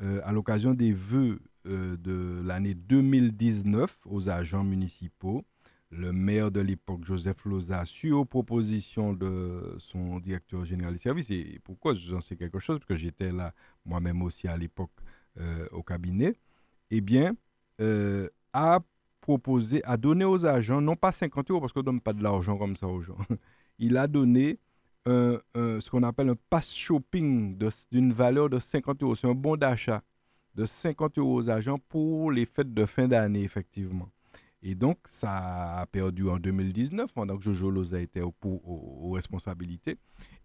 Euh, à l'occasion des vœux euh, de l'année 2019 aux agents municipaux le maire de l'époque, Joseph Loza, sur proposition de son directeur général des services, et pourquoi j'en sais quelque chose, parce que j'étais là moi-même aussi à l'époque au cabinet, eh bien, euh, a proposé, a donné aux agents, non pas 50 euros, parce qu'on ne donne pas de l'argent comme ça aux gens, il a donné ce qu'on appelle un pass shopping d'une valeur de 50 euros. C'est un bon d'achat de 50 euros aux agents pour les fêtes de fin d'année, effectivement. Et donc, ça a perdu en 2019, pendant que Jojo Loza était au- aux responsabilités.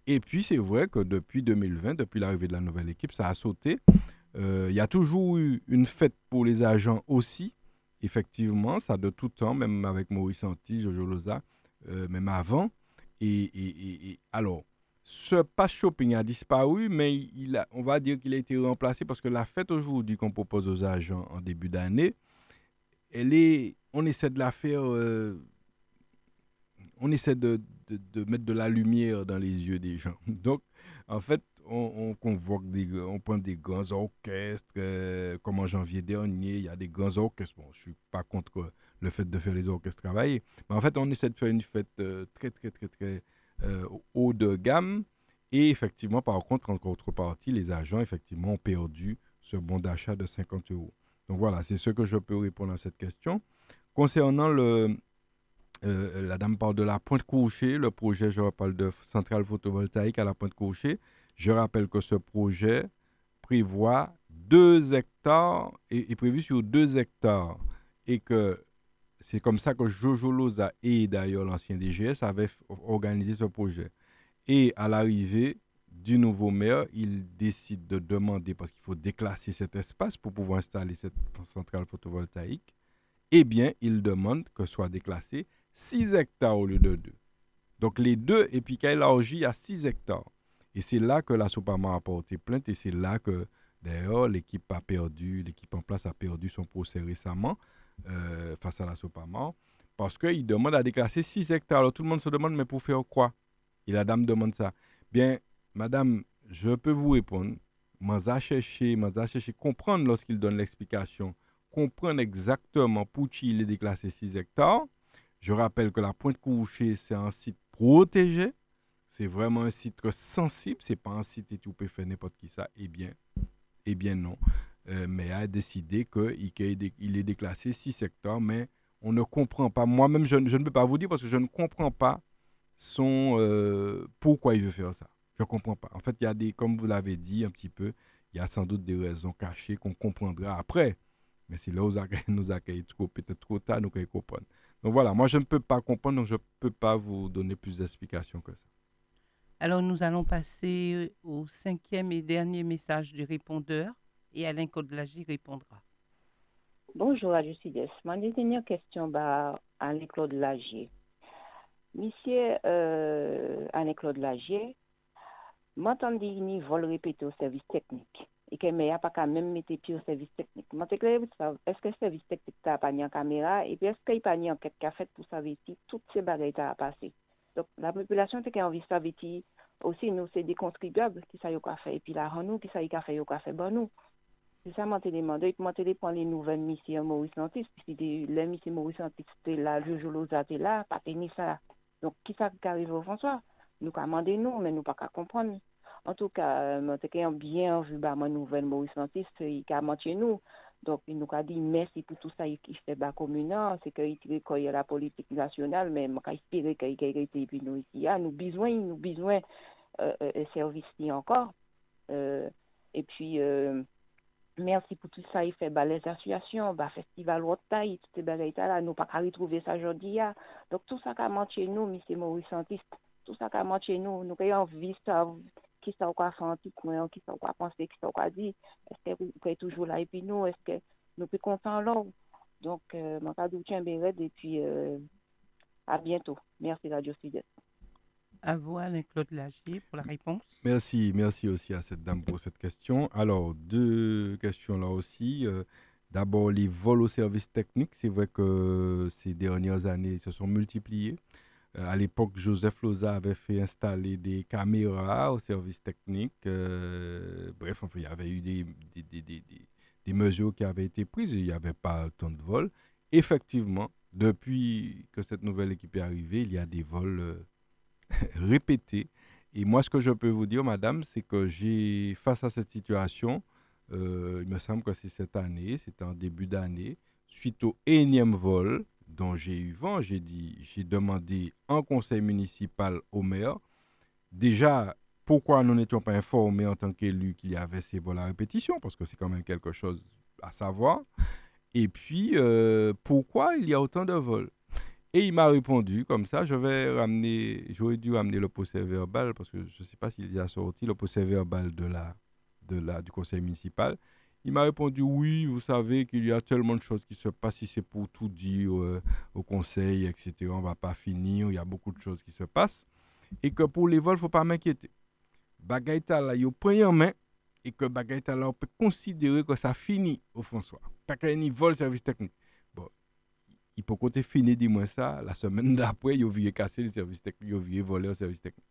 Et puis, c'est vrai que depuis 2020, depuis l'arrivée de la nouvelle équipe, ça a sauté. Euh, Il y a toujours eu une fête pour les agents aussi, effectivement, ça de tout temps, même avec Maurice Anti, Jojo Loza, euh, même avant. Et, alors, ce pass shopping a disparu, mais il a, on va dire qu'il a été remplacé parce que la fête aujourd'hui qu'on propose aux agents en début d'année, elle est, on essaie de la faire, euh, on essaie de- de mettre de la lumière dans les yeux des gens. Donc, en fait, on, on convoque des, on prend des grands orchestres, euh, comme en janvier dernier, il y a des grands orchestres. Bon, je suis pas contre le fait de faire les orchestres travailler, mais en fait, on essaie de faire une fête euh, très, très, très, très euh, haut de gamme. Et effectivement, par contre, en contrepartie, les agents, effectivement, ont perdu ce bon d'achat de 50 euros. Donc voilà, c'est ce que je peux répondre à cette question. Concernant le, la dame parle de la pointe couchée, le projet, je parle de centrale photovoltaïque à la pointe couchée. Je rappelle que ce projet prévoit 2 hectares, est, est prévu sur 2 hectares, et que c'est comme ça que Jojo Loza et d'ailleurs l'ancien DGS avaient organisé ce projet. Et à l'arrivée du nouveau maire, il décide de demander, parce qu'il faut déclasser cet espace pour pouvoir installer cette centrale photovoltaïque, eh bien, il demande que soit déclassé 6 hectares au lieu de 2. Donc les deux, et puis qu'il élargit à 6 hectares. Et c'est là que la Sopama a porté plainte, et c'est là que, d'ailleurs, l'équipe a perdu, l'équipe en place a perdu son procès récemment euh, face à la Sopama, parce qu'il demande à déclasser 6 hectares. Alors tout le monde se demande, mais pour faire quoi? Et la dame demande ça. Bien, madame, je peux vous répondre. Moi, j'ai cherché comprendre lorsqu'il donne l'explication, comprendre exactement pour qui il est déclassé 6 hectares. Je rappelle que la Pointe Couchée, c'est un site protégé. C'est vraiment un site sensible. C'est pas un site et tu peux faire n'importe qui ça. Eh bien, eh bien non. Euh, mais a décidé qu'il il est déclassé 6 hectares, mais on ne comprend pas. Moi-même, je, ne- peux pas vous dire parce que je ne comprends pas son, euh, pourquoi il veut faire ça. Je ne comprends pas. En fait, il y a des, comme vous l'avez dit un petit peu, il y a sans doute des raisons cachées qu'on comprendra après. Mais c'est là où nous accueille trop, peut-être trop tard, nous comprendre. Donc voilà, moi je ne peux pas comprendre, donc je ne peux pas vous donner plus d'explications que ça. Alors, nous allons passer au cinquième et dernier message du répondeur et Alain Codelagy répondra. Bonjour Justice. Ma dernière question bah, à Alain-Claude Lagier. Monsieur euh, Alain-Claude Lagier, m'entendez ni vol répété au service technique? et que mais a pas quand même mettre pied au service technique. Est-ce que le service technique n'a pas en caméra? Et puis est-ce qu'il pas en enquête qu'a fait pour savoir si toutes ces bagages a passé? Donc, la population qui de savoir aussi, nous, c'est des contribuables qui savent quoi faire et puis là, nous, qui savent quoi faire, quoi faire, bon, nous. C'est ça, moi, je demandé. Et moi, je prendre les nouvelles missions Maurice Nantis. Puis, les missions Maurice Nantis, c'était là, Jojo Loza était là, pas tenir ça. Donc, qui ça qui arrive au François? Nous, commandez nous, mais nous, pas qu'à comprendre. En tout cas, moi, je bien vu bah, ma nouvelle Maurice Nantis, il a menti nous. Donc, il nous a dit merci pour tout ça qu'il fait bas communal, c'est qu'il y a la politique nationale, mais je espère qu'il y a été puis nous ici. Nous besoin, nous besoin euh, euh, service encore. Euh, et puis, euh, merci pour tout ça, il fait bah, les associations, bah, festival Rotaille, tout ces bagages là, nous pas retrouver ça aujourd'hui. Donc tout ça qu'a menti nous, M. Maurice Santiste, tout ça qu'a menti nous, nous avons envie de qui ça quoi faire un petit coin, qui ça quoi penser, qui ça quoi dire, est-ce que vous êtes toujours là? Et puis nous, est-ce que nous sommes contents là Donc, euh, mon cadeau tient et puis euh, à bientôt. Merci Radio Sud. À vous, Alain-Claude Lagier, pour la réponse. Merci, merci aussi à cette dame pour cette question. Alors, deux questions là aussi. Euh, d'abord, les vols au service technique. C'est vrai que ces dernières années se sont multipliés. Euh, à l'époque, Joseph Loza avait fait installer des caméras au service technique. Euh, bref, enfin, il y avait eu des, des, des, des, mesures qui avaient été prises. Il n'y avait pas tant de vols. Effectivement, depuis que cette nouvelle équipe est arrivée, il y a des vols répété. Et moi, ce que je peux vous dire, madame, c'est que j'ai, face à cette situation, euh, il me semble que c'est cette année, c'était en début d'année, suite au énième vol dont j'ai eu vent, j'ai dit, j'ai demandé en conseil municipal au maire, déjà, pourquoi nous n'étions pas informés en tant qu'élus qu'il y avait ces vols à répétition, parce que c'est quand même quelque chose à savoir. Et puis, euh, pourquoi il y a autant de vols? Et il m'a répondu comme ça, je vais ramener, j'aurais dû ramener le procès verbal parce que je ne sais pas s'il a sorti le procès verbal de de la, du conseil municipal. Il m'a répondu oui, vous savez qu'il y a tellement de choses qui se passent, si c'est pour tout dire euh, au conseil, etc. On ne va pas finir, il y a beaucoup de choses qui se passent. Et que pour les vols, il ne faut pas m'inquiéter. Bagaïta là, il prend en main et que Bagaïta là, on peut considérer que ça finit au François. Pas qu'il y vol service technique il peut côté fini dis-moi ça la semaine d'après il a casser le service technique il a voler le service technique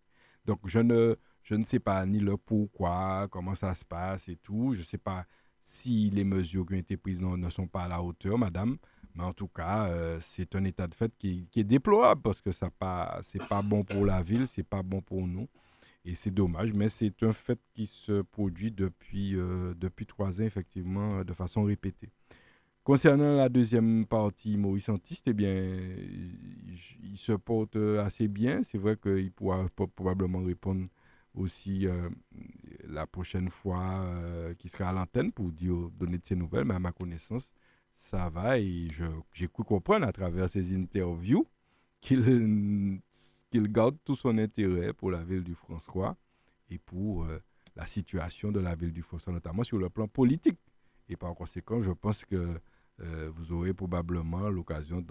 donc je ne je ne sais pas ni le pourquoi comment ça se passe et tout je ne sais pas si les mesures qui ont été prises ne, sont pas à la hauteur madame mais en tout cas euh, c'est un état de fait qui, est déplorable parce que pas c'est pas bon pour la ville c'est pas bon pour nous et c'est dommage, mais c'est un fait qui se produit depuis, euh, depuis trois ans, effectivement, de façon répétée. Concernant la deuxième partie, Maurice Antiste, eh bien, il, se porte assez bien. C'est vrai qu'il pourra probablement répondre aussi euh, la prochaine fois euh, qu'il sera à l'antenne pour dire, donner de ses nouvelles, mais à ma connaissance, ça va et j'ai cru comprendre à travers ses interviews qu'il garde tout son intérêt pour la ville du François et pour euh, la situation de la ville du François, notamment sur le plan politique. Et par conséquent, je pense que euh, vous aurez probablement l'occasion de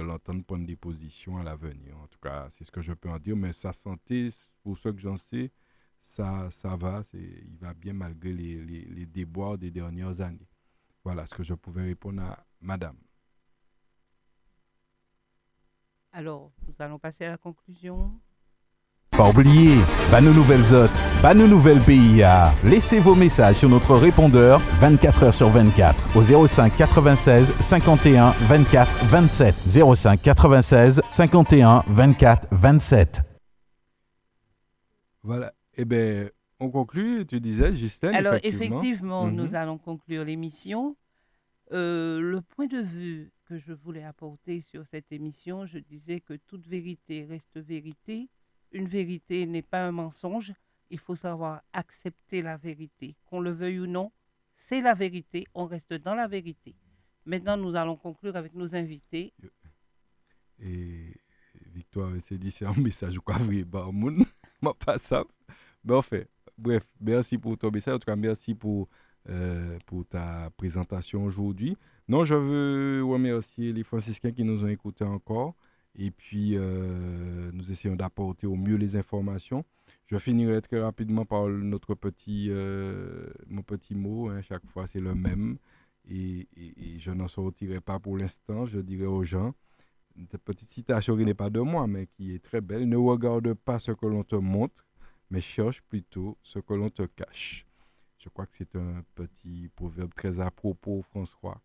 l'entendre prendre des positions à l'avenir. En tout cas, c'est ce que je peux en dire. Mais sa santé, pour ce que j'en sais, ça, ça va. Il va bien malgré les, les, les déboires des dernières années. Voilà ce que je pouvais répondre à madame. Alors, nous allons passer à la conclusion. Pas oublier, bah nos nouvelles hôtes, bah nos nouvelles PIA. Laissez vos messages sur notre répondeur 24 h sur 24 au 05 96 51 24 27. 05 96 51 24 27. Voilà. Eh bien, on conclut, tu disais, Justin. Alors, effectivement, nous mhm. allons conclure l'émission. Euh, le point de vue que je voulais apporter sur cette émission, je disais que toute vérité reste vérité une vérité n'est pas un mensonge. Il faut savoir accepter la vérité. Qu'on le veuille ou non, c'est la vérité. On reste dans la vérité. Maintenant, nous allons conclure avec nos invités. Et Victoire, c'est dit, c'est un message quoi, vrai, bah, pas ça. Mais enfin, bref, merci pour ton message. En tout cas, merci pour, euh, pour ta présentation aujourd'hui. Non, je veux remercier les franciscains qui nous ont écoutés encore Et puis, euh, nous essayons d'apporter au mieux les informations. Je finirai très rapidement par notre petit, euh, mon petit mot. Hein. chaque fois, c'est le même. Et, je n'en sortirai pas pour l'instant. Je dirai aux gens, cette petite citation qui n'est pas de moi, mais qui est très belle. Ne regarde pas ce que l'on te montre, mais cherche plutôt ce que l'on te cache. Je crois que c'est un petit proverbe très à propos, François.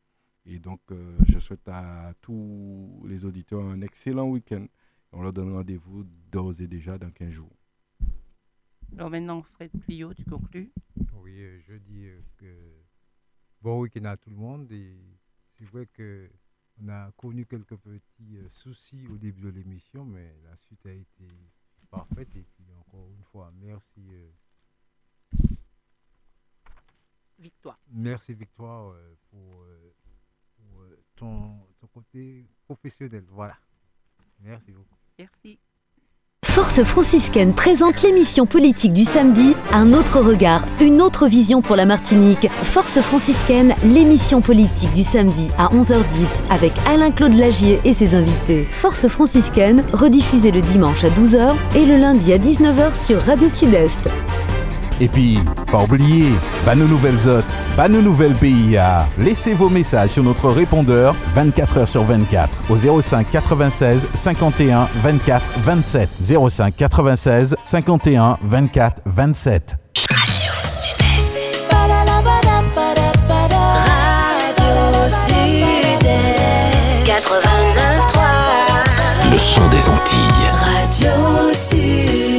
Et donc, euh, je souhaite à tous les auditeurs un excellent week-end. On leur donne rendez-vous d'ores et déjà dans 15 jours. Alors maintenant, Fred Clio, tu conclus? Oui, euh, je dis euh, que bon week-end à tout le monde. Et c'est vrai qu'on a connu quelques petits soucis au début de l'émission, mais la suite a été parfaite. Et puis encore une fois, merci. Victoire. Merci Victoire pour ton, côté professionnel. Voilà. Merci beaucoup. Merci. Force franciscaine présente l'émission politique du samedi, un autre regard, une autre vision pour la Martinique. Force franciscaine, l'émission politique du samedi à 11h10 avec Alain-Claude Lagier et ses invités. Force franciscaine, rediffusée le dimanche à 12h et le lundi à 19h sur Radio Sud-Est. Et puis, pas oublier, bah nos nouvelles hôtes, bah nos nouvelles PIA. Laissez vos messages sur notre répondeur 24 h sur 24 au 05 96 51 24 27. 05 96 51 24 27. Radio Sud-Est. Radio Sud-Est. Le son des Antilles. Radio Sud.